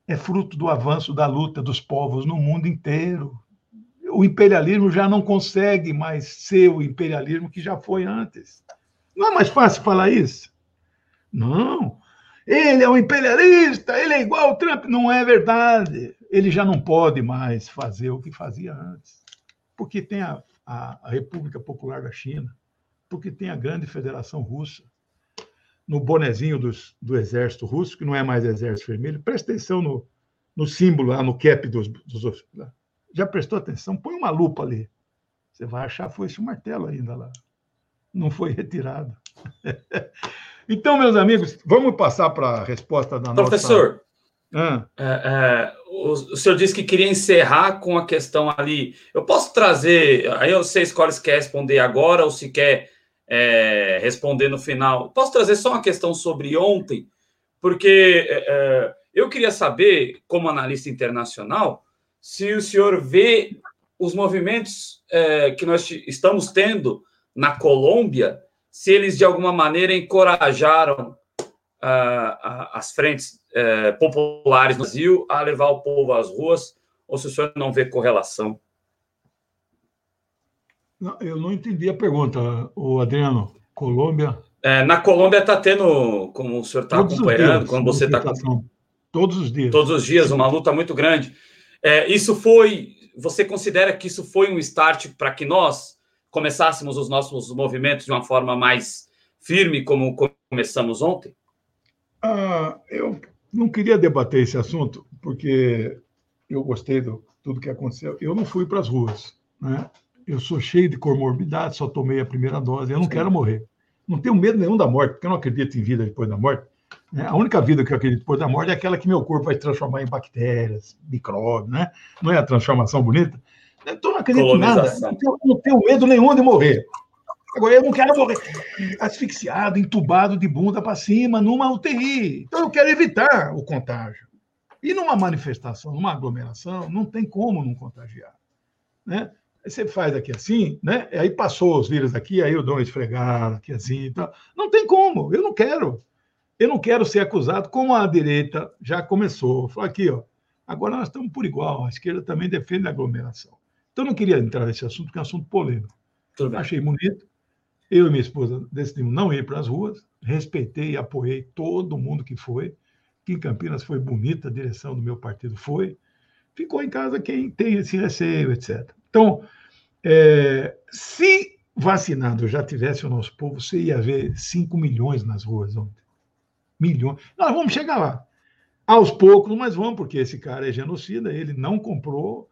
é fruto do avanço da luta dos povos no mundo inteiro. O imperialismo já não consegue mais ser o imperialismo que já foi antes. Não é mais fácil falar isso? Não, ele é um imperialista, ele é igual ao Trump. Não é verdade. Ele já não pode mais fazer o que fazia antes. Porque tem a, a, República Popular da China, porque tem a Grande Federação Russa, no bonezinho dos, do exército russo, que não é mais exército vermelho. Presta atenção no, no símbolo, lá no cap dos, dos. Já prestou atenção? Põe uma lupa ali. Você vai achar foi esse martelo ainda lá. Não foi retirado. então, meus amigos, vamos passar para a resposta da Professor, nossa. Professor, ah. é, é, o, o senhor disse que queria encerrar com a questão ali. Eu posso trazer. Aí você escolhe se quer responder agora ou se quer é, responder no final. Posso trazer só uma questão sobre ontem? Porque é, é, eu queria saber, como analista internacional, se o senhor vê os movimentos é, que nós estamos tendo na Colômbia, se eles de alguma maneira encorajaram as frentes uh, populares no Brasil a levar o povo às ruas, ou se o senhor não vê correlação. Não, eu não entendi a pergunta, o Adriano. Colômbia. É, na Colômbia está tendo, como o senhor está acompanhando, dias, como você está. Todos os dias. Todos os dias, uma luta muito grande. É, isso foi. Você considera que isso foi um start para que nós começássemos os nossos movimentos de uma forma mais firme, como começamos ontem? Ah, eu não queria debater esse assunto, porque eu gostei de tudo que aconteceu. Eu não fui para as ruas, né? Eu sou cheio de comorbidade, só tomei a primeira dose, eu não Sim. quero morrer. Não tenho medo nenhum da morte, porque eu não acredito em vida depois da morte. Né? A única vida que eu acredito depois da morte é aquela que meu corpo vai transformar em bactérias, micróbios, né? Não é a transformação bonita? Então não acredito em nada. Não tenho, não tenho medo nenhum de morrer. Agora, eu não quero morrer asfixiado, entubado de bunda para cima, numa UTI. Então, eu quero evitar o contágio. E numa manifestação, numa aglomeração, não tem como não contagiar. Né? Você faz aqui assim, né? Aí passou os vírus aqui, aí eu dou uma esfregada aqui assim. Então, não tem como, eu não quero. Eu não quero ser acusado, como a direita já começou. Falou aqui, ó, agora nós estamos por igual, a esquerda também defende a aglomeração. Então, eu não queria entrar nesse assunto, que é um assunto polêmico. Achei bonito. Eu e minha esposa decidimos não ir para as ruas, respeitei e apoiei todo mundo que foi. Que em Campinas foi bonita, a direção do meu partido foi. Ficou em casa quem tem esse receio, etc. Então, é, se vacinado já tivesse o nosso povo, você ia ver 5 milhões nas ruas ontem. Milhões. Nós vamos chegar lá. Aos poucos, mas vamos, porque esse cara é genocida, ele não comprou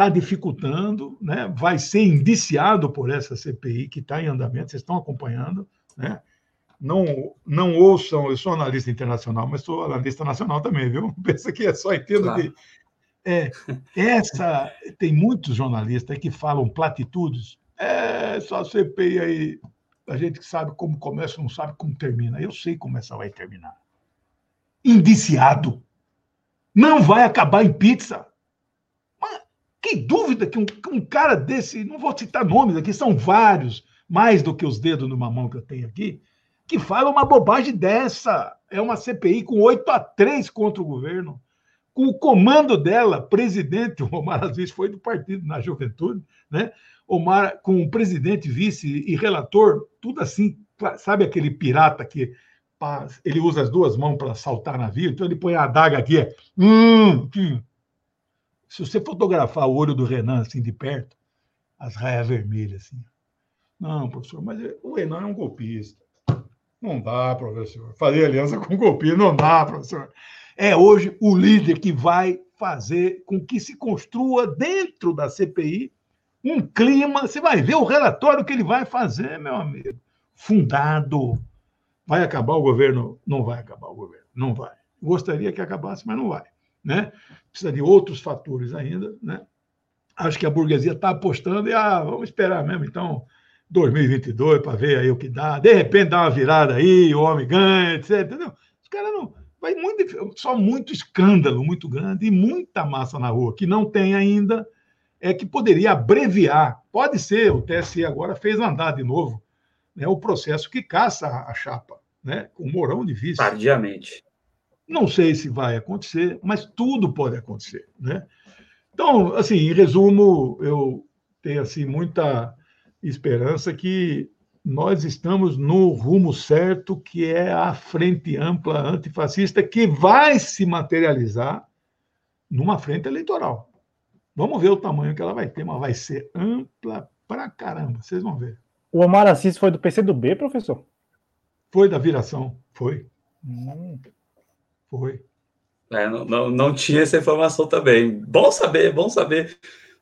está dificultando, né? vai ser indiciado por essa CPI que está em andamento, vocês estão acompanhando. Né? Não, não ouçam, eu sou analista internacional, mas sou analista nacional também, viu? Pensa que é só entendo claro. que. É, essa, tem muitos jornalistas que falam platitudes, é só CPI aí, a gente que sabe como começa, não sabe como termina. Eu sei como essa vai terminar. Indiciado. Não vai acabar em pizza. Que dúvida que um, um, cara desse, não vou citar nomes aqui, são vários, mais do que os dedos numa mão que eu tenho aqui, que fala uma bobagem dessa. É uma CPI com 8 a 3 contra o governo. Com o comando dela, presidente, o Omar Aziz foi do partido na juventude, né? Omar, com o presidente, vice e relator, tudo assim, sabe aquele pirata que ele usa as duas mãos para saltar navio, então ele põe a adaga aqui, é, hum, hum, se você fotografar o olho do Renan assim de perto, as raias vermelhas assim. Não, professor, mas o Renan é um golpista. Não dá, professor. Fazer aliança com golpista não dá, professor. É hoje o líder que vai fazer com que se construa dentro da CPI um clima. Você vai ver o relatório que ele vai fazer, meu amigo. Fundado. Vai acabar o governo? Não vai acabar o governo. Não vai. Gostaria que acabasse, mas não vai né? Precisa de outros fatores ainda, né? Acho que a burguesia está apostando e ah, vamos esperar mesmo, então 2022 para ver aí o que dá. De repente dá uma virada aí, o homem ganha, etc. Entendeu? Os caras não vai muito só muito escândalo, muito grande e muita massa na rua que não tem ainda é que poderia abreviar. Pode ser, o TSE agora fez andar de novo, né, o processo que caça a chapa, né, com o Mourão de vice. Tardiamente. Não sei se vai acontecer, mas tudo pode acontecer, né? Então, assim, em resumo, eu tenho assim muita esperança que nós estamos no rumo certo, que é a frente ampla antifascista, que vai se materializar numa frente eleitoral. Vamos ver o tamanho que ela vai ter, mas vai ser ampla pra caramba, vocês vão ver. O Omar Assis foi do PCdoB, professor? Foi da viração, foi. Hum. Foi. É, não, não, não, tinha essa informação também. Bom saber, bom saber.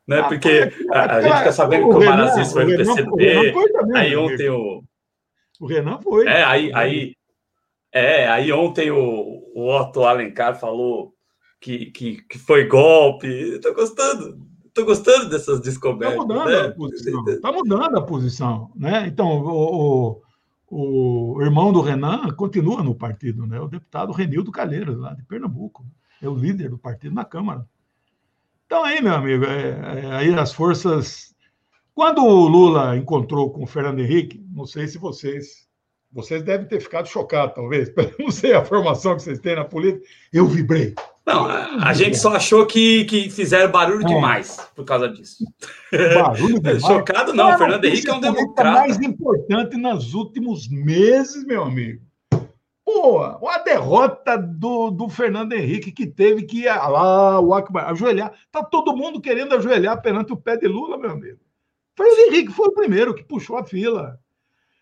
Né? Ah, Porque a, a gente fica sabendo que o Omar Assis foi do PCdoB. Aí ontem o. O Renan foi. É, aí, aí, é, aí ontem o, o Otto Alencar falou que, que, que foi golpe. Estou gostando. Estou gostando dessas descobertas. Está mudando né? a posição. Está mudando a posição. Né? Então, o, o, o, irmão do Renan continua no partido, né? o deputado Renildo Calheiros, lá de Pernambuco. É o líder do partido na Câmara. Então, aí, meu amigo, é, é, aí as forças. Quando o Lula encontrou com o Fernando Henrique, não sei se vocês vocês devem ter ficado chocados, talvez. Não sei a formação que vocês têm na política. Eu vibrei. Não, a, a gente só achou que, que fizeram barulho é. demais por causa disso. Barulho demais? Chocado não, Cara, Fernando Henrique é um democrata. mais importante nos últimos meses, meu amigo. Pô, uma derrota do, do Fernando Henrique que teve que ir lá, o Akbar, ajoelhar. Tá todo mundo querendo ajoelhar perante o pé de Lula, meu amigo. Fernando Henrique foi o primeiro que puxou a fila.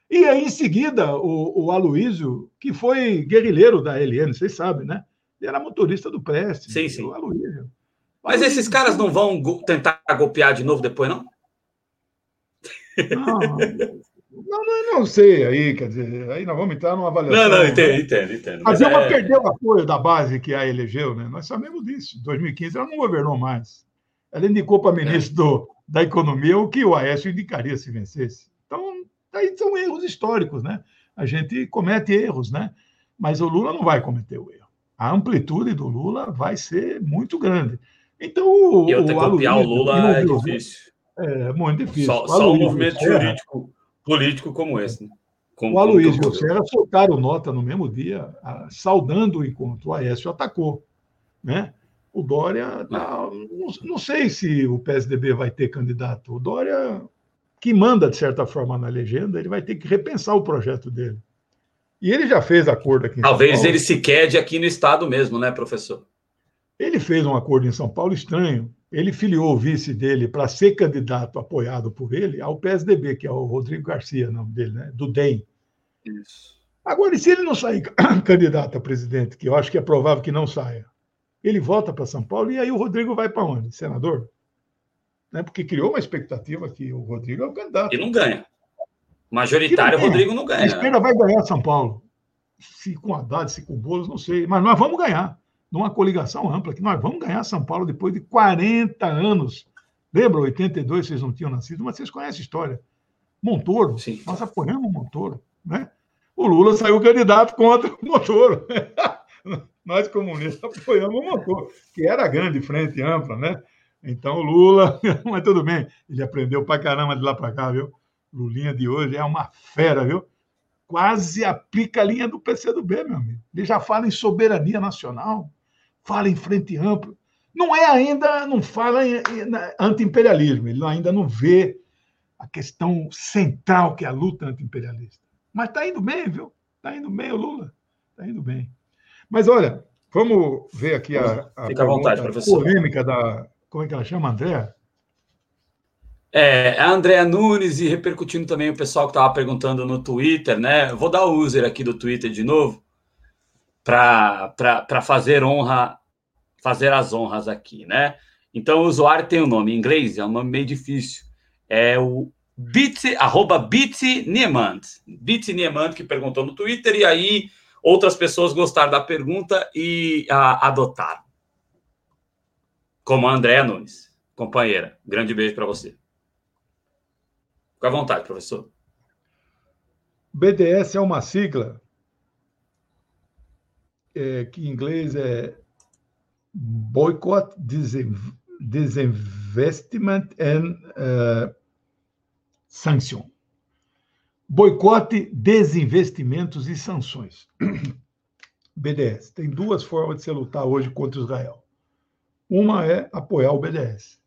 E aí, em seguida, o, o Aloísio, que foi guerrilheiro da LN, vocês sabem, né? Ele era motorista do Prestes. Sim, sim. O Aloísio. Mas esses caras não vão tentar golpear de novo depois, não? Não, não, não, não, sei aí, quer dizer, aí nós vamos entrar numa avaliação. Não, não, entendo, né? entendo, entendo. Mas ela é... perdeu o apoio da base que a elegeu, né? Nós sabemos disso. Em 2015 ela não governou mais. Ela indicou para ministro é. do, da Economia o que o Aécio indicaria se vencesse. Aí são erros históricos, né? A gente comete erros, né? Mas o Lula não vai cometer o erro. A amplitude do Lula vai ser muito grande. Então, o, eu ter o copiar o Lula é difícil. É muito difícil. Só, só um movimento Serra, jurídico político como esse. Né? Como, o Aloysio e o Serra soltaram nota no mesmo dia, saudando o encontro. O Aécio atacou. Né? O Dória, tá, não, não sei se o PSDB vai ter candidato. O Dória que manda, de certa forma, na legenda, ele vai ter que repensar o projeto dele. E ele já fez acordo aqui em Talvez São Paulo. ele se quede aqui no Estado mesmo, né, professor? Ele fez um acordo em São Paulo estranho. Ele filiou o vice dele para ser candidato apoiado por ele ao PSDB, que é o Rodrigo Garcia, nome dele, né? Do DEM. Isso. Agora, e se ele não sair candidato a presidente, que eu acho que é provável que não saia, ele volta para São Paulo e aí o Rodrigo vai para onde? Senador? Né? porque criou uma expectativa que o Rodrigo é o candidato. E não ganha. Majoritário, o Rodrigo não ganha. A esquerda vai ganhar São Paulo. Se com Haddad, se com Boulos, não sei. Mas nós vamos ganhar. Numa coligação ampla, que nós vamos ganhar São Paulo depois de 40 anos. Lembra, 82 vocês não tinham nascido, mas vocês conhecem a história. Montoro, Sim. nós apoiamos o Montoro. Né? O Lula saiu candidato contra o Montoro. nós, comunistas, apoiamos o Montoro, que era a grande frente ampla, né? Então, o Lula, mas tudo bem, ele aprendeu pra caramba de lá para cá, viu? Lulinha de hoje é uma fera, viu? Quase aplica a linha do PCdoB, meu amigo. Ele já fala em soberania nacional, fala em frente ampla. Não é ainda, não fala em, em anti-imperialismo, ele ainda não vê a questão central que é a luta anti-imperialista. Mas está indo bem, viu? Está indo bem o Lula, está indo bem. Mas olha, vamos ver aqui a, a, professor. polêmica da, como é que ela chama, Andréa? É, a Andréa Nunes e repercutindo também o pessoal que estava perguntando no Twitter, né? Eu vou dar o user aqui do Twitter de novo para fazer honra, fazer as honras aqui, né? Então o usuário tem um nome em inglês, é um nome meio difícil. É o Bit, arroba. Bit Niemand que perguntou no Twitter, e aí outras pessoas gostaram da pergunta e a, adotaram como a Andréa Nunes, companheira. Grande beijo para você. Fica à vontade, professor. BDS é uma sigla é, que em inglês é Boycott, Disinvestment and uh, Sanction. Boicote, desinvestimentos e sanções. BDS. Tem duas formas de se lutar hoje contra Israel. Uma é apoiar o BDS.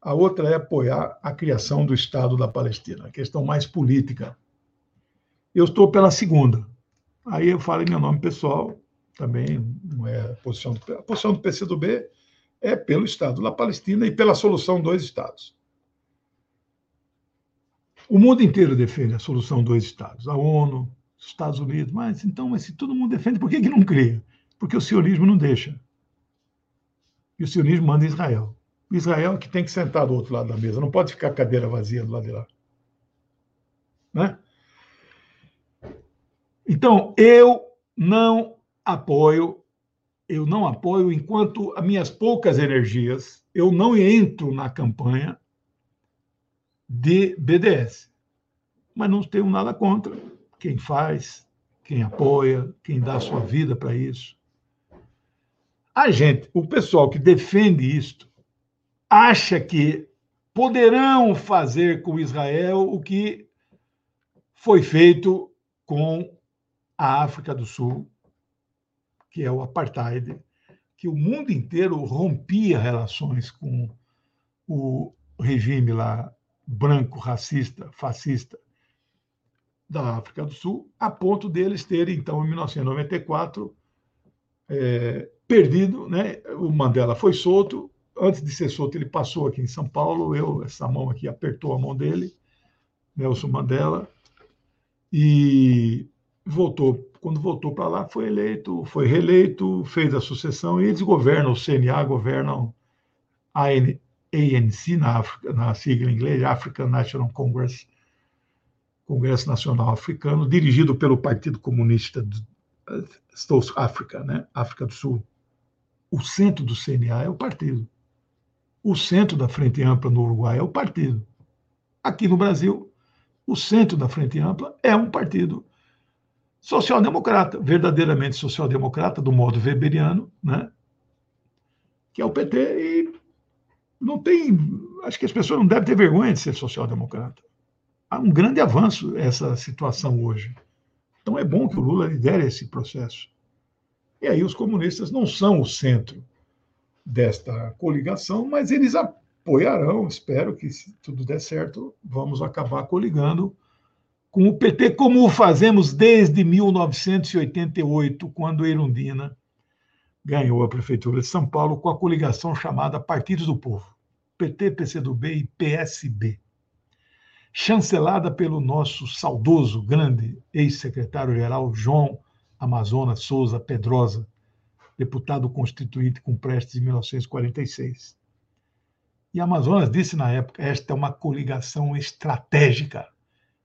A outra é apoiar a criação do Estado da Palestina, a questão mais política. Eu estou pela segunda. Aí eu falo em meu nome pessoal, também não é a posição do, a posição do PCdoB é pelo Estado da Palestina e pela solução dois Estados. O mundo inteiro defende a solução dois Estados, a ONU, os Estados Unidos, mas então, mas se todo mundo defende, por que, que não cria? Porque o sionismo não deixa. E o sionismo manda Israel. Israel que tem que sentar do outro lado da mesa, não pode ficar cadeira vazia do lado de lá. Né? Então, eu não apoio, eu não apoio enquanto as minhas poucas energias, eu não entro na campanha de BDS. Mas não tenho nada contra quem faz, quem apoia, quem dá a sua vida para isso. A gente, o pessoal que defende isto, acha que poderão fazer com Israel o que foi feito com a África do Sul, que é o apartheid, que o mundo inteiro rompia relações com o regime lá branco, racista, fascista da África do Sul, a ponto deles terem, então, em 1994, é, perdido, né? O Mandela foi solto. Antes de ser solto, ele passou aqui em São Paulo. Eu, essa mão aqui apertou a mão dele, Nelson Mandela, e voltou. Quando voltou para lá, foi eleito, foi reeleito, fez a sucessão e eles governam, o CNA governam a ANC na, África, na sigla em inglês, African National Congress, Congresso Nacional Africano, dirigido pelo Partido Comunista do South Africa, né? África do Sul. O centro do CNA é o partido. O centro da Frente Ampla no Uruguai é o partido. Aqui no Brasil, o centro da Frente Ampla é um partido social-democrata, verdadeiramente social-democrata, do modo weberiano, né? que é o PT, e não tem. Acho que as pessoas não devem ter vergonha de ser social-democrata. Há um grande avanço essa situação hoje. Então é bom que o Lula lidere esse processo. E aí os comunistas não são o centro desta coligação, mas eles apoiarão, espero que se tudo der certo, vamos acabar coligando com o PT, como fazemos desde 1988, quando Erundina ganhou a Prefeitura de São Paulo com a coligação chamada Partidos do Povo, PT, PCdoB e PSB, chancelada pelo nosso saudoso, grande ex-secretário-geral João Amazonas Souza Pedrosa, deputado constituinte com prestes em 1946. E Amazonas disse na época: esta é uma coligação estratégica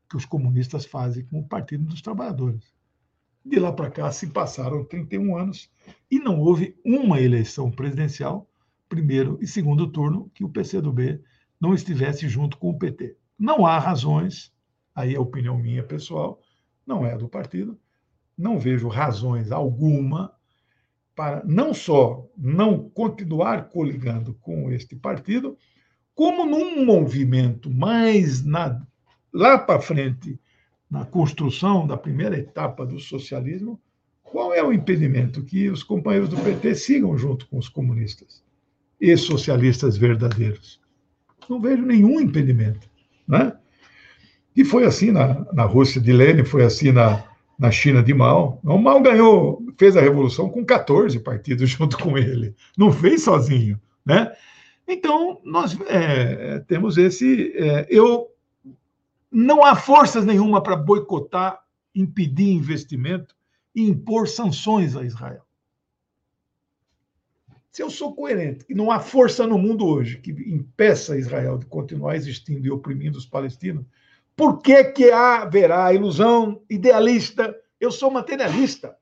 que os comunistas fazem com o Partido dos Trabalhadores. De lá para cá se passaram 31 anos e não houve uma eleição presidencial, primeiro e segundo turno, que o PCdoB não estivesse junto com o PT. Não há razões, aí é opinião minha pessoal, não é do partido, não vejo razões alguma para não só não continuar coligando com este partido, como num movimento mais na lá para frente, na construção da primeira etapa do socialismo, qual é o impedimento? Que os companheiros do PT sigam junto com os comunistas e socialistas verdadeiros. Não vejo nenhum impedimento. Né? E foi assim na, na Rússia de Lenin, foi assim na, na China de Mao. O Mao ganhou, fez a revolução com 14 partidos junto com ele. Não fez sozinho. Né? Então, nós é, temos esse. É, eu não há forças nenhuma para boicotar, impedir investimento e impor sanções a Israel. Se eu sou coerente, e não há força no mundo hoje que impeça Israel de continuar existindo e oprimindo os palestinos, por que, que haverá ilusão idealista? Eu sou materialista.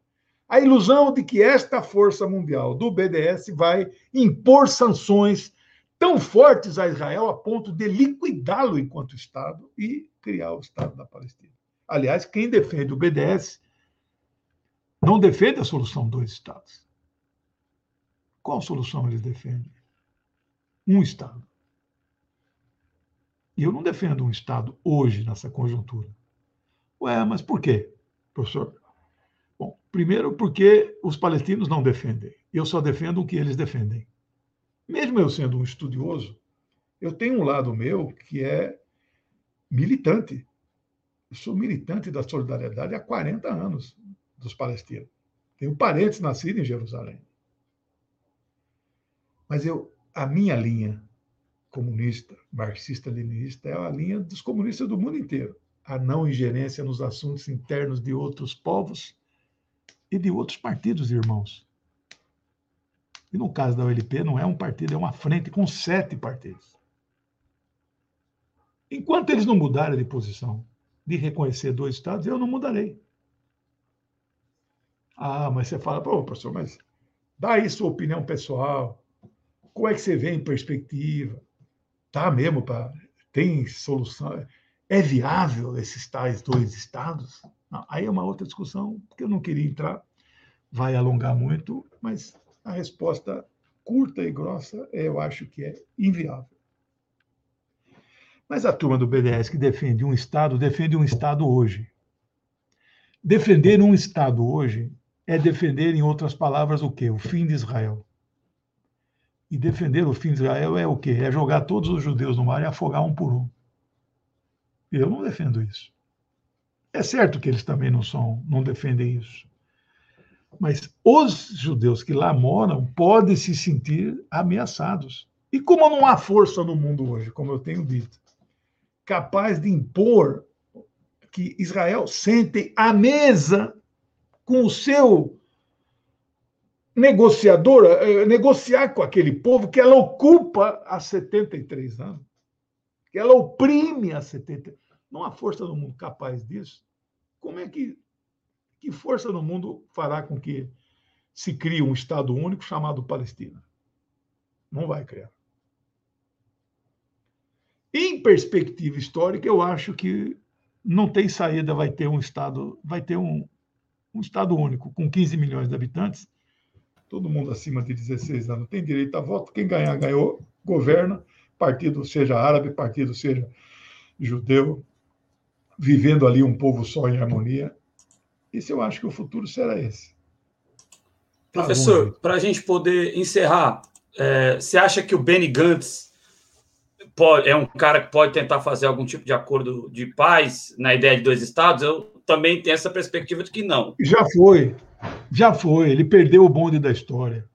A ilusão de que esta força mundial do BDS vai impor sanções tão fortes a Israel a ponto de liquidá-lo enquanto Estado e criar o Estado da Palestina. Aliás, quem defende o BDS não defende a solução dois Estados. Qual solução eles defendem? Um Estado. E eu não defendo um Estado hoje, nessa conjuntura. Ué, mas por quê, professor? Bom, primeiro porque os palestinos não defendem. Eu só defendo o que eles defendem. Mesmo eu sendo um estudioso, eu tenho um lado meu que é militante. Eu sou militante da solidariedade há 40 anos dos palestinos. Tenho parentes nascidos em Jerusalém. Mas eu, a minha linha comunista, marxista-leninista, é a linha dos comunistas do mundo inteiro. A não ingerência nos assuntos internos de outros povos e de outros partidos, irmãos. E no caso da ULP, não é um partido, é uma frente com sete partidos. Enquanto eles não mudarem de posição, de reconhecer dois Estados, eu não mudarei. Ah, mas você fala, pô, professor, mas dá aí sua opinião pessoal. Como é que você vê em perspectiva? Tá mesmo, pra, tem solução? É viável esses tais dois estados? Não, aí é uma outra discussão, porque eu não queria entrar, vai alongar muito, mas a resposta curta e grossa é, eu acho que é inviável. Mas a turma do BDS que defende um Estado, defende um Estado hoje. Defender um Estado hoje é defender, em outras palavras, o quê? O fim de Israel. E defender o fim de Israel é o quê? É jogar todos os judeus no mar e afogar um por um. Eu não defendo isso. É certo que eles também não são, não defendem isso. Mas os judeus que lá moram podem se sentir ameaçados. E como não há força no mundo hoje, como eu tenho dito, capaz de impor que Israel sente à mesa com o seu negociador, eh, negociar com aquele povo que ela ocupa há 73 anos, que ela oprime há 70 Não há força no mundo capaz disso. Como é que que força no mundo fará com que se crie um Estado único chamado Palestina? Não vai criar. Em perspectiva histórica, eu acho que não tem saída, vai ter um Estado, vai ter um, um Estado único, com 15 milhões de habitantes. Todo mundo acima de 16 anos tem direito a voto. Quem ganhar, ganhou, governa, partido seja árabe, partido seja judeu, vivendo ali um povo só em harmonia. Esse eu acho que o futuro será esse. Professor, para a gente poder encerrar, é, você acha que o Benny Gantz pode, é um cara que pode tentar fazer algum tipo de acordo de paz na ideia de dois estados? Eu também tenho essa perspectiva de que não. Já foi, já foi. Ele perdeu o bonde da história.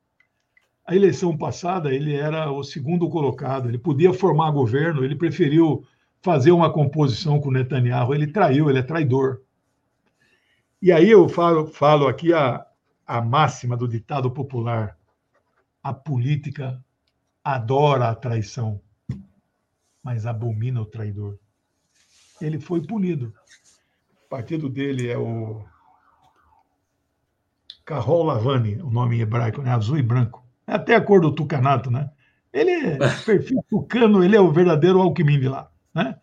A eleição passada, ele era o segundo colocado. Ele podia formar governo, ele preferiu fazer uma composição com Netanyahu. Ele traiu, ele é traidor. E aí eu falo, falo aqui a, a máxima do ditado popular: a política adora a traição, mas abomina o traidor. Ele foi punido. O partido dele é o Carol Lavani, o nome hebraico, né? azul e branco. É até a cor do tucanato, né? Ele é perfil tucano, ele é o verdadeiro Alckmin lá, né?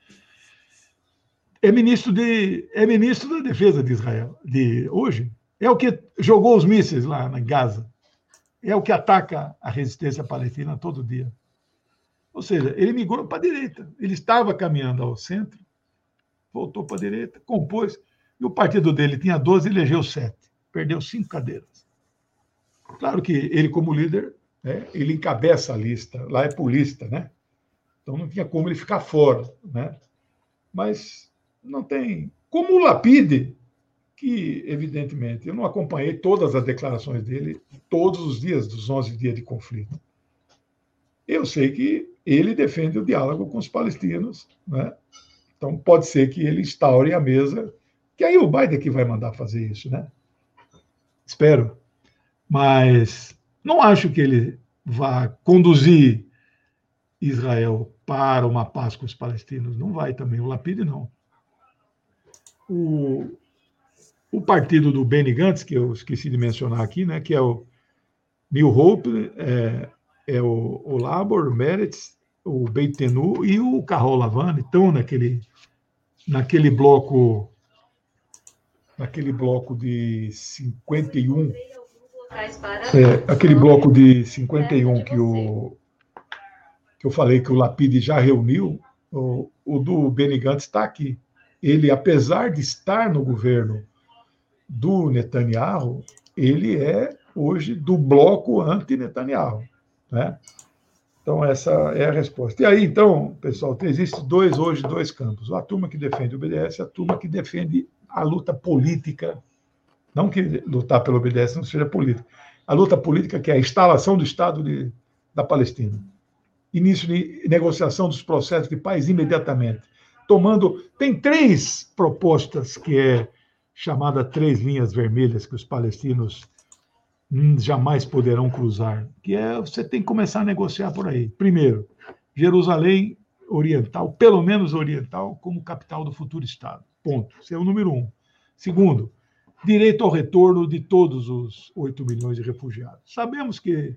é ministro de é ministro da defesa de Israel de hoje é o que jogou os mísseis lá na Gaza é o que ataca a resistência palestina todo dia ou seja ele migrou para a direita ele estava caminhando ao centro voltou para a direita compôs e o partido dele tinha 12 elegeu 7 perdeu cinco cadeiras claro que ele como líder né, ele encabeça a lista lá é polista né então não tinha como ele ficar fora né mas não tem. Como o Lapide, que, evidentemente, eu não acompanhei todas as declarações dele todos os dias dos 11 dias de conflito. Eu sei que ele defende o diálogo com os palestinos, né? Então, pode ser que ele instaure a mesa, que aí o Biden que vai mandar fazer isso, né? Espero. Mas não acho que ele vá conduzir Israel para uma paz com os palestinos. Não vai também. O Lapide não o, o partido do Benny Gantz, que eu esqueci de mencionar aqui, né, que é o New Hope, é, é o, o Labor, Meretz, o Beitenu e o Carol Lavane estão naquele, naquele bloco naquele bloco de 51 é, aquele bloco de 51 que o que eu falei que o Lapide já reuniu o, o do Benny Gantz está aqui ele, apesar de estar no governo do Netanyahu, ele é hoje do bloco anti-Netanyahu. Né? Então, essa é a resposta. E aí, então, pessoal, existe dois hoje, dois campos. A turma que defende o BDS e a turma que defende a luta política. Não que lutar pelo BDS não seja política. A luta política que é a instalação do Estado de, da Palestina. Início de negociação dos processos de paz imediatamente. Tomando. Tem três propostas que é chamada três linhas vermelhas que os palestinos jamais poderão cruzar, que é você tem que começar a negociar por aí. Primeiro, Jerusalém Oriental, pelo menos oriental, como capital do futuro Estado. Ponto. Esse é o número um. Segundo, direito ao retorno de todos os 8 milhões de refugiados. Sabemos que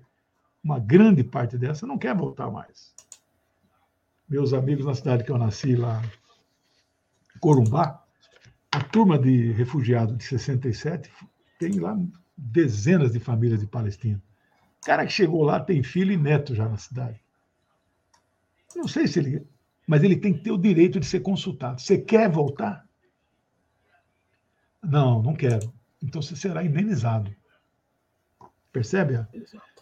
uma grande parte dessa não quer voltar mais. Meus amigos na cidade que eu nasci, lá, Corumbá, a turma de refugiados de 67 tem lá dezenas de famílias de palestinos. O cara que chegou lá tem filho e neto já na cidade. Não sei se ele. Mas ele tem que ter o direito de ser consultado. Você quer voltar? Não, não quero. Então você será indenizado. Percebe?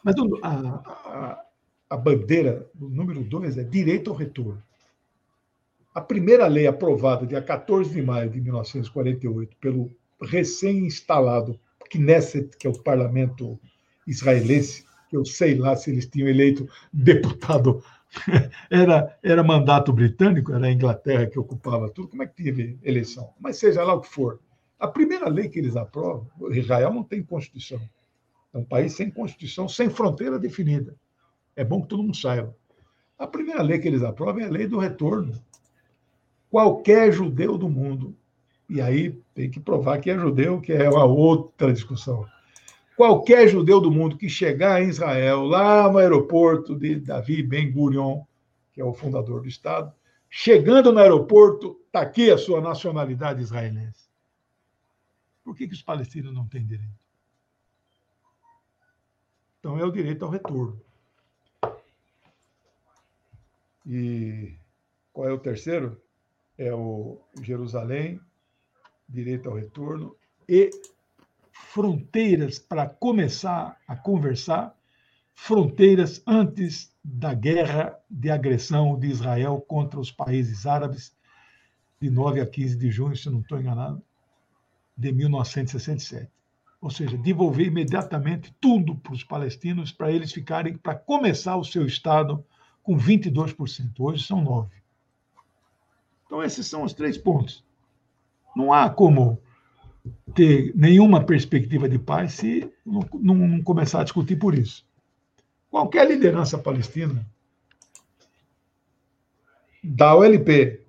Mas a, a, a bandeira, o número dois, é direito ao retorno. A primeira lei aprovada dia 14 de maio de 1948 pelo recém-instalado Knesset, que é o parlamento israelense, que eu sei lá se eles tinham eleito deputado, era, era mandato britânico, era a Inglaterra que ocupava tudo, como é que teve eleição? Mas seja lá o que for. A primeira lei que eles aprovam, Israel não tem constituição. É um país sem constituição, sem fronteira definida. É bom que todo mundo saiba. A primeira lei que eles aprovam é a lei do retorno. Qualquer judeu do mundo e aí tem que provar que é judeu, que é uma outra discussão. Qualquer judeu do mundo que chegar em Israel, lá no aeroporto de Davi Ben Gurion, que é o fundador do Estado, chegando no aeroporto, está aqui a sua nacionalidade israelense. Por que, que os palestinos não têm direito? Então é o direito ao retorno. E qual é o terceiro? É o Jerusalém direito ao retorno e fronteiras para começar a conversar, fronteiras antes da guerra de agressão de Israel contra os países árabes, de 9 a 15 de junho, se não estou enganado, de 1967. Ou seja, devolver imediatamente tudo para os palestinos, para eles ficarem, para começar o seu Estado com 22%. Hoje são 9%. Então, esses são os três pontos. Não há como ter nenhuma perspectiva de paz se não, não começar a discutir por isso. Qualquer liderança palestina da OLP,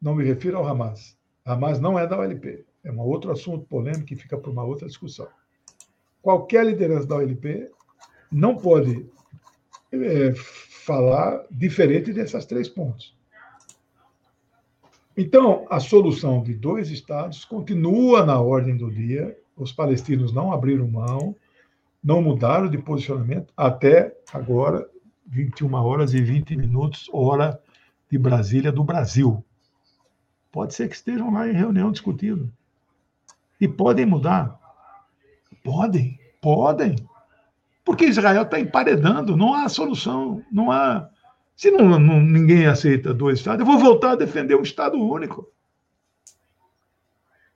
não me refiro ao Hamas. Hamas não é da OLP, é um outro assunto polêmico que fica para uma outra discussão. Qualquer liderança da OLP não pode é, falar diferente dessas três pontos. Então, a solução de dois estados continua na ordem do dia. Os palestinos não abriram mão, não mudaram de posicionamento até agora, 21 horas e 20 minutos, hora de Brasília do Brasil. Pode ser que estejam lá em reunião discutindo. E podem mudar. Podem, podem. Porque Israel está emparedando, não há solução, não há se não, não, ninguém aceita dois Estados, eu vou voltar a defender um Estado único.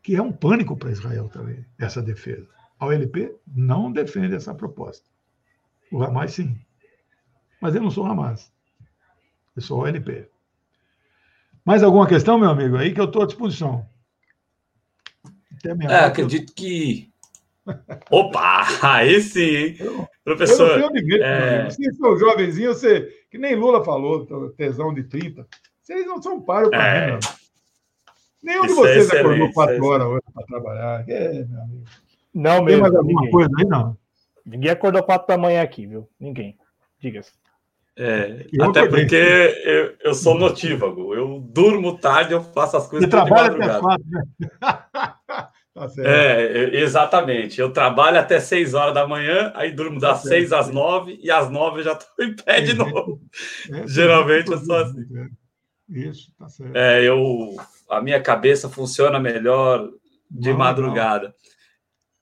Que é um pânico para Israel também, essa defesa. A OLP não defende essa proposta. O Hamas, sim. Mas eu não sou Hamas. Eu sou OLP. Mais alguma questão, meu amigo? Aí que eu estou à disposição. É, acredito que Opa, aí sim, hein? Professor. Eu não é... Vocês são jovenzinho, você, que nem Lula falou, tesão de 30. Vocês não são páreo para é... mim, não. Nenhum isso de vocês é acordou quatro horas hoje para trabalhar. É, meu amigo. Não, mesmo. Tem mais alguma ninguém. coisa aí, não? Ninguém acordou quatro da manhã aqui, viu? Ninguém. Diga-se. É, até acordei. porque eu, eu sou notívago. Eu durmo tarde, eu faço as coisas. Você trabalha até quatro, né? Tá é, exatamente. Eu trabalho até 6 horas da manhã, aí durmo das tá 6 às 9 e às 9 eu já estou em pé de novo. É, Geralmente eu sou assim. É. Isso, tá certo. É, eu, a minha cabeça funciona melhor de não, madrugada. Não.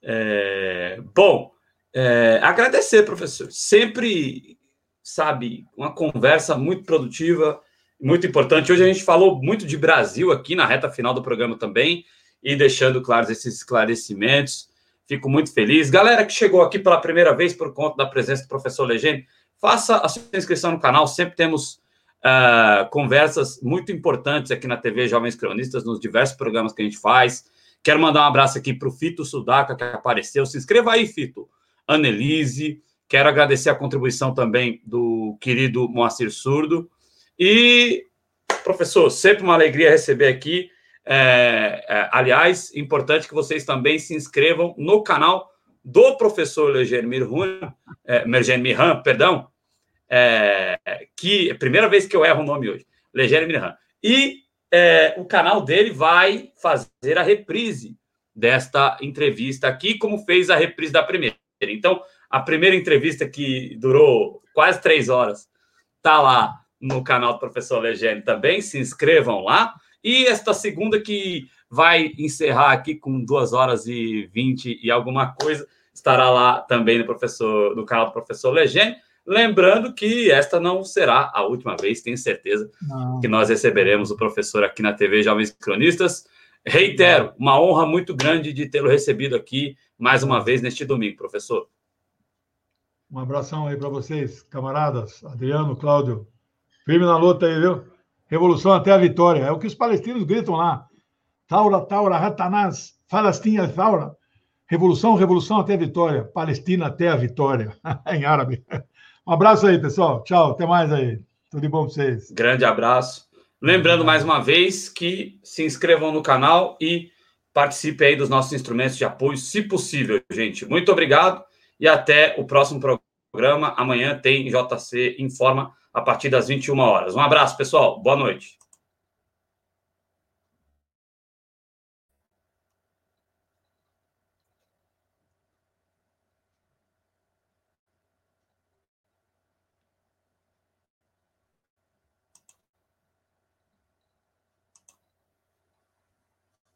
É, bom, é, agradecer, professor. Sempre sabe, uma conversa muito produtiva, muito importante. Hoje a gente falou muito de Brasil aqui na reta final do programa também, e deixando claros esses esclarecimentos. Fico muito feliz. Galera que chegou aqui pela primeira vez por conta da presença do professor Legene, faça a sua inscrição no canal. Sempre temos uh, conversas muito importantes aqui na TV Jovens Cronistas, nos diversos programas que a gente faz. Quero mandar um abraço aqui para o Fito Sudaca, que apareceu. Se inscreva aí, Fito. Anelise. Quero agradecer a contribuição também do querido Moacir Surdo. E, professor, sempre uma alegria receber aqui. É, é, aliás, importante que vocês também se inscrevam no canal do professor Leger Mirhan, é, perdão, é, que é a primeira vez que eu erro o nome hoje, Leger Mirhan. E é, o canal dele vai fazer a reprise desta entrevista aqui, como fez a reprise da primeira. Então, a primeira entrevista que durou quase três horas está lá no canal do professor Legene também. Se inscrevam lá. E esta segunda que vai encerrar aqui com duas horas e vinte e alguma coisa estará lá também no professor no canal do professor Legene. Lembrando que esta não será a última vez, tenho certeza não. que nós receberemos o professor aqui na TV Jovens Cronistas. Reitero, uma honra muito grande de tê-lo recebido aqui mais uma vez neste domingo, professor. Um abração aí para vocês, camaradas. Adriano, Cláudio, firme na luta aí, viu? Revolução até a vitória. É o que os palestinos gritam lá. Taura, Taura, Ratanás, Falastinha, Taura. Revolução, revolução até a vitória. Palestina até a vitória. em árabe. Um abraço aí, pessoal. Tchau, até mais aí. Tudo de bom para vocês. Grande abraço. Lembrando mais uma vez que se inscrevam no canal e participe aí dos nossos instrumentos de apoio, se possível, gente. Muito obrigado e até o próximo programa. Amanhã tem JC Informa a partir das 21 horas. Um abraço, pessoal. Boa noite.